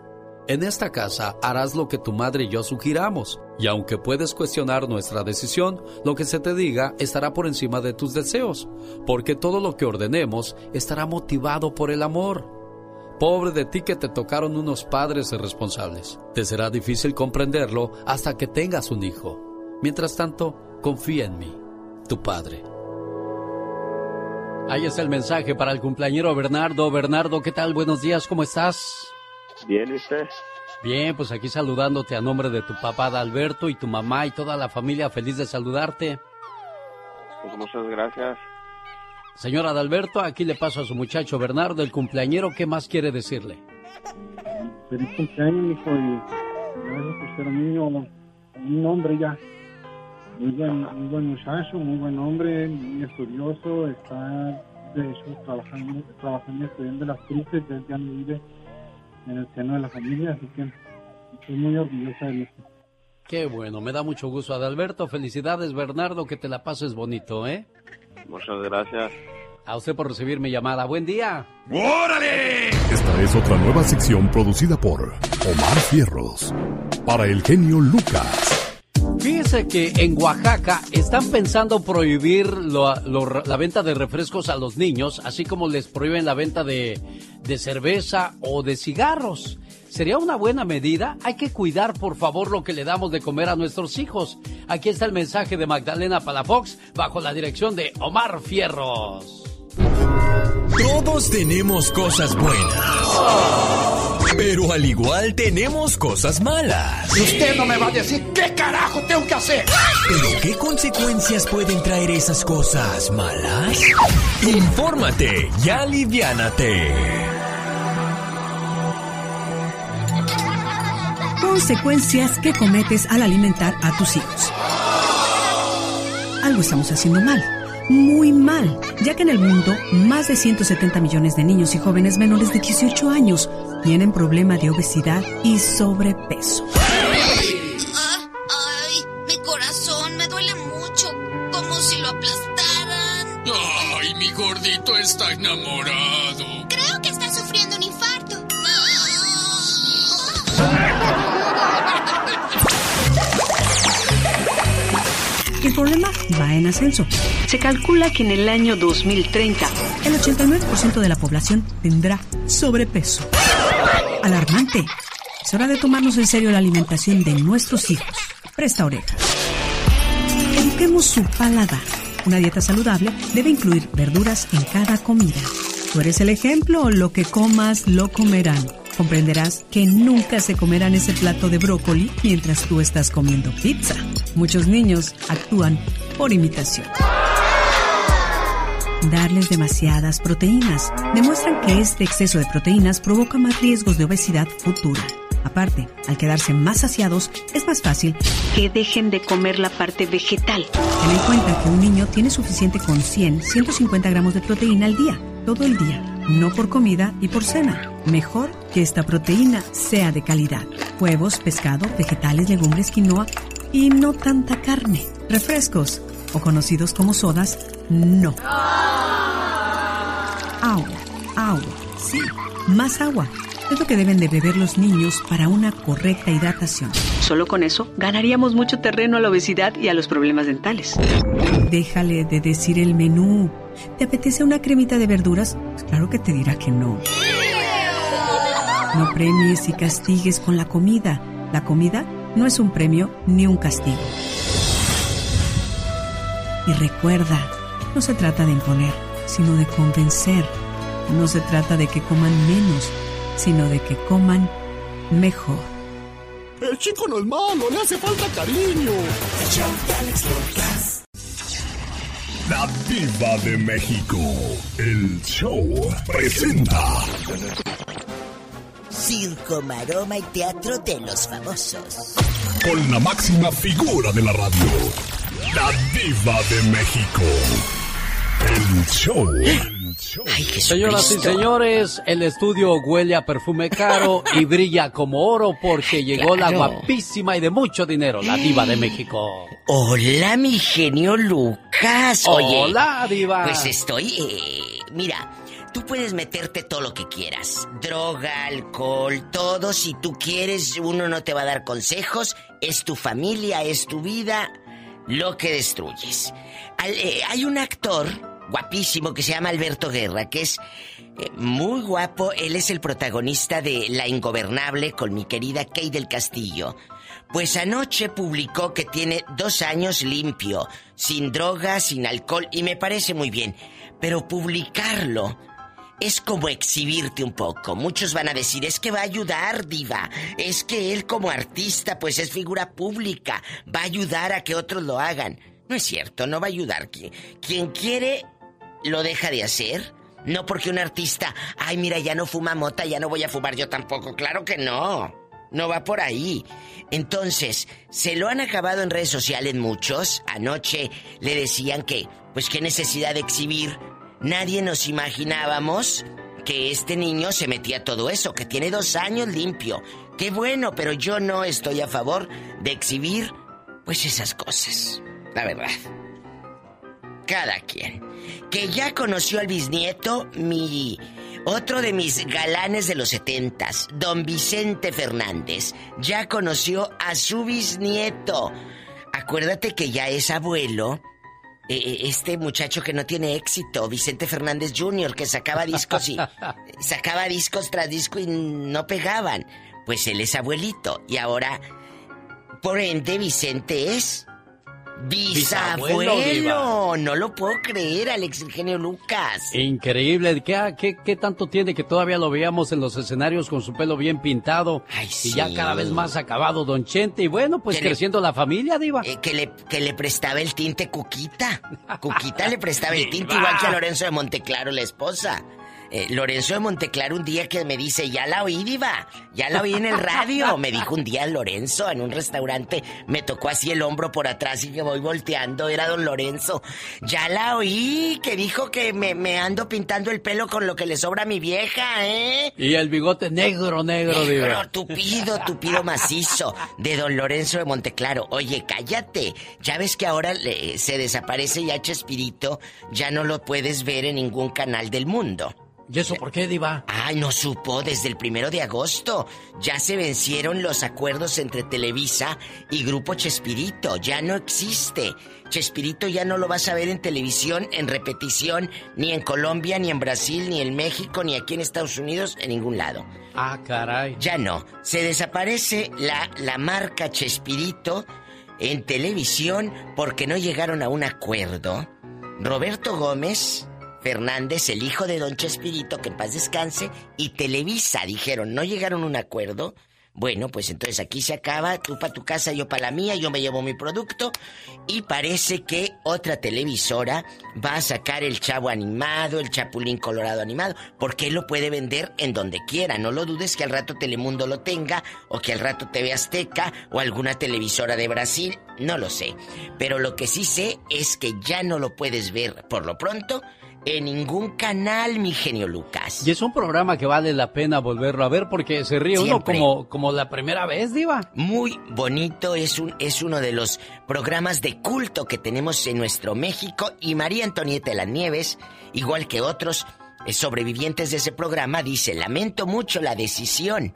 En esta casa harás lo que tu madre y yo sugiramos, y aunque puedes cuestionar nuestra decisión, lo que se te diga estará por encima de tus deseos, porque todo lo que ordenemos estará motivado por el amor. Pobre de ti que te tocaron unos padres irresponsables. Te será difícil comprenderlo hasta que tengas un hijo. Mientras tanto, confía en mí, tu padre. Ahí está el mensaje para el cumpleañero Bernardo. Bernardo, ¿qué tal? Buenos días, ¿cómo estás? Bien, ¿y usted? Bien, pues aquí saludándote a nombre de tu papá Alberto y tu mamá y toda la familia, feliz de saludarte. Pues muchas gracias. Señora Adalberto, aquí le paso a su muchacho Bernardo, el cumpleañero, ¿qué más quiere decirle? Feliz cumpleaños, hijo, y gracias por ser amigo, un hombre ya. Muy buen, muy buen muchacho, muy buen hombre, muy estudioso, está de hecho trabajando, trabajando y estudiando las cruces, ya, ya no vive en el seno de la familia, así que estoy muy orgullosa de él. Qué bueno, me da mucho gusto Adalberto, felicidades Bernardo, que te la pases bonito, ¿eh? Muchas gracias. A usted por recibir mi llamada. Buen día. ¡Órale! Esta es otra nueva sección producida por Omar Fierros. Para el genio Lucas. Fíjese que en Oaxaca están pensando prohibir la venta de refrescos a los niños, así como les prohíben la venta de, de cerveza o de cigarros. ¿Sería una buena medida? Hay que cuidar, por favor, lo que le damos de comer a nuestros hijos. Aquí está el mensaje de Magdalena Palafox bajo la dirección de Omar Fierros. Todos tenemos cosas buenas. Pero al igual tenemos cosas malas. Y usted no me va a decir qué carajo tengo que hacer. ¿Pero qué consecuencias pueden traer esas cosas malas? Infórmate y aliviánate. Consecuencias que cometes al alimentar a tus hijos. Algo estamos haciendo mal, muy mal, ya que en el mundo más de 170 millones de niños y jóvenes menores de 18 años tienen problema de obesidad y sobrepeso. Ay, mi corazón me duele mucho, como si lo aplastaran. Ay, mi gordito está enamorado. Creo que está sufriendo un infarto. El problema va en ascenso. Se calcula que en el año 2030 el 89% de la población tendrá sobrepeso. Alarmante. Es hora de tomarnos en serio la alimentación de nuestros hijos. Presta orejas. Eduquemos su paladar. Una dieta saludable debe incluir verduras en cada comida. Tú eres el ejemplo, lo que comas lo comerán. Comprenderás que nunca se comerán ese plato de brócoli mientras tú estás comiendo pizza. Muchos niños actúan por imitación. Darles demasiadas proteínas demuestran que este exceso de proteínas provoca más riesgos de obesidad futura. Aparte, al quedarse más saciados, es más fácil que dejen de comer la parte vegetal. Ten en cuenta que un niño tiene suficiente con 100, 150 gramos de proteína al día, todo el día, no por comida y por cena. Mejor que esta proteína sea de calidad. Huevos, pescado, vegetales, legumbres, quinoa y no tanta carne. Refrescos, o conocidos como sodas, no. Agua, agua, sí, más agua. Es lo que deben de beber los niños para una correcta hidratación. Solo con eso ganaríamos mucho terreno a la obesidad y a los problemas dentales. Déjale de decir el menú. ¿Te apetece una cremita de verduras? Pues claro que te dirá que no. No premies y castigues con la comida. La comida no es un premio ni un castigo. Y recuerda, no se trata de imponer, sino de convencer. No se trata de que coman menos, sino de que coman mejor. El chico no es malo, le hace falta cariño. La Diva de México. El show presenta. Circo, maroma y teatro de los famosos. Con la máxima figura de la radio. La Diva de México. El show. Señoras y señores, el estudio huele a perfume caro y brilla como oro porque llegó la guapísima y de mucho dinero, la diva de México. Hola, mi genio Lucas. Oye, Hola, diva. Pues estoy. eh, mira, tú puedes meterte todo lo que quieras: droga, alcohol, todo. Si tú quieres, uno no te va a dar consejos. Es tu familia, es tu vida, lo que destruyes. Eh, hay un actor guapísimo que se llama Alberto Guerra, que es eh, muy guapo. Él es el protagonista de La Ingobernable con mi querida Kay del Castillo. Pues anoche publicó que tiene dos años limpio, sin drogas, sin alcohol, y me parece muy bien. Pero publicarlo es como exhibirte un poco. Muchos van a decir, es que va a ayudar, diva. Es que él como artista, pues es figura pública. Va a ayudar a que otros lo hagan. No es cierto, no va a ayudar. Quien, quien quiere, lo deja de hacer. No porque un artista, ay, mira, ya no fuma mota, ya no voy a fumar yo tampoco. Claro que no. No va por ahí. Entonces, se lo han acabado en redes sociales muchos. Anoche le decían que, pues qué necesidad de exhibir. Nadie nos imaginábamos que este niño se metía todo eso, que tiene dos años limpio. Qué bueno, pero yo no estoy a favor de exhibir, pues esas cosas. La verdad. Cada quien. Que ya conoció al bisnieto, mi. Otro de mis galanes de los setentas, don Vicente Fernández, ya conoció a su bisnieto. Acuérdate que ya es abuelo. Eh, eh, Este muchacho que no tiene éxito, Vicente Fernández Jr., que sacaba discos y. sacaba discos tras disco y no pegaban. Pues él es abuelito. Y ahora, por ende, Vicente es. Bisabuelo. No lo puedo creer, Alex Eugenio Lucas. Increíble, ¿Qué, qué, qué tanto tiene que todavía lo veíamos en los escenarios con su pelo bien pintado? Y ya cada vez más acabado, don Chente. Y bueno, pues le- creciendo la familia, Diva. Eh, que, le, que le prestaba el tinte Cuquita. Cuquita le prestaba el tinte igual que a Lorenzo de Monteclaro, la esposa. Eh, Lorenzo de Monteclaro un día que me dice, ya la oí, diva, ya la oí en el radio. Me dijo un día Lorenzo en un restaurante, me tocó así el hombro por atrás y que voy volteando, era don Lorenzo. Ya la oí, que dijo que me, me ando pintando el pelo con lo que le sobra a mi vieja, ¿eh? Y el bigote negro, negro, Diva. Negro, tupido, tupido macizo de don Lorenzo de Monteclaro. Oye, cállate. Ya ves que ahora le- se desaparece ya Chespirito, ya no lo puedes ver en ningún canal del mundo. ¿Y eso por qué, Diva? Ay, no supo desde el primero de agosto. Ya se vencieron los acuerdos entre Televisa y Grupo Chespirito. Ya no existe. Chespirito ya no lo vas a ver en televisión, en repetición, ni en Colombia, ni en Brasil, ni en México, ni aquí en Estados Unidos, en ningún lado. Ah, caray. Ya no. Se desaparece la, la marca Chespirito en televisión porque no llegaron a un acuerdo. Roberto Gómez Fernández, el hijo de Don Chespirito, que en paz descanse, y Televisa dijeron, no llegaron a un acuerdo. Bueno, pues entonces aquí se acaba, tú para tu casa, yo para la mía, yo me llevo mi producto. Y parece que otra televisora va a sacar el chavo animado, el chapulín colorado animado, porque él lo puede vender en donde quiera. No lo dudes que al rato Telemundo lo tenga, o que al rato TV Azteca, o alguna televisora de Brasil, no lo sé. Pero lo que sí sé es que ya no lo puedes ver por lo pronto en ningún canal, mi genio Lucas. Y es un programa que vale la pena volverlo a ver porque se ríe uno como, como la primera vez, Diva. Muy bonito, es, un, es uno de los programas de culto que tenemos en nuestro México y María Antonieta de las Nieves, igual que otros eh, sobrevivientes de ese programa, dice, lamento mucho la decisión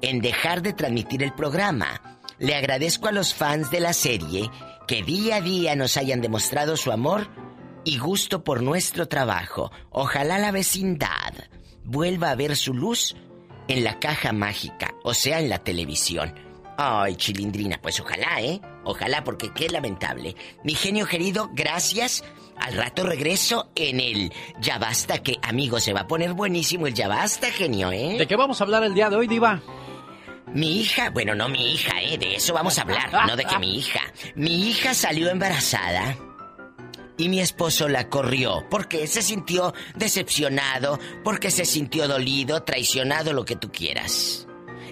en dejar de transmitir el programa. Le agradezco a los fans de la serie que día a día nos hayan demostrado su amor y gusto por nuestro trabajo. Ojalá la vecindad vuelva a ver su luz en la caja mágica, o sea, en la televisión. Ay, chilindrina, pues ojalá, ¿eh? Ojalá, porque qué lamentable. Mi genio querido, gracias. Al rato regreso en el Ya Basta, que amigo, se va a poner buenísimo el Ya Basta, genio, ¿eh? ¿De qué vamos a hablar el día de hoy, Diva? Mi hija, bueno, no mi hija, ¿eh? De eso vamos a hablar, no de que mi hija. Mi hija salió embarazada y mi esposo la corrió porque se sintió decepcionado, porque se sintió dolido, traicionado, lo que tú quieras.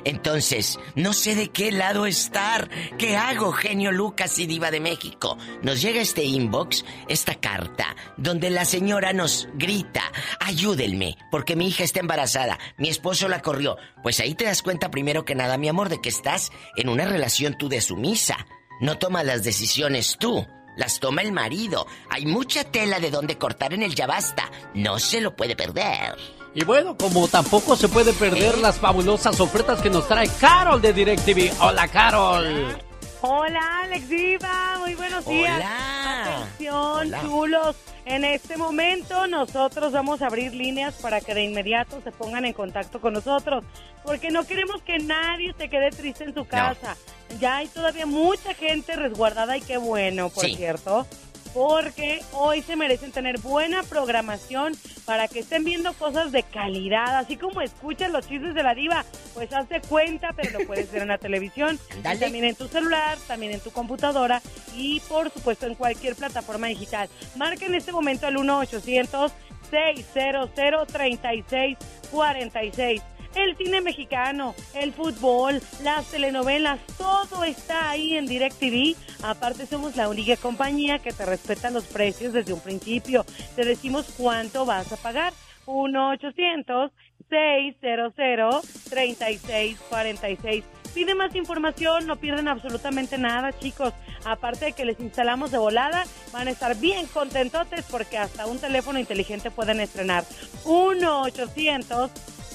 Entonces, no sé de qué lado estar. ¿Qué hago, genio Lucas y Diva de México? Nos llega este inbox, esta carta, donde la señora nos grita: Ayúdenme, porque mi hija está embarazada. Mi esposo la corrió. Pues ahí te das cuenta, primero que nada, mi amor, de que estás en una relación tú de sumisa. No tomas las decisiones tú. Las toma el marido. Hay mucha tela de donde cortar en el ya basta. No se lo puede perder. Y bueno, como tampoco se puede perder las fabulosas ofertas que nos trae Carol de DirecTV. Hola, Carol. Hola, Alex Diva. Muy buenos días. Hola. Atención, chulos. En este momento nosotros vamos a abrir líneas para que de inmediato se pongan en contacto con nosotros, porque no queremos que nadie se quede triste en su casa. Ya hay todavía mucha gente resguardada y qué bueno, por Sí. cierto. Porque hoy se merecen tener buena programación para que estén viendo cosas de calidad, así como escuchas los chistes de la diva, pues hazte cuenta, pero lo puedes ver en la televisión, y también en tu celular, también en tu computadora y por supuesto en cualquier plataforma digital. Marca en este momento el 1-800-600-3646. El cine mexicano, el fútbol, las telenovelas, todo está ahí en DirecTV. Aparte somos la única compañía que te respeta los precios desde un principio. Te decimos cuánto vas a pagar. 1-800-600-3646. Pide más información, no pierden absolutamente nada, chicos. Aparte de que les instalamos de volada, van a estar bien contentotes porque hasta un teléfono inteligente pueden estrenar.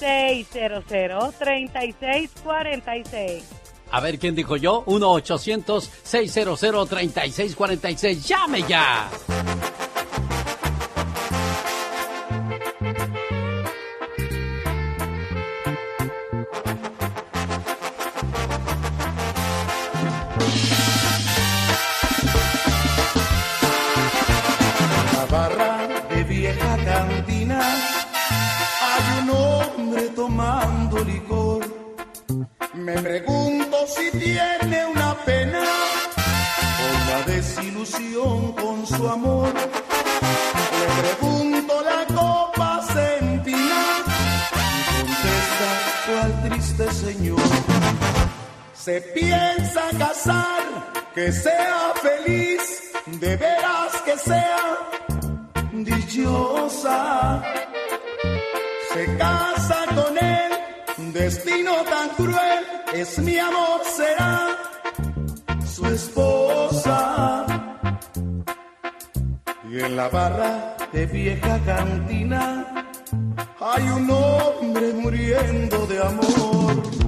1-800-600-3646. A ver quién dijo yo. 1-800-600-3646. ¡Llame ya! Que sea feliz, de veras que sea dichosa. Se casa con él, destino tan cruel, es mi amor, será su esposa. Y en la barra de vieja cantina hay un hombre muriendo de amor.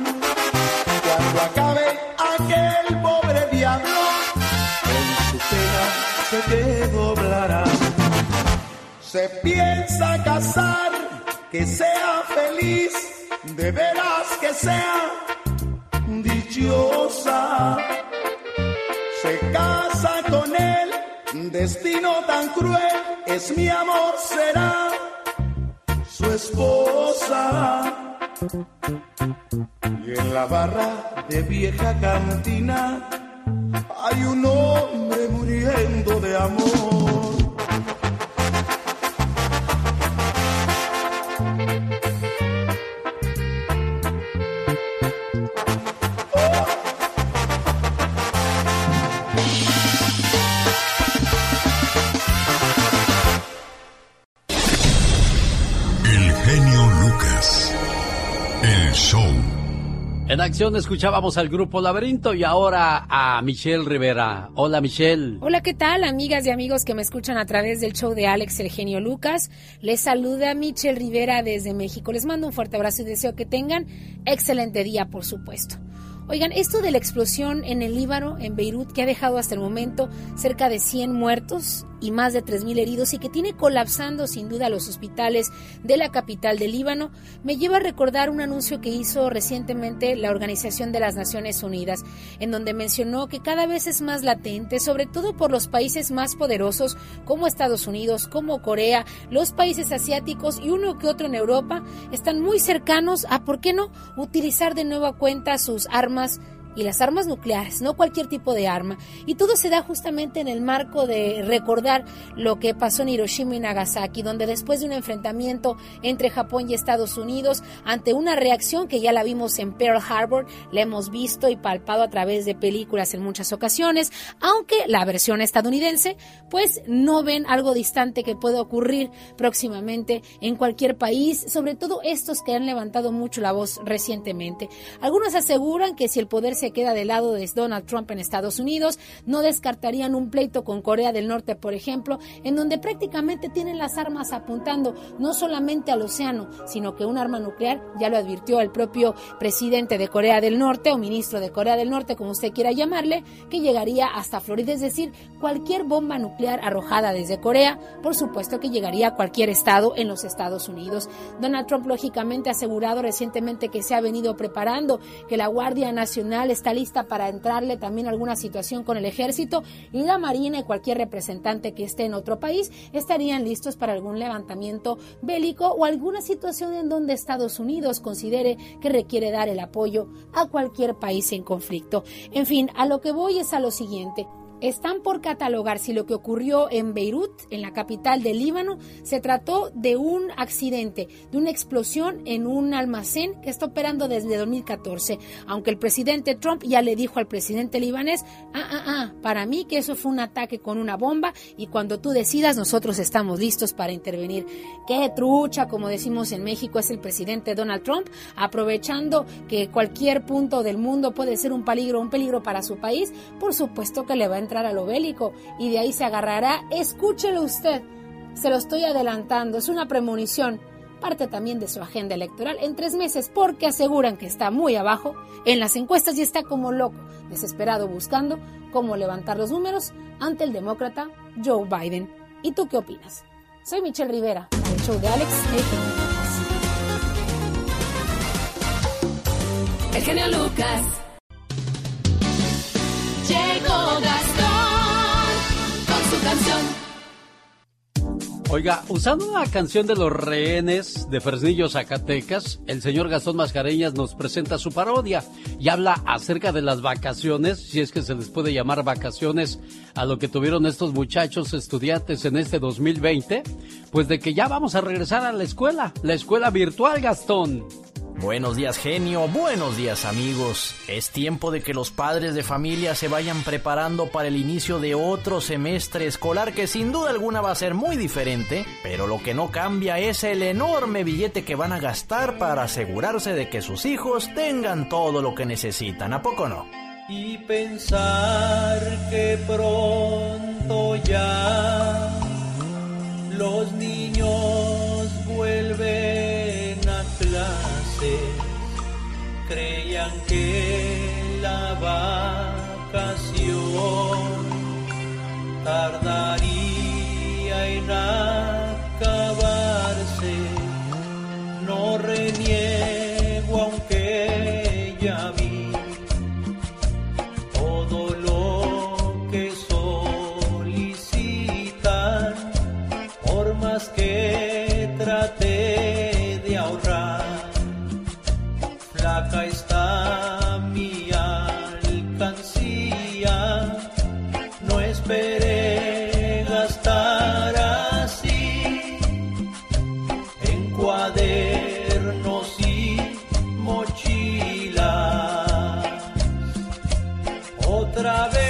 Se piensa casar, que sea feliz, de veras que sea dichosa. Se casa con él, destino tan cruel, es mi amor, será su esposa. Y en la barra de vieja cantina hay un hombre muriendo de amor. Show. En acción escuchábamos al grupo Laberinto y ahora a Michelle Rivera. Hola Michelle. Hola, ¿qué tal, amigas y amigos que me escuchan a través del show de Alex el genio Lucas? Les saluda Michelle Rivera desde México. Les mando un fuerte abrazo y deseo que tengan excelente día, por supuesto. Oigan, esto de la explosión en el Líbano, en Beirut, que ha dejado hasta el momento cerca de 100 muertos y más de 3.000 heridos y que tiene colapsando sin duda los hospitales de la capital del Líbano, me lleva a recordar un anuncio que hizo recientemente la Organización de las Naciones Unidas, en donde mencionó que cada vez es más latente, sobre todo por los países más poderosos como Estados Unidos, como Corea, los países asiáticos y uno que otro en Europa, están muy cercanos a, ¿por qué no?, utilizar de nueva cuenta sus armas y las armas nucleares, no cualquier tipo de arma. Y todo se da justamente en el marco de recordar lo que pasó en Hiroshima y Nagasaki, donde después de un enfrentamiento entre Japón y Estados Unidos, ante una reacción que ya la vimos en Pearl Harbor, la hemos visto y palpado a través de películas en muchas ocasiones, aunque la versión estadounidense, pues no ven algo distante que pueda ocurrir próximamente en cualquier país, sobre todo estos que han levantado mucho la voz recientemente. Algunos aseguran que si el poder se queda del lado de Donald Trump en Estados Unidos, no descartarían un pleito con Corea del Norte, por ejemplo, en donde prácticamente tienen las armas apuntando no solamente al océano, sino que un arma nuclear, ya lo advirtió el propio presidente de Corea del Norte o ministro de Corea del Norte, como usted quiera llamarle, que llegaría hasta Florida, es decir, cualquier bomba nuclear arrojada desde Corea, por supuesto que llegaría a cualquier estado en los Estados Unidos. Donald Trump lógicamente ha asegurado recientemente que se ha venido preparando, que la Guardia Nacional está lista para entrarle también alguna situación con el ejército y la Marina y cualquier representante que esté en otro país estarían listos para algún levantamiento bélico o alguna situación en donde Estados Unidos considere que requiere dar el apoyo a cualquier país en conflicto. En fin, a lo que voy es a lo siguiente están por catalogar si lo que ocurrió en Beirut, en la capital del Líbano, se trató de un accidente, de una explosión en un almacén que está operando desde 2014. Aunque el presidente Trump ya le dijo al presidente libanés, ah, ah, ah, para mí que eso fue un ataque con una bomba y cuando tú decidas nosotros estamos listos para intervenir. Qué trucha, como decimos en México, es el presidente Donald Trump, aprovechando que cualquier punto del mundo puede ser un peligro, un peligro para su país, por supuesto que le va a entrar a lo bélico y de ahí se agarrará. Escúchelo usted, se lo estoy adelantando, es una premonición, parte también de su agenda electoral en tres meses porque aseguran que está muy abajo en las encuestas y está como loco, desesperado buscando cómo levantar los números ante el demócrata Joe Biden. ¿Y tú qué opinas? Soy Michelle Rivera, el show de Alex, el genio Lucas. Con su canción. Oiga, usando una canción de los rehenes de Fresnillo, Zacatecas, el señor Gastón Mascareñas nos presenta su parodia y habla acerca de las vacaciones, si es que se les puede llamar vacaciones a lo que tuvieron estos muchachos estudiantes en este 2020, pues de que ya vamos a regresar a la escuela, la escuela virtual, Gastón. Buenos días genio, buenos días amigos. Es tiempo de que los padres de familia se vayan preparando para el inicio de otro semestre escolar que sin duda alguna va a ser muy diferente, pero lo que no cambia es el enorme billete que van a gastar para asegurarse de que sus hijos tengan todo lo que necesitan, ¿a poco no? Y pensar que pronto ya los niños vuelven clase creían que la vacación tardaría en acabarse. No reniego Otra vez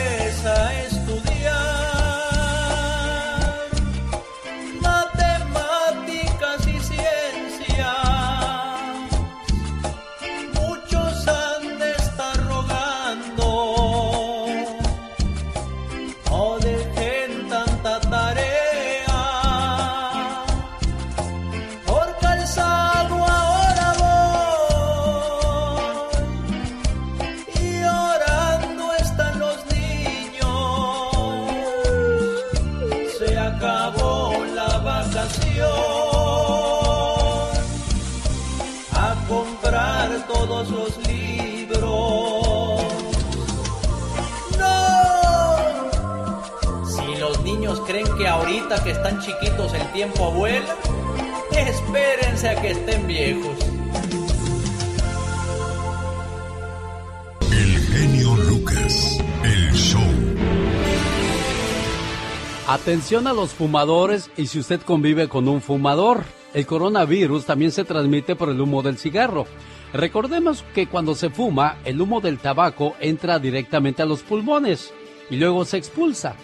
Atención a los fumadores y si usted convive con un fumador. El coronavirus también se transmite por el humo del cigarro. Recordemos que cuando se fuma, el humo del tabaco entra directamente a los pulmones y luego se expulsa.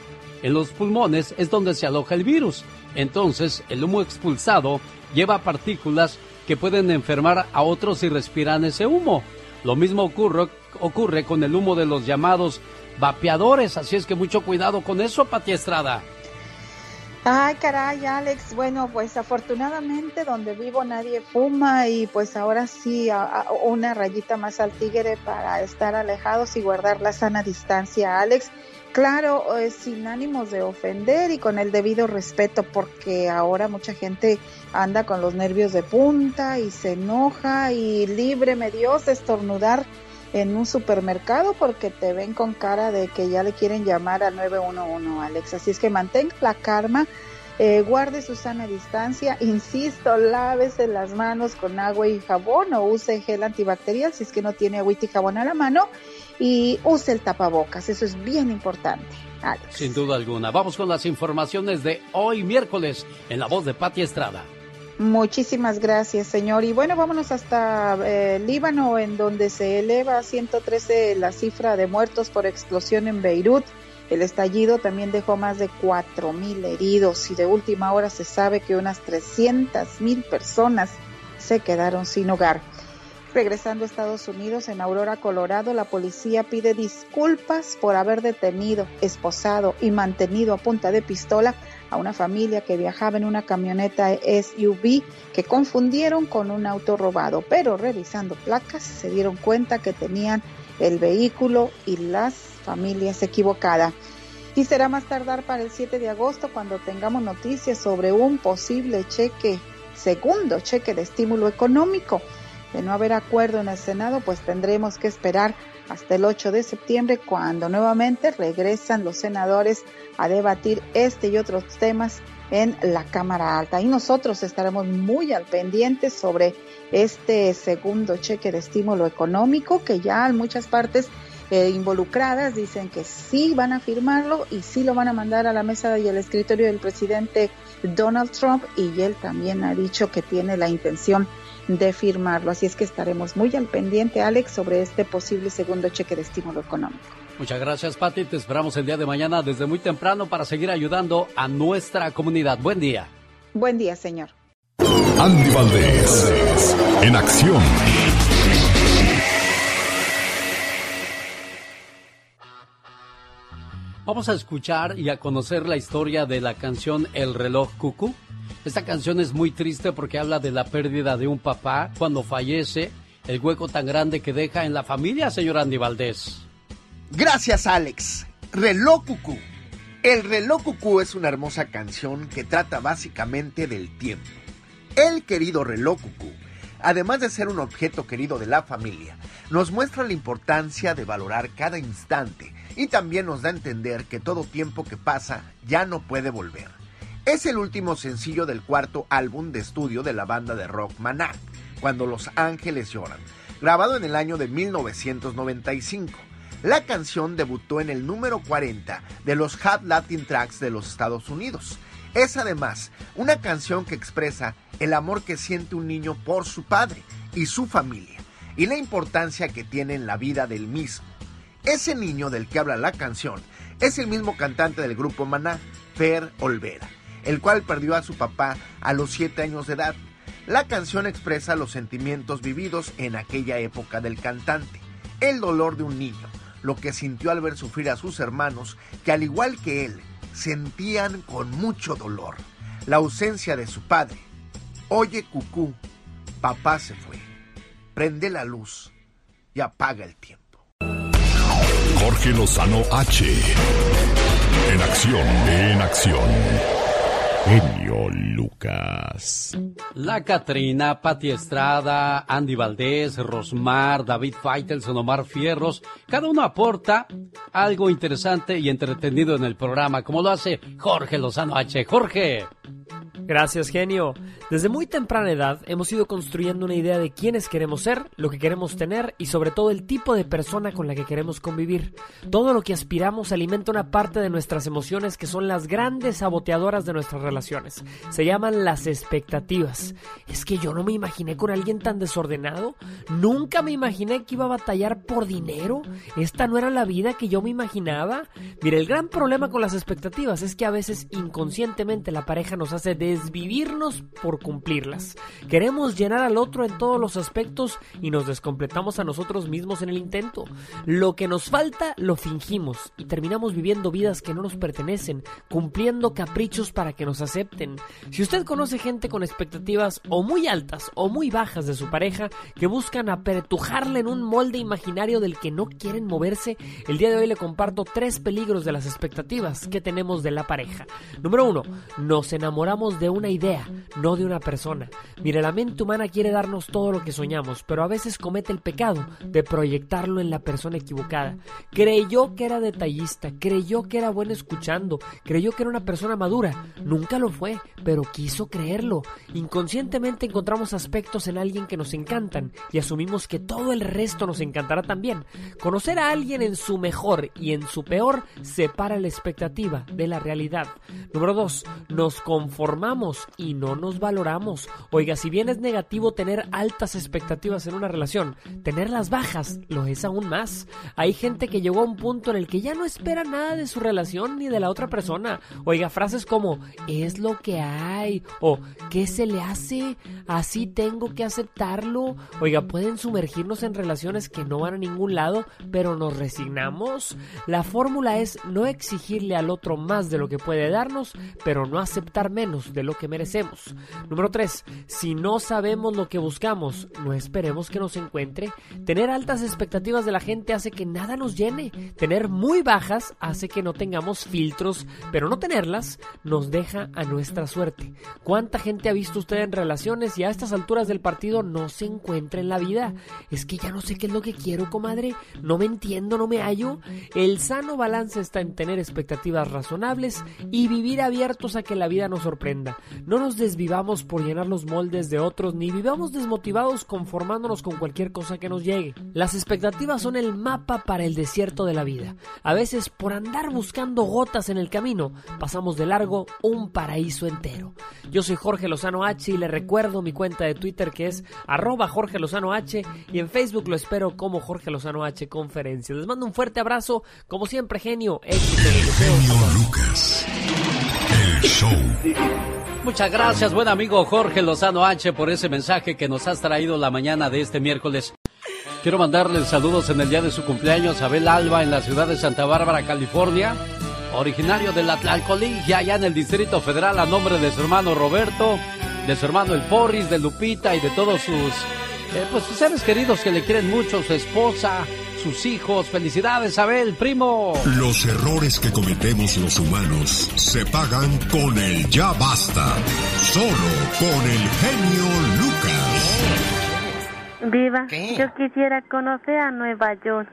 En los pulmones es donde se aloja el virus. Entonces, el humo expulsado lleva partículas que pueden enfermar a otros si respiran ese humo. Lo mismo ocurre, con el humo de los llamados vapeadores, así es que mucho cuidado con eso, Pati Estrada. Ay, caray, Alex. Bueno, pues afortunadamente donde vivo nadie fuma y pues ahora sí una rayita más al tigre para estar alejados y guardar la sana distancia, Alex. Claro, eh, sin ánimos de ofender y con el debido respeto, porque ahora mucha gente anda con los nervios de punta y se enoja y líbreme Dios de estornudar en un supermercado porque te ven con cara de que ya le quieren llamar al 911, Alex. Así es que mantenga la calma, eh, guarde su sana distancia, insisto, lávese las manos con agua y jabón o use gel antibacterial si es que no tiene agüita y jabón a la mano y use el tapabocas, eso es bien importante. Alex. Sin duda alguna. Vamos con las informaciones de hoy miércoles en la voz de Pati Estrada. Muchísimas gracias, señor. Y bueno, vámonos hasta eh, Líbano, en donde se eleva a 113 la cifra de muertos por explosión en Beirut. El estallido también dejó más de 4.000 heridos y de última hora se sabe que unas 300.000 personas se quedaron sin hogar. Regresando a Estados Unidos, en Aurora, Colorado, la policía pide disculpas por haber detenido, esposado y mantenido a punta de pistola a una familia que viajaba en una camioneta SUV que confundieron con un auto robado, pero revisando placas se dieron cuenta que tenían el vehículo y las familias equivocadas. Y será más tardar para el 7 de agosto cuando tengamos noticias sobre un posible cheque, segundo cheque de estímulo económico. De no haber acuerdo en el Senado, pues tendremos que esperar hasta el 8 de septiembre cuando nuevamente regresan los senadores a debatir este y otros temas en la Cámara Alta. Y nosotros estaremos muy al pendiente sobre este segundo cheque de estímulo económico que ya en muchas partes eh, involucradas dicen que sí van a firmarlo y sí lo van a mandar a la mesa y al escritorio del presidente Donald Trump y él también ha dicho que tiene la intención de firmarlo. Así es que estaremos muy al pendiente, Alex, sobre este posible segundo cheque de estímulo económico. Muchas gracias, Pati. Te esperamos el día de mañana desde muy temprano para seguir ayudando a nuestra comunidad. Buen día. Buen día, señor. Andy Valdés, en acción. Vamos a escuchar y a conocer la historia de la canción El reloj cucú. Esta canción es muy triste porque habla de la pérdida de un papá cuando fallece, el hueco tan grande que deja en la familia, señor Andy Valdés. Gracias, Alex. Reloj Cucú. El reloj Cucú es una hermosa canción que trata básicamente del tiempo. El querido reloj Cucú, además de ser un objeto querido de la familia, nos muestra la importancia de valorar cada instante y también nos da a entender que todo tiempo que pasa ya no puede volver. Es el último sencillo del cuarto álbum de estudio de la banda de rock Maná, Cuando los Ángeles Lloran, grabado en el año de 1995. La canción debutó en el número 40 de los Hot Latin Tracks de los Estados Unidos. Es además una canción que expresa el amor que siente un niño por su padre y su familia y la importancia que tiene en la vida del mismo. Ese niño del que habla la canción es el mismo cantante del grupo Maná, Fer Olvera, el cual perdió a su papá a los 7 años de edad. La canción expresa los sentimientos vividos en aquella época del cantante, el dolor de un niño, lo que sintió al ver sufrir a sus hermanos, que al igual que él, sentían con mucho dolor la ausencia de su padre. Oye, cucú, papá se fue. Prende la luz y apaga el tiempo. Jorge Lozano H. En acción, en acción. Genio Lucas. La Catrina, Pati Estrada, Andy Valdés, Rosmar, David Faitelson, Omar Fierros, cada uno aporta algo interesante y entretenido en el programa, como lo hace Jorge Lozano H. Jorge. Gracias, genio. Desde muy temprana edad hemos ido construyendo una idea de quiénes queremos ser, lo que queremos tener y sobre todo el tipo de persona con la que queremos convivir. Todo lo que aspiramos alimenta una parte de nuestras emociones que son las grandes saboteadoras de nuestras relaciones. Se llaman las expectativas. Es que yo no me imaginé con alguien tan desordenado. Nunca me imaginé que iba a batallar por dinero. Esta no era la vida que yo me imaginaba. Mire, el gran problema con las expectativas es que a veces inconscientemente la pareja nos hace desvivirnos por cumplirlas. Queremos llenar al otro en todos los aspectos y nos descompletamos a nosotros mismos en el intento. Lo que nos falta lo fingimos y terminamos viviendo vidas que no nos pertenecen, cumpliendo caprichos para que nos acepten. Si usted conoce gente con expectativas o muy altas o muy bajas de su pareja que buscan apertujarle en un molde imaginario del que no quieren moverse, el día de hoy le comparto tres peligros de las expectativas que tenemos de la pareja. Número uno, nos enamoramos de una idea, no de una persona. Mire, la mente humana quiere darnos todo lo que soñamos, pero a veces comete el pecado de proyectarlo en la persona equivocada. Creyó que era detallista, creyó que era bueno escuchando, creyó que era una persona madura. Nunca lo fue, pero quiso creerlo. Inconscientemente encontramos aspectos en alguien que nos encantan y asumimos que todo el resto nos encantará también. Conocer a alguien en su mejor y en su peor separa la expectativa de la realidad. Número 2. Nos conformamos y no nos valoramos. Oiga, si bien es negativo tener altas expectativas en una relación, tenerlas bajas lo es aún más. Hay gente que llegó a un punto en el que ya no espera nada de su relación ni de la otra persona. Oiga, frases como es lo que hay o ¿qué se le hace? Así tengo que aceptarlo. Oiga, pueden sumergirnos en relaciones que no van a ningún lado, pero nos resignamos. La fórmula es no exigirle al otro más de lo que puede darnos, pero no aceptar menos de lo que merecemos. Número 3. Si no sabemos lo que buscamos, no esperemos que nos encuentre. Tener altas expectativas de la gente hace que nada nos llene. Tener muy bajas hace que no tengamos filtros, pero no tenerlas nos deja a nuestra suerte. ¿Cuánta gente ha visto usted en relaciones y a estas alturas del partido no se encuentra en la vida? Es que ya no sé qué es lo que quiero, comadre. No me entiendo, no me hallo. El sano balance está en tener expectativas razonables y vivir abiertos a que la vida nos sorprenda. No nos desvivamos por llenar los moldes de otros ni vivamos desmotivados conformándonos con cualquier cosa que nos llegue. Las expectativas son el mapa para el desierto de la vida. A veces por andar buscando gotas en el camino pasamos de largo un paraíso entero. Yo soy Jorge Lozano H y le recuerdo mi cuenta de Twitter que es arroba Jorge Lozano H y en Facebook lo espero como Jorge Lozano H Conferencias. Les mando un fuerte abrazo, como siempre genio, éxito el deseo. Lucas. El show. Muchas gracias, buen amigo Jorge Lozano H, por ese mensaje que nos has traído la mañana de este miércoles. Quiero mandarle saludos en el día de su cumpleaños a Abel Alba en la ciudad de Santa Bárbara, California. Originario de la Tlalcolingia, allá en el Distrito Federal, a nombre de su hermano Roberto, de su hermano El Porris, de Lupita y de todos sus, eh, pues, sus seres queridos que le quieren mucho, su esposa, sus hijos. Felicidades, Abel, primo. Los errores que cometemos los humanos se pagan con el ya basta. Solo con el genio Lucas. Viva, yo quisiera conocer a Nueva York.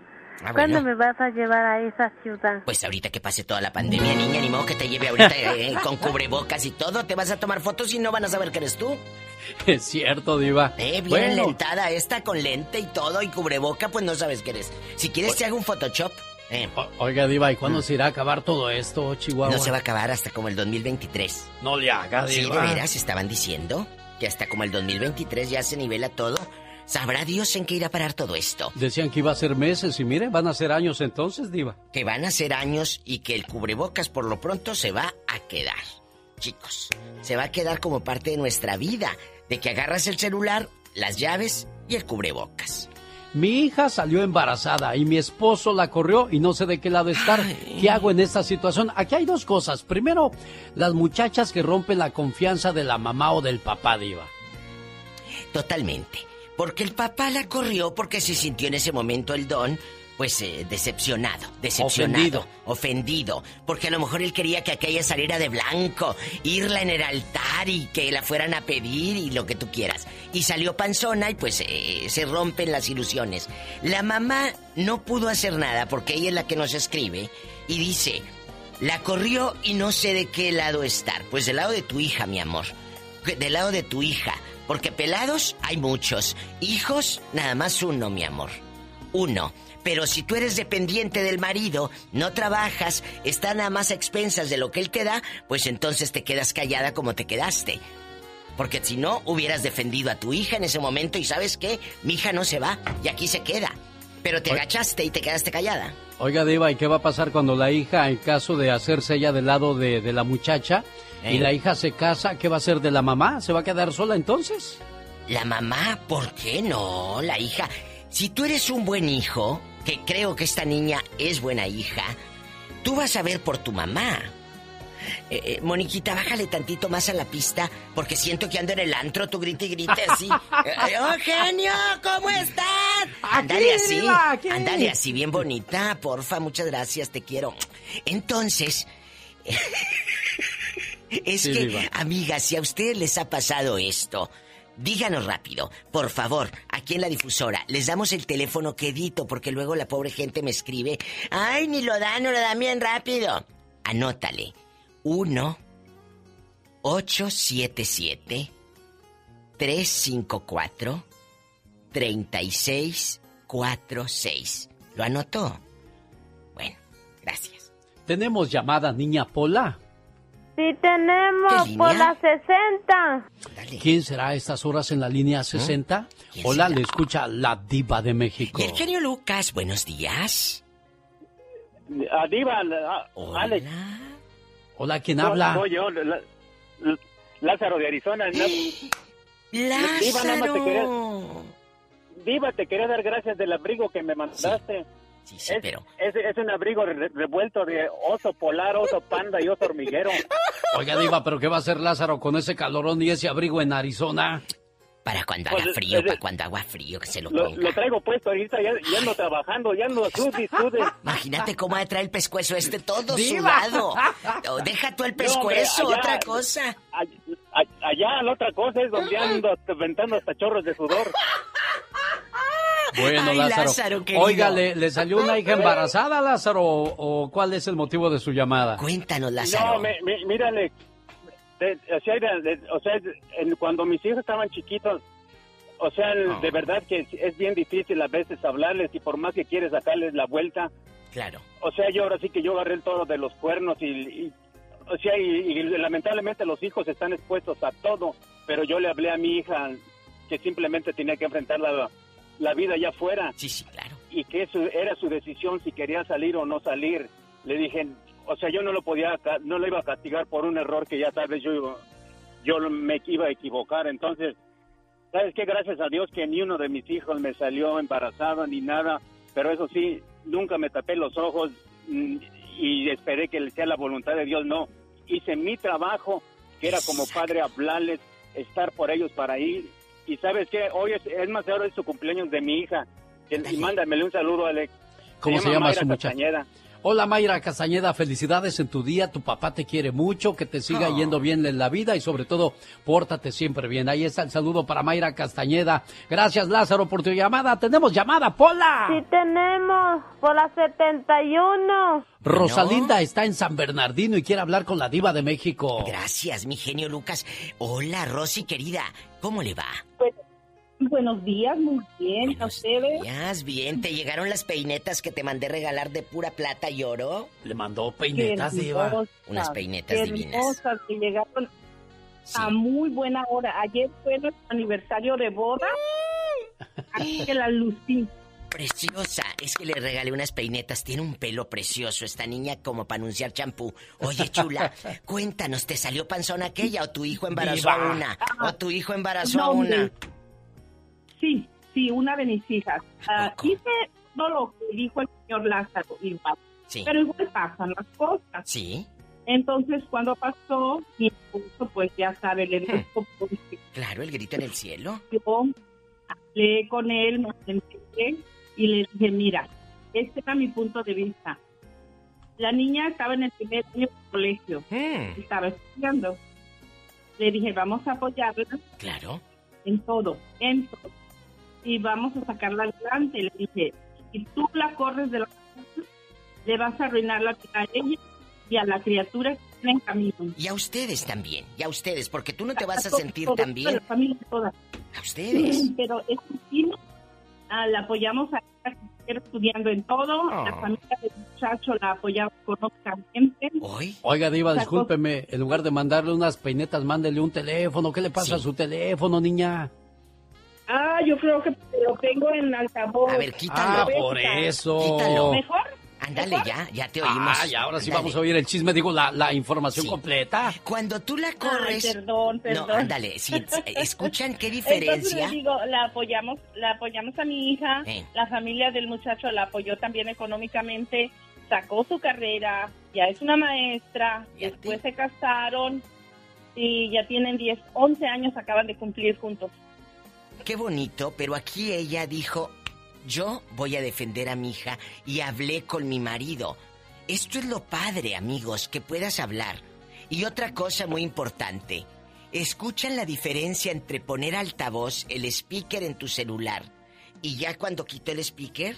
Ah, ¿Cuándo bueno. me vas a llevar a esa ciudad? Pues ahorita que pase toda la pandemia, niña, ni modo que te lleve ahorita eh, con cubrebocas y todo. Te vas a tomar fotos y no van a saber que eres tú. Es cierto, Diva. Eh, bien Bueno. lentada esta con lente y todo y cubreboca, pues no sabes que eres. Si quieres te hago un Photoshop. Eh, Oiga, Diva, ¿y cuándo se irá a acabar todo esto, Chihuahua? no se va a acabar hasta como el 2023. No le haga, Sí, de Diva. veras, estaban diciendo que hasta como el 2023 ya se nivela todo. ¿Sabrá Dios en qué irá a parar todo esto? Decían que iba a ser meses y mire, van a ser años entonces, Diva. Que van a ser años y que el cubrebocas por lo pronto se va a quedar. Chicos, se va a quedar como parte de nuestra vida. De que agarras el celular, las llaves y el cubrebocas. Mi hija salió embarazada y mi esposo la corrió y no sé de qué lado estar. ¿Qué hago en esta situación? Aquí hay dos cosas. Primero, las muchachas que rompen la confianza de la mamá o del papá, Diva. Totalmente. Porque el papá la corrió porque se sintió en ese momento el don pues eh, decepcionado, decepcionado, ofendido. porque a lo mejor él quería que aquella saliera de blanco, irla en el altar y que la fueran a pedir y lo que tú quieras. Y salió panzona y pues eh, se rompen las ilusiones. La mamá no pudo hacer nada porque ella es la que nos escribe y dice, la corrió y no sé de qué lado estar. Pues del lado de tu hija, mi amor. Del lado de tu hija. Porque pelados hay muchos. Hijos, nada más uno, mi amor. Uno. Pero si tú eres dependiente del marido, no trabajas, está nada más a expensas de lo que él te da, pues entonces te quedas callada como te quedaste. Porque si no, hubieras defendido a tu hija en ese momento y sabes qué, mi hija no se va y aquí se queda. Pero te agachaste y te quedaste callada. Oiga, Diva, ¿y qué va a pasar cuando la hija, en caso de hacerse ella del lado de, de la muchacha, y la hija se casa, ¿qué va a hacer de la mamá? ¿Se va a quedar sola entonces? La mamá, ¿por qué no? La hija. Si tú eres un buen hijo, que creo que esta niña es buena hija, tú vas a ver por tu mamá. Eh, eh, Moniquita, bájale tantito más a la pista, porque siento que ando en el antro, tú grite y grite así. Eh, ¡Oh, genio! ¿Cómo estás? Ándale así. Ándale así, bien bonita, porfa, muchas gracias, te quiero. Entonces. Es Sí, que, diva. amigas, si a ustedes les ha pasado esto, díganos rápido, por favor, aquí en la difusora, les damos el teléfono quedito, porque luego la pobre gente me escribe, ay, ni lo dan, no lo dan bien rápido. Anótale, 1 877 354 3646. ¿Lo anotó? Bueno, gracias. Tenemos llamada niña Pola. Sí tenemos ¿Qué por la 60. ¿Quién será a estas horas en la línea 60? Hola, le escucha la diva de México. El genio Lucas, buenos días. A Diva, a- Alex. Hola, ¿quién habla? Soy yo, la- la- Lázaro de Arizona. No- Diva, nada más te quería, Diva, te quería dar gracias del abrigo que me mandaste. Sí, es, pero- es, es un abrigo re- revuelto de oso polar, oso panda y oso hormiguero. Oiga, diva, ¿pero qué va a hacer Lázaro con ese calorón y ese abrigo en Arizona? Para cuando Pues, haga frío, eh, para cuando haga frío, que se lo Lo, ponga. lo traigo puesto ahorita, ya, ya ando trabajando, ya ando sude, sude. Imagínate cómo va a traer el pescuezo este todo Diva. sudado. No, deja tú el No, hombre, pescuezo, allá- otra cosa. A- Allá la otra cosa es donde ando aventando hasta chorros de sudor. Bueno, Ay, Lázaro. Lázaro. Oiga, ¿le, le salió una hija embarazada, Lázaro? ¿O, o cuál es el motivo de su llamada? Cuéntanos, No, me, me- mírale, de- o sea, de- de- o sea, en- cuando mis hijos estaban chiquitos, o sea, Ah. de verdad que es, es bien difícil a veces hablarles y por más que quieres sacarles la vuelta, Claro. o sea, yo ahora sí que yo agarré el toro de los cuernos y, y- o sea, y, y lamentablemente los hijos están expuestos a todo, pero yo le hablé a mi hija que simplemente tenía que enfrentar la, vida allá afuera. Sí, sí, claro. Y que eso era su decisión si quería salir o no salir. Le dije, o sea, yo no lo podía, no lo iba a castigar por un error que ya tal vez yo, yo me iba a equivocar. Entonces, ¿sabes qué? Gracias a Dios que ni uno de mis hijos me salió embarazado ni nada, pero eso sí, nunca me tapé los ojos mm, y esperé que sea la voluntad de Dios. No, hice mi trabajo, que era como padre hablarles, estar por ellos para ir. Y sabes qué, hoy es, es más, ahora es su cumpleaños de mi hija. Que- Y mándamele un saludo, Alex. ¿Cómo se llama Mayra su muchacha? Hola Mayra Castañeda, felicidades en tu día, tu papá te quiere mucho, que te siga Oh. yendo bien en la vida y sobre todo, pórtate siempre bien. Ahí está el saludo para Mayra Castañeda. Gracias Lázaro por tu llamada. Tenemos llamada, Pola. Sí tenemos por la 71. Rosalinda está en San Bernardino y quiere hablar con la diva de México. Gracias, mi genio Lucas. Hola, Rosy, querida. ¿Cómo le va? Buenos días, muy bien. ¿A ustedes? Ya, bien. ¿Te llegaron las peinetas que te mandé regalar de pura plata y oro? Le mandó peinetas, diva. Unas peinetas qué divinas. hermosas, que llegaron a muy buena hora. Ayer fue nuestro aniversario de boda. Así que la lucí. Preciosa. Es que le regalé unas peinetas. Tiene un pelo precioso esta niña como para anunciar champú. Oye, chula, cuéntanos, ¿te salió panzón aquella o tu hijo embarazó a una? ¿O tu hijo embarazó No, a una? Sí, sí, una de mis hijas. Ah, hice todo lo que dijo el señor Lázaro, igual. Sí. Pero igual pasan las cosas. Sí. Entonces, cuando pasó, mi esposo, pues ya sabe, le dijo, pues, Claro, el grito en el cielo. yo hablé con él, me senté y le dije, mira, este era mi punto de vista. La niña estaba en el primer año de colegio, estaba estudiando. Le dije, vamos a apoyarla. Claro. En todo, en todo. Y vamos a sacarla adelante. Le dije, si tú la corres de la casa, le vas a arruinar la vida a ella y a la criatura que tiene en camino. Y a ustedes también, y a ustedes, porque tú no te vas a sentir tan bien. La familia toda. A ustedes. Pero es destino. Ah, la apoyamos a ella estudiando en todo. La familia del muchacho la apoyamos económicamente. Oiga, Diva, discúlpeme. En lugar de mandarle unas peinetas, mándele un teléfono. ¿Qué le pasa a su teléfono, niña? Ah, yo creo que lo tengo en altavoz. A ver, quítalo. Ah, por eso. Quítalo. ¿Mejor? Ándale, ya, ya te oímos. Ah, ya, ahora sí Ándale. vamos a oír el chisme, digo, la, la información Sí. completa. Cuando tú la corres. Ay, perdón, perdón. No, ándale, sí, escuchan qué Entonces diferencia. le digo, la apoyamos, la apoyamos a mi hija, Eh. la familia del muchacho la apoyó también económicamente, sacó su carrera, ya es una maestra, después se casaron y ya tienen 10, 11 años acaban de cumplir juntos. Qué bonito, pero aquí ella dijo, yo voy a defender a mi hija y hablé con mi marido. Esto es lo padre, amigos, que puedas hablar. Y otra cosa muy importante, escuchan la diferencia entre poner altavoz, el speaker en tu celular, y ya cuando quito el speaker,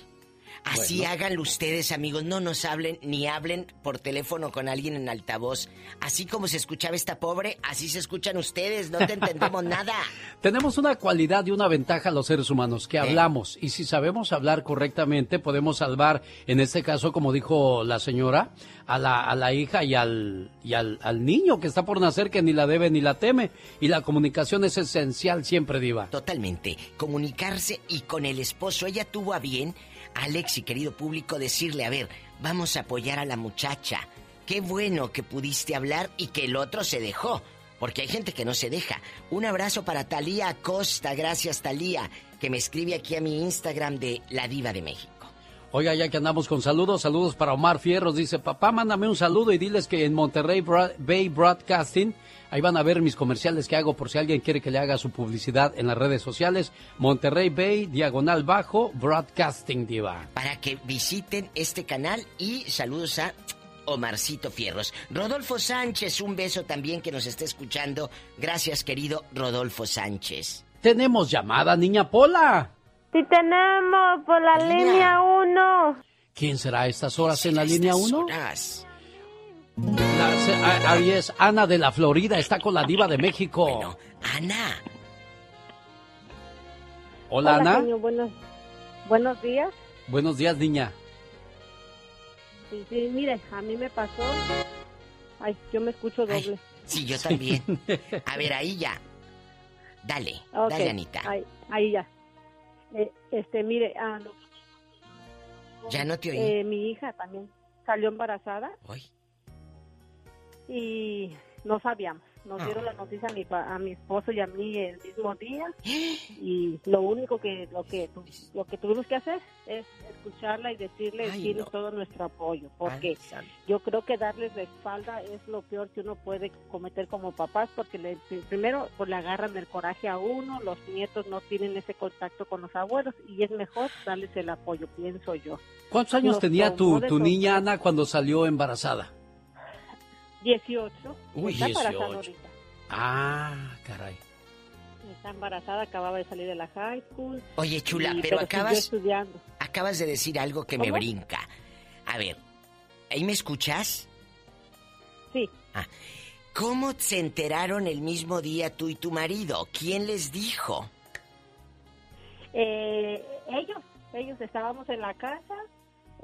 así Bueno. háganlo ustedes, amigos, no nos hablen ni hablen por teléfono con alguien en altavoz. Así como se escuchaba esta pobre, así se escuchan ustedes, no te entendemos nada. Tenemos una cualidad y una ventaja los seres humanos, que hablamos. Y si sabemos hablar correctamente, podemos salvar, en este caso, como dijo la señora, a la, a la hija y, al, y al, al niño que está por nacer, que ni la debe ni la teme. Y la comunicación es esencial siempre, Diva. Totalmente. Comunicarse y con el esposo. Ella tuvo a bien, Alex y querido público, decirle, a ver, vamos a apoyar a la muchacha. Qué bueno que pudiste hablar y que el otro se dejó. Porque hay gente que no se deja. Un abrazo para Talía Acosta. Gracias, Talía, que me escribe aquí a mi Instagram de La Diva de México. Oiga, ya que andamos con saludos, saludos para Omar Fierros. Dice, papá, mándame un saludo y diles que en Monterrey Bay Broadcasting, ahí van a ver mis comerciales que hago por si alguien quiere que le haga su publicidad en las redes sociales. Monterrey Bay, diagonal bajo, Broadcasting Diva. Para que visiten este canal y saludos a Omarcito Fierros. Rodolfo Sánchez, un beso también que nos está escuchando. Gracias, querido Rodolfo Sánchez. Tenemos llamada, niña Pola. Sí tenemos por la línea 1. ¿Quién será a estas horas en la línea 1? Ahí es Ana de la Florida, está con la diva de México. Ana. Hola, Ana. genio, buenos, buenos días. Buenos días, niña. Sí, sí, mire, a mí me pasó. Ay, yo me escucho doble. Sí, yo también. A ver, ahí ya. Dale, Ok, dale, Anita. Ahí, ahí ya. Eh, este, mire, ah, no, Ya no te oí. eh, mi hija también salió embarazada. Ay. Y no sabíamos. Nos Ah. dieron la noticia a mi, pa- a mi esposo y a mí el mismo día. Y lo único que lo que lo que tuvimos que hacer es escucharla y decirle Ay, no. todo nuestro apoyo, porque Ay, yo creo que darles la espalda es lo peor que uno puede cometer como papás, porque le, primero pues le agarran el coraje a uno, los nietos no tienen ese contacto con los abuelos y es mejor darles el apoyo, pienso yo. ¿Cuántos años Nos tenía tu, tu niña. Ana cuando salió embarazada? 18. Uy, está embarazada 18. ahorita. Ah, caray. Está embarazada, acababa de salir de la high school. Oye, chula, y- pero acabas, estudiando. acabas de decir algo que me brinca. A ver, ¿ahí me escuchas? Sí. Ah, ¿Cómo se enteraron el mismo día tú y tu marido? ¿Quién les dijo? Eh, ellos, ellos estábamos en la casa,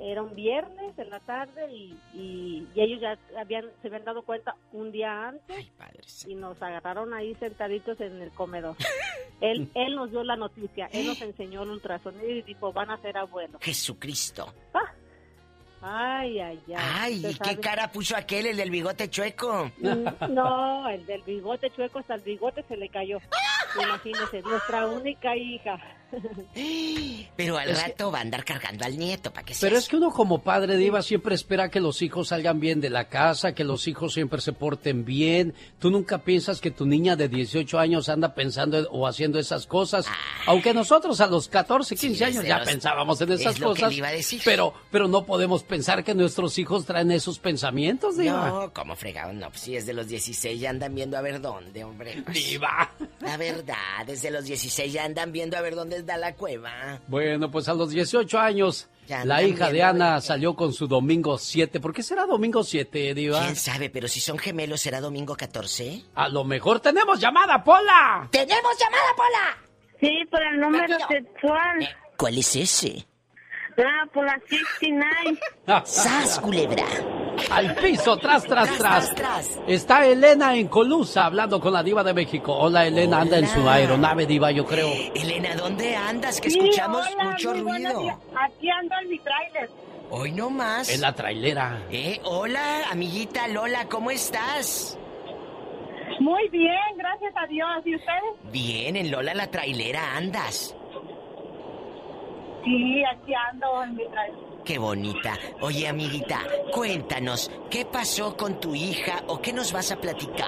era un viernes en la tarde y, y- y ellos ya habían, se habían dado cuenta un día antes y nos agarraron ahí sentaditos en el comedor. él, él nos dio la noticia, él nos enseñó el ultrasonido y dijo, van a ser abuelos. Jesucristo. Ay, ay, ay. Ay, Usted ¿y qué cara puso aquel, el del bigote chueco? Mm, No, el del bigote chueco hasta el bigote se le cayó. Imagínese, nuestra única hija. Pero al Es que- rato va a andar cargando al nieto para que Pero es que uno como padre diva siempre espera que los hijos salgan bien de la casa, que los hijos siempre se porten bien. Tú nunca piensas que tu niña de 18 años anda pensando en- o haciendo esas cosas. Aunque nosotros a los 14, 15 años ya los- pensábamos en es esas que cosas. le iba a decir. Pero, pero no podemos pensar que nuestros hijos traen esos pensamientos, diva. No, ¿cómo fregados? No, pues si es de los 16 ya andan viendo a ver dónde, hombre. Diva. La verdad, desde los 16 ya andan viendo a ver dónde la cueva. Bueno, pues a los 18 años, Ya la hija de Ana salió con su domingo 7. ¿Por qué será domingo 7, diva? ¿Quién sabe? Pero si son gemelos, ¿será domingo 14? A lo mejor tenemos llamada, Pola. ¡Tenemos llamada, Pola! Sí, por el número sexual. ¿Cuál es ese? Ah, por la 69. ¡Sas, culebra! Al piso, tras, tras, Tras, Está Elena en Colusa hablando con la diva de México. Hola, Elena, anda en su aeronave, diva, yo creo. Elena, ¿dónde andas? Que Sí, escuchamos hola, mucho ruido. Aquí ando en mi tráiler. Hoy no más. En la trailera. Eh, hola, amiguita Lola, ¿cómo estás? Muy bien, gracias a Dios. ¿Y ustedes? Bien, en Lola la trailera andas. Sí, aquí ando en mi tráiler. Qué bonita. Oye, amiguita, cuéntanos, ¿qué pasó con tu hija o qué nos vas a platicar?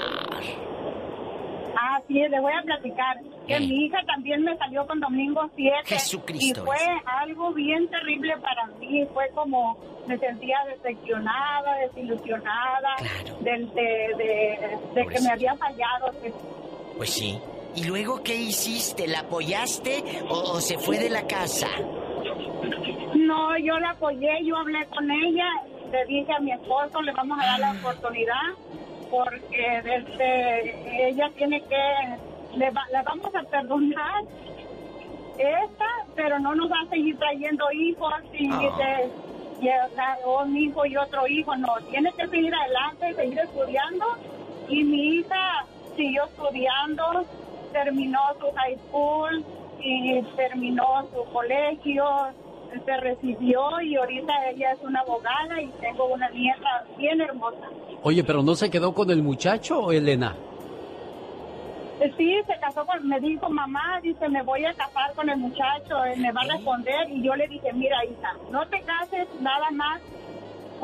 Ah, sí, le voy a platicar. Que Eh. mi hija también me salió con domingo 7. Jesucristo Y fue algo bien terrible para mí. Fue como me sentía decepcionada, desilusionada del- de, de, de que me había fallado. Pues sí. ¿Y luego qué hiciste? ¿La apoyaste o, o se fue de la casa? No, yo la apoyé, yo hablé con ella, le dije a mi esposo, le vamos a dar la oportunidad porque este, ella tiene que, le, va- le vamos a perdonar esta, pero no nos va a seguir trayendo hijos y de, y, un hijo y otro hijo, no, tiene que seguir adelante, seguir estudiando y mi hija siguió estudiando, terminó su high school y terminó su colegio, se recibió y ahorita ella es una abogada y tengo una nieta bien hermosa. Oye, pero ¿no se quedó con el muchacho, Elena? Eh, Sí, se casó con, me dijo mamá, dice, me voy a casar con el muchacho, él me va a responder y yo le dije, mira hija, no te cases nada más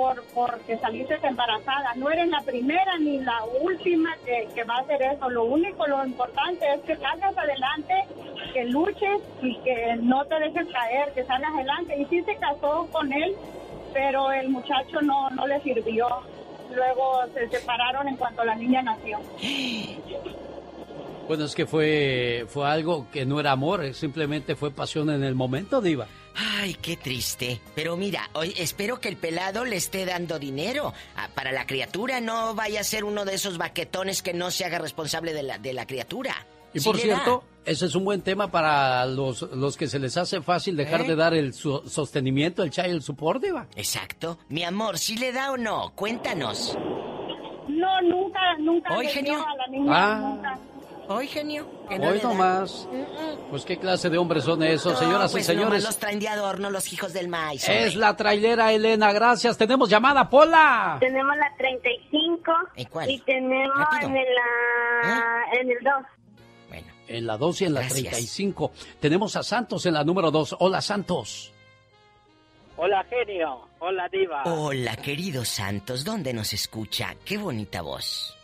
por porque saliste embarazada, no eres la primera ni la última que, que va a hacer eso, lo único, lo importante es que salgas adelante, que luches y que no te dejes caer, que salgas adelante y sí se casó con él, pero el muchacho no, no le sirvió, luego se separaron en cuanto la niña nació. Bueno, es que fue, fue algo que no era amor, simplemente fue pasión en el momento, diva. Ay, qué triste. Pero mira, hoy espero que el pelado le esté dando dinero ah, para la criatura. No vaya a ser uno de esos baquetones que no se haga responsable de la, de la criatura. Y Sí por cierto, ese es un buen tema para los, los que se les hace fácil dejar ¿Eh? de dar el so- sostenimiento, el child support, diva. Exacto. Mi amor, ¿sí le da o no? Cuéntanos. No, nunca, nunca Hoy, genio. a la niña, Ah. nunca. Hoy, genio. que no Hoy nomás. Pues qué clase de hombres son esos, No, señoras pues y señores. nomás los traen de adorno los hijos del maíz. Es la trailera Elena, gracias. Tenemos llamada, Pola. Tenemos la 35 ¿En cuál? y tenemos Rápido. en, el, ah, en el 2. En la 2 y en la Gracias. 35. Tenemos a Santos en la número 2. Hola, Santos. Hola, genio. Hola, diva. Hola, querido Santos, ¿dónde nos escucha? Qué bonita voz.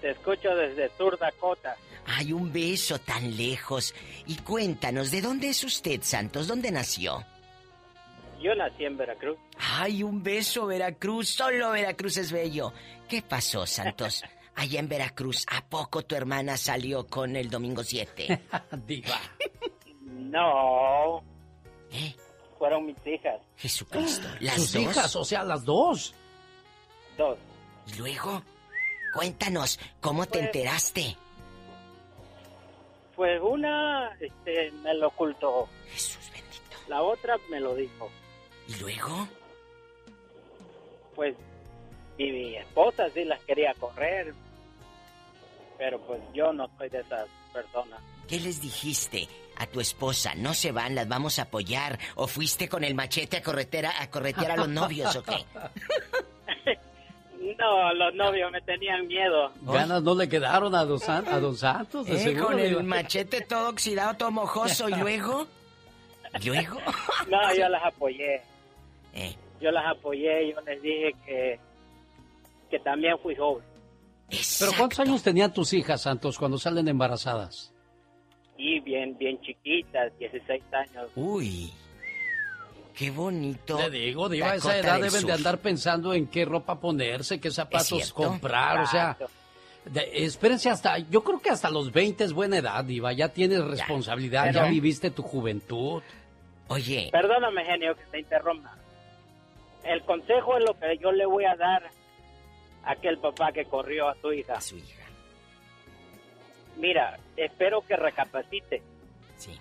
Te escucho desde Sur Dakota. Ay, un beso tan lejos. Y cuéntanos, ¿de dónde es usted, Santos? ¿Dónde nació? Yo nací en Veracruz. Ay, un beso, Veracruz. Solo Veracruz es bello. ¿Qué pasó, Santos? Allá en Veracruz, ¿a poco tu hermana salió con el domingo 7? Diva. No. ¿Eh? Fueron mis hijas. Jesucristo. ¿Las Sus dos? hijas, o sea, las dos. Dos. ¿Y luego? Cuéntanos, ¿cómo te Pues- enteraste? Pues una este, me lo ocultó. Jesús bendito. La otra me lo dijo. ¿Y luego? Pues y mi esposa sí las quería correr. Pero pues yo no soy de esas personas. ¿Qué les dijiste a tu esposa? No se van, las vamos a apoyar. ¿O fuiste con el machete a corretear a, corretear a los novios o qué? No, los novios me tenían miedo. Ganas no le quedaron a Don, San- a don Santos, de Eh, seguro. con el machete todo oxidado, todo mojoso, y luego. ¿Luego? No, yo las apoyé. Eh. Yo las apoyé, yo les dije que, que también fui joven. Pero ¿cuántos años tenían tus hijas, Santos, cuando salen embarazadas? Y bien, bien chiquitas, 16 años. Uy, qué bonito. Te digo, Diva, a esa edad deben de andar pensando en qué ropa ponerse, qué zapatos comprar, o sea... de- espérense hasta, yo creo que hasta los 20 es buena edad, Diva, ya tienes responsabilidad, ya, Pero- viviste tu juventud. Oye. Perdóname, genio, que te interrumpa. El consejo es lo que yo le voy a dar a aquel papá que corrió a su hija. A su hija. Mira, espero que recapacite. Sí.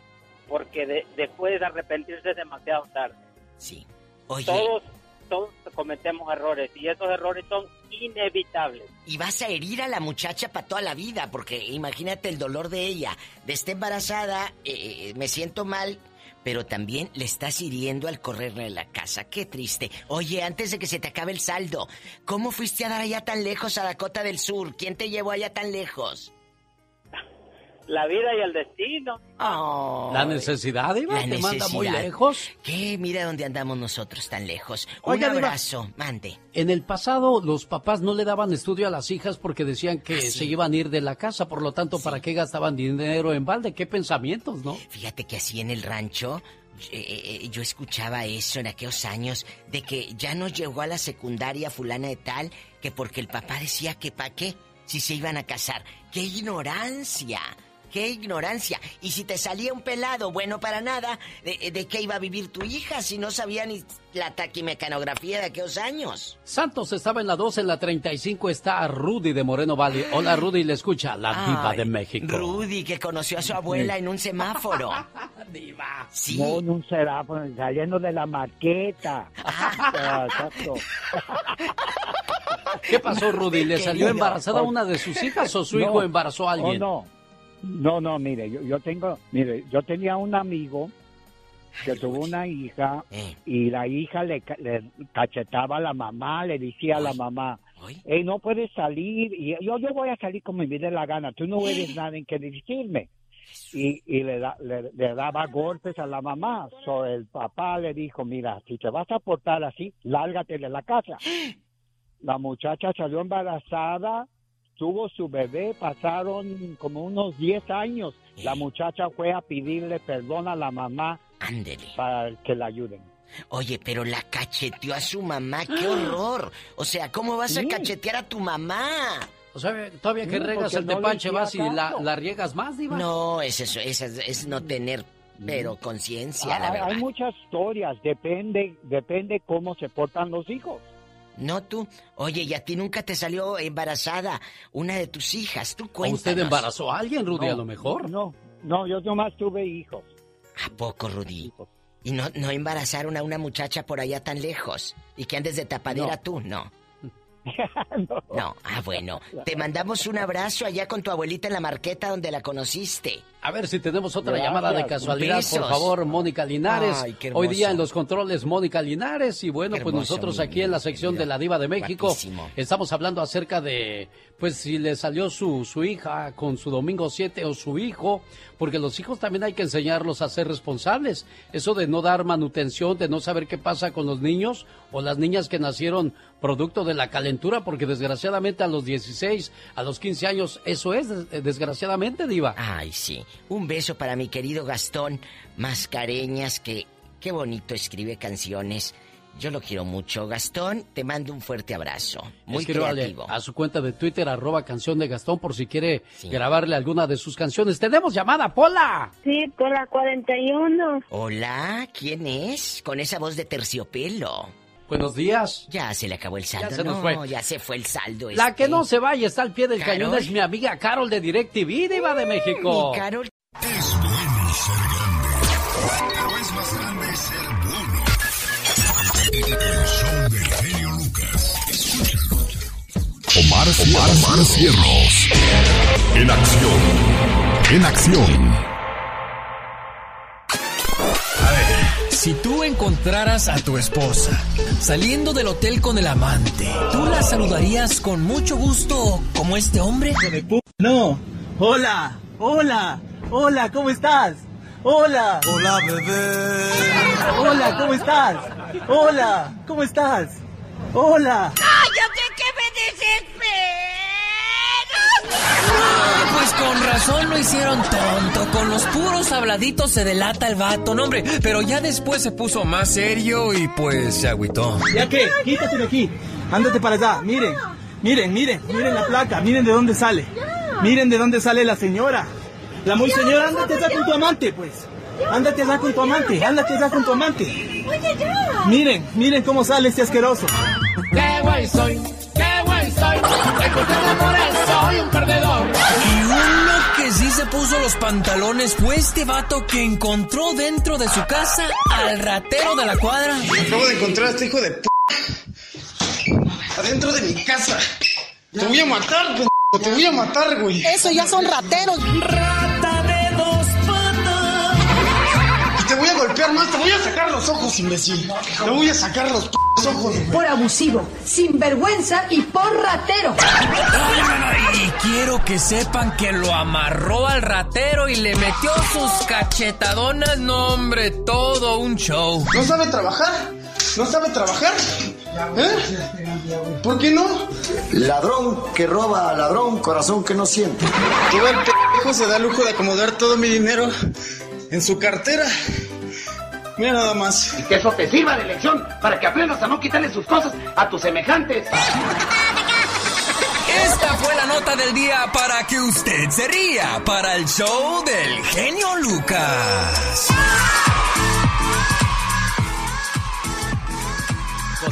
Porque de- después de arrepentirse es demasiado tarde. Sí. Oye. Todos, todos cometemos errores y esos errores son inevitables. Y vas a herir a la muchacha para toda la vida, porque imagínate el dolor de ella. De estar embarazada, eh, eh, me siento mal, pero también le estás hiriendo al correrle de la casa. Qué triste. Oye, antes de que se te acabe el saldo, ¿cómo fuiste a dar allá tan lejos a Dakota del Sur? ¿Quién te llevó allá tan lejos? La vida y el destino. La necesidad, Diva, La te manda muy necesidad. lejos. ¿Qué? Mira dónde andamos nosotros tan lejos. Un Diva. abrazo, mande. En el pasado, los papás no le daban estudio a las hijas porque decían Ah, que se iban a ir de la casa, por lo tanto, ¿para qué gastaban dinero en balde? ¿Qué pensamientos, no? Fíjate que así en el rancho, eh, eh, yo escuchaba eso en aquellos años, de que ya no llegó a la secundaria fulana de tal, que porque el papá decía que pa' qué, si se iban a casar. ¡Qué ignorancia! ¡Qué ignorancia! Y si te salía un pelado bueno para nada, ¿de, de qué iba a vivir tu hija si no sabía ni la taquimecanografía de aquellos años? Santos estaba en la 12, en la 35 está Rudy de Moreno Valley. Hola, Rudy, le escucha la diva Ay, de México. Rudy, que conoció a su abuela en un semáforo. diva. Sí. No, en un seráfono, saliendo de la maqueta. Exacto. ¿Qué pasó, Rudy? ¿Le salió embarazada una de sus hijas o su No, hijo embarazó a alguien? Oh, no. No, no, mire, yo, yo tengo, mire, yo tenía un amigo que tuvo una hija Eh. y la hija le, ca- le cachetaba a la mamá, le decía a la mamá, hey, no puedes salir, y yo, yo voy a salir como me dé la gana, tú no eres nada en que decirme. Y, y le, da- le, le daba golpes a la mamá. So, el papá le dijo, mira, si te vas a portar así, lárgate de la casa. La muchacha salió embarazada, tuvo su bebé, pasaron como unos 10 años. La muchacha fue a pedirle perdón a la mamá para que la ayuden. Oye, pero la cacheteó a su mamá, qué horror. O sea, ¿cómo vas a Sí. cachetear a tu mamá? O sea, todavía que Sí, regas el no vas y la, riegas más, diva. No, es eso, es, es no tener, pero conciencia, la Hay- verdad. hay muchas historias, depende, depende cómo se portan los hijos. No tú. Oye, y a ti nunca te salió embarazada una de tus hijas. Tú ¿O cuéntanos. usted embarazó a alguien, Rudy, No, a lo mejor? No, no, yo nomás tuve hijos. ¿A poco, Rudy? ¿Y no, no embarazaron a una muchacha por allá tan lejos? ¿Y que andes de tapadera No. tú? No. No, ah, bueno. Te mandamos un abrazo allá con tu abuelita en la marqueta donde la conociste. A ver si tenemos otra Gracias. llamada de casualidad, Besos. por favor, Mónica Linares. Ay. Hoy día en los controles, Mónica Linares. Y bueno, pues nosotros aquí en la sección de la Diva de México Guapísimo. estamos hablando acerca de, pues si le salió su, su hija con su domingo 7 o su hijo, porque los hijos también hay que enseñarlos a ser responsables. Eso de no dar manutención, de no saber qué pasa con los niños o las niñas que nacieron producto de la calentura, porque desgraciadamente a los 16, a los 15 años, eso es, des- desgraciadamente, Diva. Ay, sí. Un beso para mi querido Gastón Mascareñas, que qué bonito escribe canciones. Yo lo quiero mucho. Gastón, te mando un fuerte abrazo. Muy creativo. a su cuenta de Twitter, arroba canción de Gastón, por si quiere grabarle alguna de sus canciones. ¡Tenemos llamada, Pola! Sí, por la 41. Hola, ¿quién es? Con esa voz de terciopelo. Buenos días. Ya se le acabó el saldo. se nos no, fue. ya se fue el saldo. La este. que no se vaya está al pie del ¿Carol? cañón es mi amiga Carol de DirecTV, Diva de México. Mi Carol. Es bueno ser grande. Pero es más grande ser bueno. El show del genio Lucas. Escúchalo. Omar, Omar, Omar Cierros. En acción. En acción. Si tú encontraras a tu esposa saliendo del hotel con el amante, ¿tú la saludarías con mucho gusto como este hombre? No. Hola, hola, hola, ¿cómo estás? Hola. Hola, bebé. Hola, ¿cómo estás? Hola, ¿cómo estás? Hola. ¡Cállate que me desesperas! Pues con razón lo hicieron tonto. Con los puros habladitos se delata el vato, no hombre. Pero ya después se puso más serio y pues se agüitó. ¿Ya qué? Quítate de aquí. Ándate para allá. Miren, miren, miren, miren la placa. Miren de dónde sale. Miren de dónde sale la señora. La muy señora, ándate allá con tu amante, pues. Ándate allá con tu amante. Ándate allá con tu amante. Miren, miren cómo sale este asqueroso. ¡Qué guay soy! ¡Qué guay soy! ¡Que usted se enamore, soy un perdedor! Se puso los pantalones fue este vato que encontró dentro de su casa al ratero de la cuadra. Acabo de encontrar a este hijo de p. Adentro de mi casa. Te voy a matar, pendejo. Te voy a matar, güey. Eso ya son rateros. Rata a golpear más. Te voy a sacar los ojos, imbécil. Te voy a sacar los p ojos. Por abusivo, sinvergüenza y por ratero. Y quiero que sepan que lo amarró al ratero y le metió sus cachetadonas. No, hombre, todo un show. ¿No sabe trabajar? ¿No sabe trabajar? ¿Eh? ¿Por qué no? Ladrón que roba a ladrón, corazón que no siente. Todo el pendejo se da lujo de acomodar todo mi dinero en su cartera. Mira nada más. Y que eso te sirva de lección para que aprendas a no quitarle sus cosas a tus semejantes. Esta fue la nota del día para que usted se ría para el show del genio Lucas.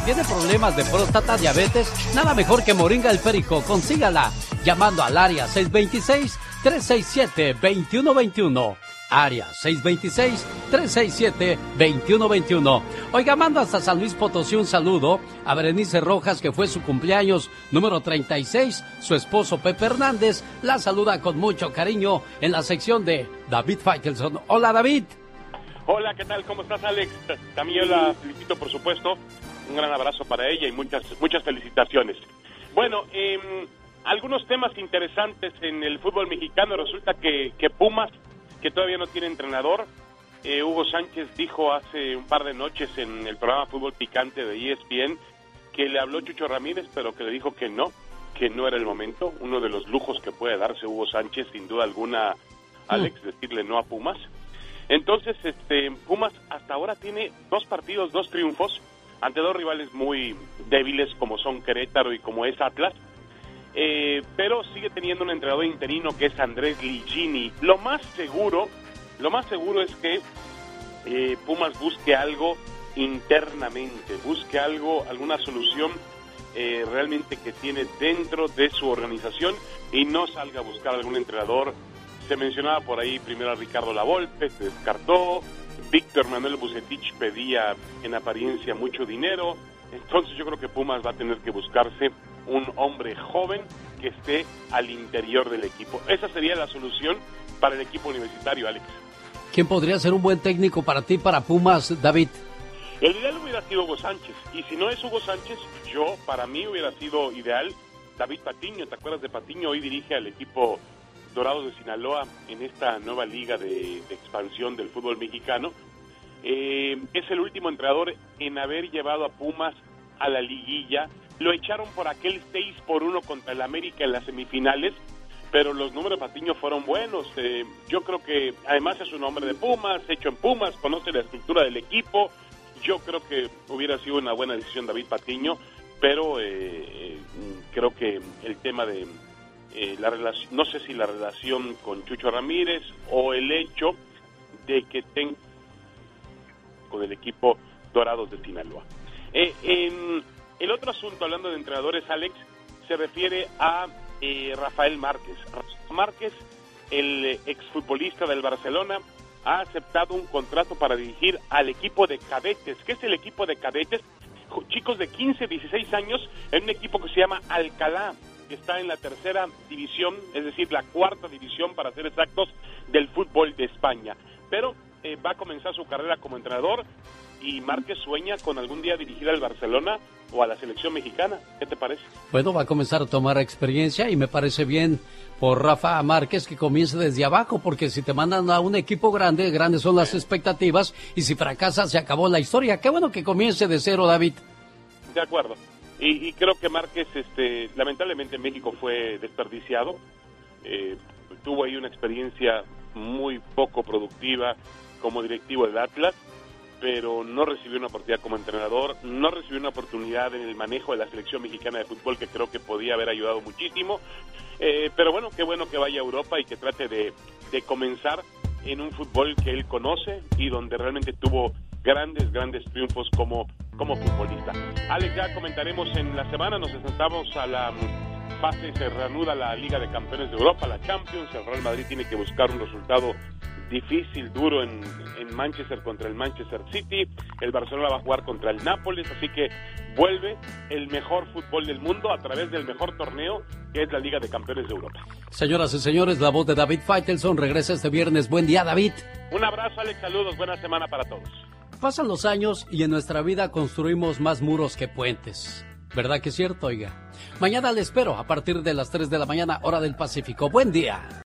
¿Tiene problemas de próstata, diabetes? Nada mejor que Moringa el Perico. Consígala llamando al área 626-367-2121. Área 626-367-2121. Oiga, mando hasta San Luis Potosí un saludo a Berenice Rojas, que fue su cumpleaños número 36. Su esposo Pepe Hernández la saluda con mucho cariño en la sección de David Faitelson. Hola, David. Hola, ¿qué tal? ¿Cómo estás, Alex? También la felicito, por supuesto. Un gran abrazo para ella y muchas, muchas felicitaciones. Bueno, eh, algunos temas interesantes en el fútbol mexicano. Resulta que Pumas, que todavía no tiene entrenador, eh, Hugo Sánchez dijo hace un par de noches en el programa Fútbol Picante de ESPN que le habló Chucho Ramírez, pero que le dijo que no, que no era el momento. Uno de los lujos que puede darse Hugo Sánchez, sin duda alguna, Alex, decirle no a Pumas. Entonces, este, Pumas hasta ahora tiene dos partidos, dos triunfos ante dos rivales muy débiles como son Querétaro y como es Atlas. Eh, pero sigue teniendo un entrenador interino que es Andrés Ligini. Lo más seguro, lo más seguro es que eh, Pumas busque algo internamente, busque algo, alguna solución eh, realmente que tiene dentro de su organización y no salga a buscar algún entrenador. Se mencionaba por ahí primero a Ricardo Lavolpe, se descartó. Víctor Manuel Bucetich pedía en apariencia mucho dinero. Entonces yo creo que Pumas va a tener que buscarse un hombre joven que esté al interior del equipo. Esa sería la solución para el equipo universitario, Alex. ¿Quién podría ser un buen técnico para ti, para Pumas, David? El ideal hubiera sido Hugo Sánchez. Y si no es Hugo Sánchez, yo, para mí hubiera sido ideal David Patiño. ¿Te acuerdas de Patiño? Hoy dirige al equipo Dorados de Sinaloa en esta nueva liga de, de expansión del fútbol mexicano. Eh, es el último entrenador en haber llevado a Pumas a la liguilla. Lo echaron por aquel 6 por 1 contra el América en las semifinales, pero los números de Patiño fueron buenos. Eh, yo creo que además es un hombre de Pumas, hecho en Pumas, conoce la estructura del equipo. Yo creo que hubiera sido una buena decisión David Patiño, pero eh, eh, creo que el tema de eh, la relación, no sé si la relación con Chucho Ramírez o el hecho de que tenga con el equipo Dorados de Sinaloa. Eh, en el otro asunto, hablando de entrenadores, Alex, se refiere a eh, Rafael Márquez. Rafael Márquez, el exfutbolista del Barcelona, ha aceptado un contrato para dirigir al equipo de cadetes. ¿Qué es el equipo de cadetes? Chicos de 15, 16 años en un equipo que se llama Alcalá, que está en la tercera división, es decir, la cuarta división, para ser exactos, del fútbol de España. Pero eh, va a comenzar su carrera como entrenador y Márquez sueña con algún día dirigir al Barcelona o a la selección mexicana. ¿Qué te parece? Bueno, va a comenzar a tomar experiencia y me parece bien por Rafa Márquez que comience desde abajo, porque si te mandan a un equipo grande, grandes son las expectativas y si fracasa se acabó la historia. Qué bueno que comience de cero, David. De acuerdo. Y, y creo que Márquez, este, lamentablemente en México fue desperdiciado. Eh, tuvo ahí una experiencia muy poco productiva como directivo del Atlas, pero no recibió una oportunidad como entrenador, no recibió una oportunidad en el manejo de la selección mexicana de fútbol que creo que podía haber ayudado muchísimo. Eh, pero bueno, qué bueno que vaya a Europa y que trate de, de comenzar en un fútbol que él conoce y donde realmente tuvo grandes, grandes triunfos como, como futbolista. Alex, ya comentaremos en la semana, nos sentamos a la fase, se reanuda la Liga de Campeones de Europa, la Champions, el Real Madrid tiene que buscar un resultado difícil, duro en, en Manchester contra el Manchester City, el Barcelona va a jugar contra el Nápoles, así que vuelve el mejor fútbol del mundo a través del mejor torneo que es la Liga de Campeones de Europa. Señoras y señores, la voz de David Faitelson regresa este viernes. Buen día, David. Un abrazo, Alex, saludos, buena semana para todos. Pasan los años y en nuestra vida construimos más muros que puentes. ¿Verdad que es cierto, oiga? Mañana le espero a partir de las 3 de la mañana, hora del Pacífico. Buen día.